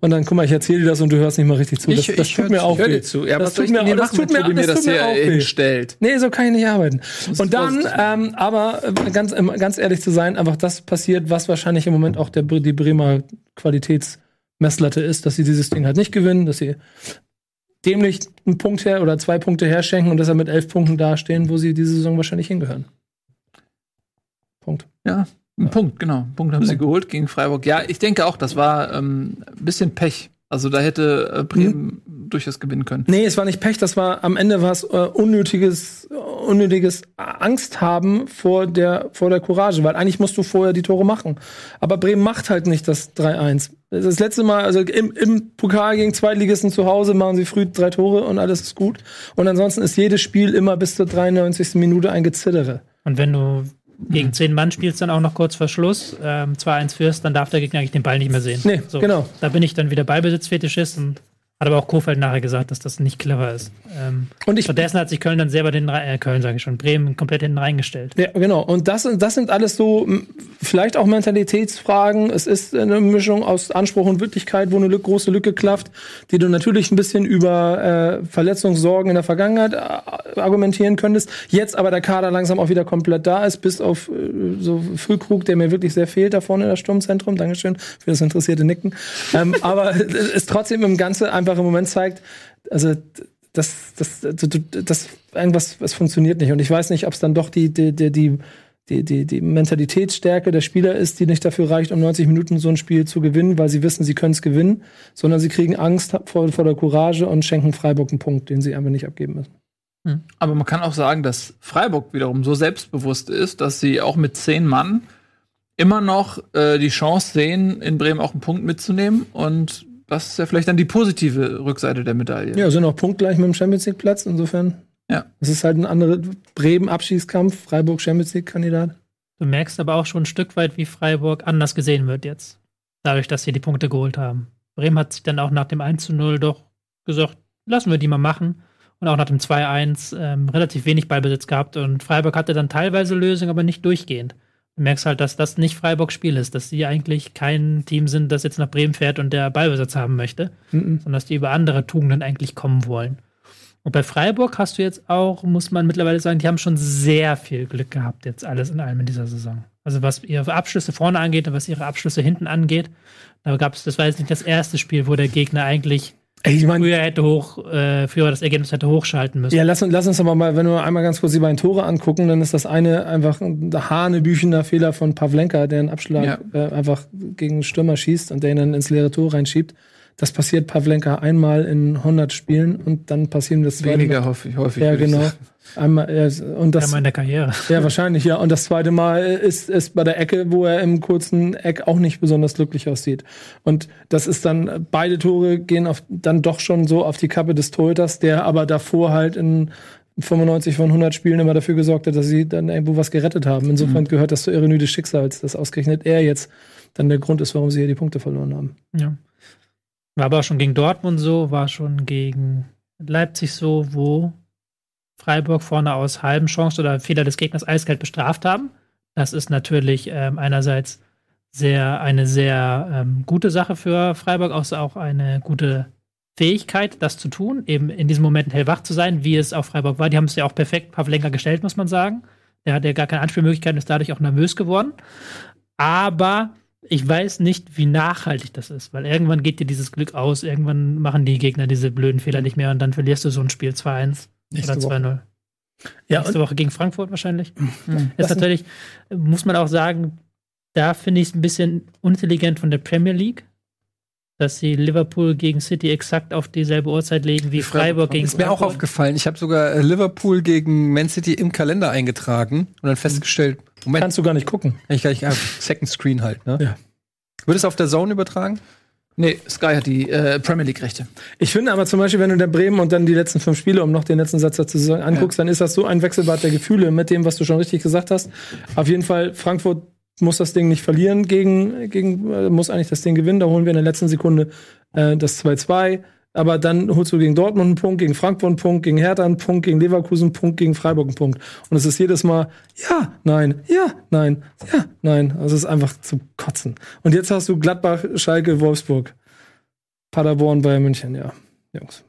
Und dann, guck mal, ich erzähle dir das und du hörst nicht mal richtig zu. Das, Ich- das ich tut mir auch weh. zu. Ja, das tut mir, denn das machen, tut mir, Tobi mir das das tut mir hier auch weh. hinstellt? Nee, so kann ich nicht arbeiten. Und dann, ähm, aber äh, ganz, ähm, ganz ehrlich zu sein, einfach das passiert, was wahrscheinlich im Moment auch der, die Bremer Qualitätsmesslatte ist, dass sie dieses Ding halt nicht gewinnen, dass sie dämlich einen Punkt her oder zwei Punkte herschenken und deshalb mit elf Punkten dastehen, wo sie diese Saison wahrscheinlich hingehören. Punkt. Ja, ein Punkt, genau. Einen Punkt haben sie geholt gegen Freiburg. Ja, ich denke auch, das war ähm, ein bisschen Pech. Also da hätte äh, Bremen durchaus gewinnen können. Nee, es war nicht Pech, das war am Ende was äh, unnötiges, unnötiges Angst haben vor der, vor der Courage, weil eigentlich musst du vorher die Tore machen. Aber Bremen macht halt nicht das 3-1. Das letzte Mal, also im, im Pokal gegen Zweitligisten zu Hause machen sie früh drei Tore und alles ist gut. Und ansonsten ist jedes Spiel immer bis zur 93. Minute ein Gezittere. Und wenn du gegen zehn Mann spielst, dann auch noch kurz vor Schluss, ähm, 2-1 führst, dann darf der Gegner eigentlich den Ball nicht mehr sehen. Nee, genau. Da bin ich dann wieder Ballbesitzfetischist und hat aber auch Kofeld nachher gesagt, dass das nicht clever ist. Ähm, Und ich, stattdessen hat sich Köln dann selber den, äh, Köln sage ich schon, Bremen komplett hinten reingestellt. Ja, genau. Und das, das sind alles so vielleicht auch Mentalitätsfragen. Es ist eine Mischung aus Anspruch und Wirklichkeit, wo eine Lück, große Lücke klafft, die du natürlich ein bisschen über äh, Verletzungssorgen in der Vergangenheit äh, argumentieren könntest. Jetzt aber der Kader langsam auch wieder komplett da ist, bis auf äh, so Füllkrug, der mir wirklich sehr fehlt da vorne in das Sturmzentrum. Dankeschön für das interessierte Nicken. ähm, aber es trotzdem im Ganze einfach im Moment zeigt, also das, das, das, das irgendwas, es funktioniert nicht. Und ich weiß nicht, ob es dann doch die, die, die, die, die, die, Mentalitätsstärke der Spieler ist, die nicht dafür reicht, um 90 Minuten so ein Spiel zu gewinnen, weil sie wissen, sie können es gewinnen, sondern sie kriegen Angst vor, vor der Courage und schenken Freiburg einen Punkt, den sie einfach nicht abgeben müssen. Aber man kann auch sagen, dass Freiburg wiederum so selbstbewusst ist, dass sie auch mit zehn Mann immer noch äh, die Chance sehen, in Bremen auch einen Punkt mitzunehmen. Und das ist ja vielleicht dann die positive Rückseite der Medaille. Ja, sind auch punktgleich mit dem Champions League Platz, insofern. Ja. Es ist halt ein anderer Bremen-Abschiedskampf, Freiburg Champions League-Kandidat. Du merkst aber auch schon ein Stück weit, wie Freiburg anders gesehen wird jetzt. Dadurch, dass sie die Punkte geholt haben. Bremen hat sich dann auch nach dem 1 zu 0 doch gesagt, lassen wir die mal machen. Und auch nach dem 2-1 ähm, relativ wenig Ballbesitz gehabt. Und Freiburg hatte dann teilweise Lösungen, aber nicht durchgehend. Du merkst halt, dass das nicht Freiburgs Spiel ist, dass sie eigentlich kein Team sind, das jetzt nach Bremen fährt und der Ballbesitz haben möchte, Mhm. sondern dass die über andere Tugenden eigentlich kommen wollen. Und bei Freiburg hast du jetzt auch, muss man mittlerweile sagen, die haben schon sehr viel Glück gehabt, jetzt alles in allem in dieser Saison. Also was ihre Abschlüsse vorne angeht und was ihre Abschlüsse hinten angeht, da gab es, das war jetzt nicht das erste Spiel, wo der Gegner eigentlich ich meine, früher hätte hoch, äh, früher das Ergebnis hätte hochschalten müssen. Ja, lass, uns- lass uns aber mal, wenn wir einmal ganz kurz die beiden Tore angucken, dann ist das eine einfach ein hanebüchener Fehler von Pavlenka, der einen Abschlag Ja. äh, einfach gegen einen Stürmer schießt und der ihn dann ins leere Tor reinschiebt. Das passiert Pavlenka einmal in 100 Spielen und dann passieren das zweite Weniger Mal. häufig. häufig Ja, würde ich genau. sagen. Einmal, ja, und das, Einmal in der Karriere. ja, wahrscheinlich, ja. Und das zweite Mal ist, ist bei der Ecke, wo er im kurzen Eck auch nicht besonders glücklich aussieht. Und das ist dann, beide Tore gehen auf, dann doch schon so auf die Kappe des Torhüters, der aber davor halt in 95 von 100 Spielen immer dafür gesorgt hat, dass sie dann irgendwo was gerettet haben. Insofern gehört das zur Ironie des Schicksals, dass ausgerechnet er jetzt dann der Grund ist, warum sie hier die Punkte verloren haben. Ja. War aber schon gegen Dortmund so, war schon gegen Leipzig so, wo Freiburg vorne aus halben Chance oder Fehler des Gegners eiskalt bestraft haben. Das ist natürlich ähm, einerseits sehr, eine sehr ähm, gute Sache für Freiburg, auch, auch eine gute Fähigkeit, das zu tun, eben in diesen Momenten hellwach zu sein, wie es auch Freiburg war. Die haben es ja auch perfekt Pavlenka gestellt, muss man sagen. Der hat ja gar keine Anspielmöglichkeiten, ist dadurch auch nervös geworden. Aber ich weiß nicht, wie nachhaltig das ist, weil irgendwann geht dir dieses Glück aus, irgendwann machen die Gegner diese blöden Fehler nicht mehr und dann verlierst du so ein Spiel 2-1 oder 2-0. Ja, Nächste Woche gegen Frankfurt wahrscheinlich. Mhm. Ist natürlich, muss man auch sagen, da finde ich es ein bisschen unintelligent von der Premier League, dass sie Liverpool gegen City exakt auf dieselbe Uhrzeit legen wie Freiburg gegen Ist mir auch aufgefallen. Ich habe sogar äh, Liverpool gegen Man City im Kalender eingetragen und dann festgestellt, Moment, kannst du gar nicht gucken. ich gar nicht, ah, Second Screen halt, ne? Ja. Wird es auf der Zone übertragen? Nee, Sky hat die äh, Premier League-Rechte. Ich finde aber zum Beispiel, wenn du der Bremen und dann die letzten fünf Spiele, um noch den letzten Satz dazu zu sagen, anguckst, dann ist das so ein Wechselbad der Gefühle mit dem, was du schon richtig gesagt hast. Auf jeden Fall, Frankfurt muss das Ding nicht verlieren gegen, gegen äh, muss eigentlich das Ding gewinnen. Da holen wir in der letzten Sekunde äh, das 2-2. Aber dann holst du gegen Dortmund einen Punkt, gegen Frankfurt einen Punkt, gegen Hertha einen Punkt, gegen Leverkusen einen Punkt, gegen Freiburg einen Punkt. Und es ist jedes Mal, ja, nein, ja, nein, ja, nein. Also es ist einfach zu kotzen. Und jetzt hast du Gladbach, Schalke, Wolfsburg, Paderborn, Bayern München, ja. Jungs.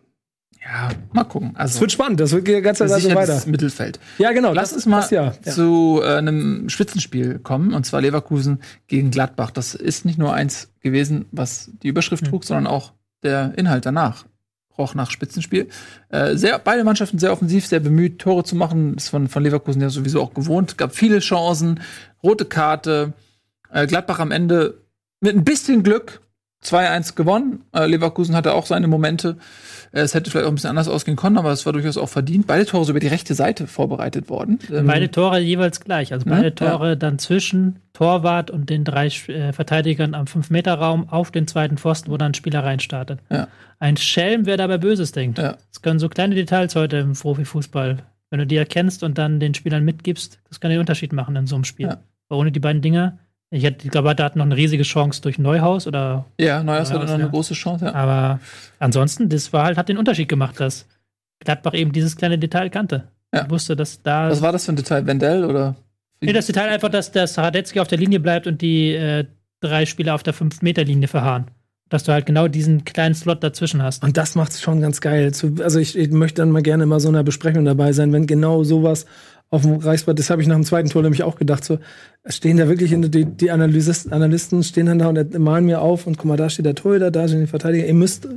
Ja, mal gucken. Es Also, wird spannend, das wird die ganze Zeit so weiter. Mittelfeld. Ja, genau. Lass das- uns mal das ja. ja. zu äh, einem Spitzenspiel kommen, und zwar Leverkusen gegen Gladbach. Das ist nicht nur eins gewesen, was die Überschrift Hm. trug, sondern auch der Inhalt danach. Roch nach Spitzenspiel. Äh, sehr, beide Mannschaften sehr offensiv, sehr bemüht, Tore zu machen. Ist von, von Leverkusen ja sowieso auch gewohnt. Gab viele Chancen, rote Karte. Äh, Gladbach am Ende mit ein bisschen Glück 2-1 gewonnen. Äh, Leverkusen hatte auch seine Momente. Äh, es hätte vielleicht auch ein bisschen anders ausgehen können, aber es war durchaus auch verdient. Beide Tore so über die rechte Seite vorbereitet worden. Ähm, Beide Tore jeweils gleich. Also Ne? beide Tore dann zwischen Torwart und den drei äh, Verteidigern am 5-Meter-Raum auf den zweiten Pfosten, wo dann ein Spieler reinstartet. Ja. Ein Schelm, wer dabei Böses denkt. Ja. Das können so kleine Details heute im Profifußball. Wenn du die erkennst und dann den Spielern mitgibst, das kann den Unterschied machen in so einem Spiel. Ja. Weil ohne die beiden Dinger, ich, hätte- ich glaube, da hat noch eine riesige Chance durch Neuhaus oder Ja, Neuhaus hatte noch eine ja. große Chance. Ja. aber ansonsten, das war halt, hat den Unterschied gemacht, dass Gladbach eben dieses kleine Detail kannte. Ja. Ich wusste, dass da. Was war das für ein Detail? Wendell oder? Nee, das Detail einfach, dass, dass Radetzky auf der Linie bleibt und die äh, drei Spieler auf der 5-Meter-Linie verharren. Dass du halt genau diesen kleinen Slot dazwischen hast. Und das macht es schon ganz geil. Also ich, ich möchte dann mal gerne immer so einer Besprechung dabei sein, wenn genau sowas auf dem Reichsbad, das habe ich nach dem zweiten Tor nämlich auch gedacht, so stehen da wirklich die, die Analysis, Analysten stehen dann da und malen mir auf und guck mal, da steht der Torhüter, da stehen die Verteidiger, ihr müsst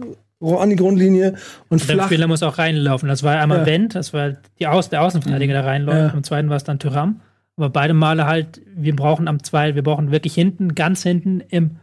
an die Grundlinie und Der flach. Spieler muss auch reinlaufen. Das war einmal Ja. Wendt, das war die Aus der Außenverteidiger, der reinläuft. Ja. Am zweiten war es dann Tyram. Aber beide Male halt, wir brauchen am zweiten, wir brauchen wirklich hinten, ganz hinten im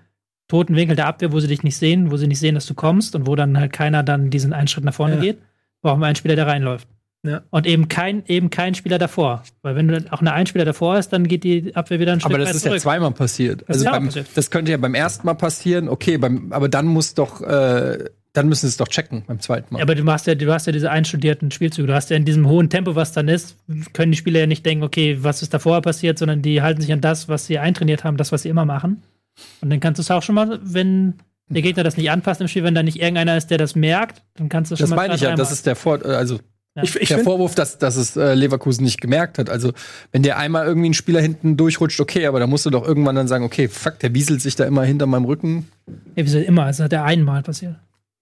toten Winkel der Abwehr, wo sie dich nicht sehen, wo sie nicht sehen, dass du kommst und wo dann halt keiner dann diesen einen Schritt nach vorne Ja. geht, brauchen wir einen Spieler, der reinläuft. Ja. Und eben kein, eben kein Spieler davor. Weil wenn du auch eine Einspieler davor hast, dann geht die Abwehr wieder einen Schritt Aber das ist ja zurück. zweimal passiert. Das Also ja beim, passiert. das könnte ja beim ersten Mal passieren, okay, beim, aber dann muss doch, äh, dann müssen sie es doch checken beim zweiten Mal. Ja, aber du hast ja, du hast ja diese einstudierten Spielzüge. Du hast ja in diesem hohen Tempo, was dann ist, können die Spieler ja nicht denken, okay, was ist da vorher passiert, sondern die halten sich an das, was sie eintrainiert haben, das, was sie immer machen. Und dann kannst du es auch schon mal, wenn der Gegner das nicht anpasst im Spiel, wenn da nicht irgendeiner ist, der das merkt, dann kannst du es das schon mal meine ich ja, das ist der Vor also Ja. Ich, ich der Vorwurf, dass, dass es äh, Leverkusen nicht gemerkt hat. Also, wenn der einmal irgendwie ein Spieler hinten durchrutscht, okay, aber da musst du doch irgendwann dann sagen, okay, fuck, der wieselt sich da immer hinter meinem Rücken. Ja, wie gesagt, immer, es hat ja einmal passiert.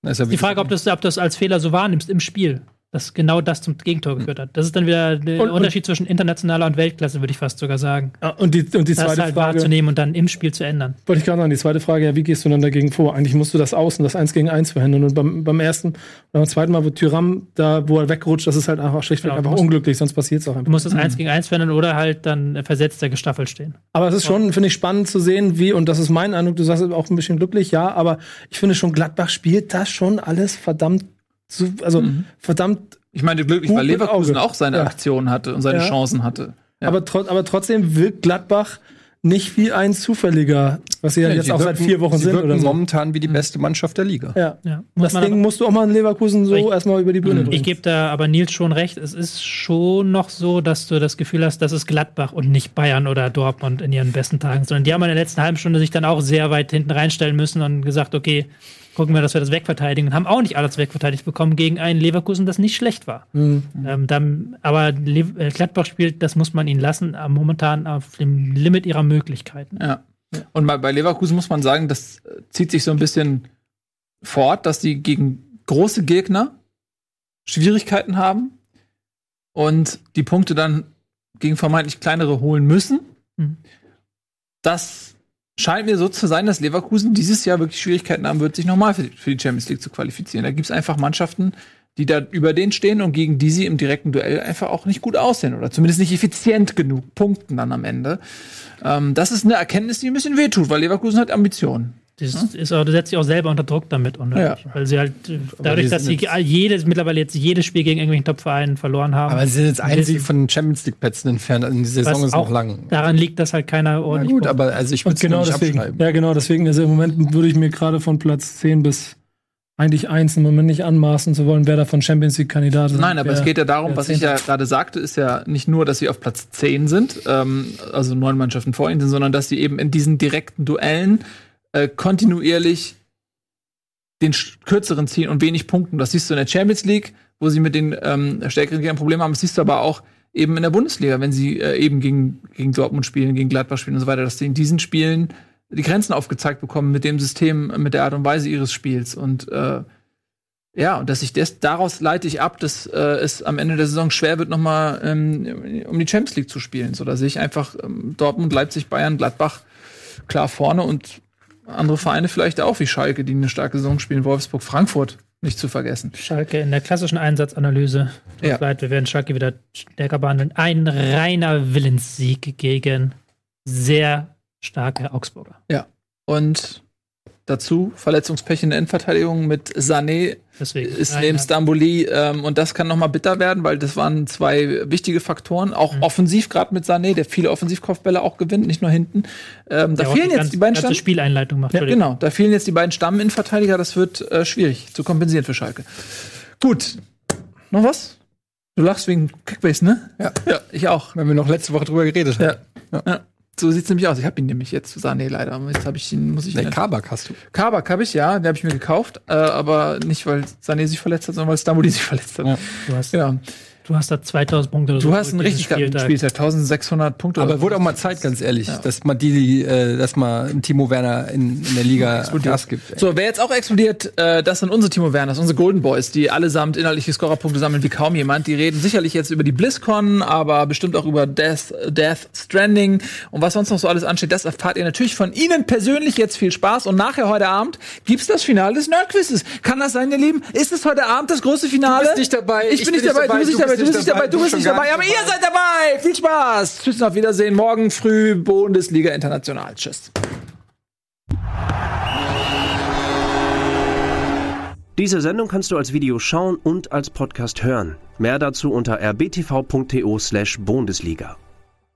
Ja Die Frage, ob du das, ob du das als Fehler so wahrnimmst im Spiel, dass genau das zum Gegentor geführt hat. Das ist dann wieder der Und- und- Unterschied zwischen internationaler und Weltklasse, würde ich fast sogar sagen. ja, und die, und die Das zweite halt Frage, wahrzunehmen und dann im Spiel zu ändern. wollte ich gerade sagen, die zweite Frage, ja, wie gehst du dann dagegen vor? Eigentlich musst du das Außen, das 1 gegen 1 verhindern. Und beim, beim ersten, beim zweiten Mal, wo Tyram da, wo er wegrutscht, das ist halt einfach schlichtweg Genau, einfach du musst- unglücklich, sonst passiert es auch Du einfach. musst das eins gegen eins verändern oder halt dann versetzt der gestaffelt stehen. Aber es ist schon, finde ich, spannend zu sehen, wie, und das ist mein Eindruck, du sagst auch ein bisschen glücklich, ja, aber ich finde schon, Gladbach spielt das schon alles verdammt, zu, also verdammt, Ich meine, glücklich, weil Leverkusen auch seine Ja. Aktionen hatte und seine Ja. Chancen hatte. Ja. aber, trot, aber trotzdem wirkt Gladbach nicht wie ein zufälliger, was sie ja, jetzt auch seit wirken- vier Wochen sie sind oder so. momentan wie die beste Mannschaft der Liga. Ja. Ja. Das man Ding aber- musst du auch mal in Leverkusen so Ich- erstmal über die Bühne bringen. Ich gebe da aber Nils schon recht. Es ist schon noch so, dass du das Gefühl hast, das ist Gladbach und nicht Bayern oder Dortmund in ihren besten Tagen, sondern die haben in der letzten halben Stunde sich dann auch sehr weit hinten reinstellen müssen und gesagt, okay, gucken wir, dass wir das wegverteidigen und haben auch nicht alles wegverteidigt bekommen gegen einen Leverkusen, das nicht schlecht war. Mhm. Ähm, dann, aber Le äh, Gladbach spielt, das muss man ihnen lassen, äh, momentan auf dem Limit ihrer Möglichkeiten. Ja. Und bei Leverkusen muss man sagen, das äh, zieht sich so ein bisschen fort, dass die gegen große Gegner Schwierigkeiten haben und die Punkte dann gegen vermeintlich kleinere holen müssen. Mhm. Das scheint mir so zu sein, dass Leverkusen dieses Jahr wirklich Schwierigkeiten haben wird, sich nochmal für, die- Champions League zu qualifizieren. Da gibt es einfach Mannschaften, die da über denen stehen und gegen die sie im direkten Duell einfach auch nicht gut aussehen oder zumindest nicht effizient genug punkten dann am Ende. Ähm, das ist eine Erkenntnis, die ein bisschen wehtut, weil Leverkusen hat Ambitionen. Das ist auch, das setzt sich auch selber unter Druck damit, unnötig. weil sie halt äh, dadurch, dass sie jedes, mittlerweile jetzt jedes Spiel gegen irgendwelchen Top-Vereinen verloren haben. Aber sie sind jetzt ein Wissen- Sieg von den Champions League Plätzen entfernt. Also die Saison ist noch auch lang. Daran liegt, dass halt keiner Na ordentlich. gut, aber also ich würde genau nicht deswegen, abschreiben. ja genau, deswegen, also im Moment würde ich mir gerade von Platz 10 bis eigentlich 1 im Moment nicht anmaßen zu wollen, wer da von Champions League Kandidat ist. Nein, aber wer, es geht ja darum, was ich ja gerade sagte, ist ja nicht nur, dass sie auf Platz 10 sind, ähm, also neun Mannschaften vor ihnen sind, sondern dass sie eben in diesen direkten Duellen äh, kontinuierlich den kürzeren ziehen und wenig punkten. Das siehst du in der Champions League, wo sie mit den ähm, stärkeren Gegnern Probleme haben. Das siehst du aber auch eben in der Bundesliga, wenn sie äh, eben gegen, gegen Dortmund spielen, gegen Gladbach spielen und so weiter, dass sie in diesen Spielen die Grenzen aufgezeigt bekommen mit dem System, mit der Art und Weise ihres Spiels. Und äh, ja, und dass ich das, daraus leite ich ab, dass äh, es am Ende der Saison schwer wird, nochmal ähm, um die Champions League zu spielen. So, da sehe ich einfach ähm, Dortmund, Leipzig, Bayern, Gladbach klar vorne und andere Vereine vielleicht auch wie Schalke, die eine starke Saison spielen, Wolfsburg, Frankfurt nicht zu vergessen. Schalke in der klassischen Einsatzanalyse. Ja. Bleibt, wir werden Schalke wieder stärker behandeln. Ein reiner Willenssieg gegen sehr starke Augsburger. Und dazu Verletzungspech in der Endverteidigung mit Sané Deswegen. ist neben Stamboli ähm, und das kann noch mal bitter werden, weil das waren zwei wichtige Faktoren, auch Mhm. offensiv gerade mit Sané, der viele Offensivkopfbälle auch gewinnt, nicht nur hinten. Ähm, da fehlen jetzt ganze- die beiden Stamm Spieleinleitung macht. Ja, genau, da fehlen jetzt die beiden Stamminnenverteidiger, das wird äh, schwierig zu kompensieren für Schalke. Gut. Noch was? Du lachst wegen Kickbase, ne? Ja. Ja, ich auch. Wenn wir noch letzte Woche drüber geredet haben. Ja. ja. So sieht's nämlich aus. Ich habe ihn nämlich jetzt, Sané leider. Aber Jetzt habe ich ihn, muss ich ihn Nee, Kabak hast du. Kabak habe ich, ja, den habe ich mir gekauft, äh, aber nicht, weil Sané sich verletzt hat, sondern weil Stamboli sich verletzt hat. Ja. Du hast, Ja. Du hast da 2000 Punkte oder so. Du hast einen richtig guten Spieltag. Spieltag, 1600 Punkte. Aber oder wurde auch mal Zeit, ganz ehrlich, dass man die, die äh, dass man Timo Werner in, in der Liga Gas gibt. ey. So, wer jetzt auch explodiert, äh, das sind unsere Timo Werners, unsere Golden Boys, die allesamt inhaltliche Scorerpunkte sammeln wie kaum jemand. Die reden sicherlich jetzt über die BlizzCon, aber bestimmt auch über Death, Death Stranding und was sonst noch so alles ansteht. Das erfahrt ihr natürlich von Ihnen persönlich jetzt viel Spaß. Und nachher heute Abend gibt's das Finale des Nerdquizzes. Kann das sein, ihr Lieben? Ist es heute Abend das große Finale? Du bist nicht dabei, Ich, bin nicht dabei, du bist nicht dabei, bist nicht dabei, du bist nicht dabei, aber ihr seid dabei. Viel Spaß. Tschüss, auf Wiedersehen. Morgen früh Bundesliga International. Tschüss. Diese Sendung kannst du als Video schauen und als Podcast hören. Mehr dazu unter rbtv.to/bundesliga.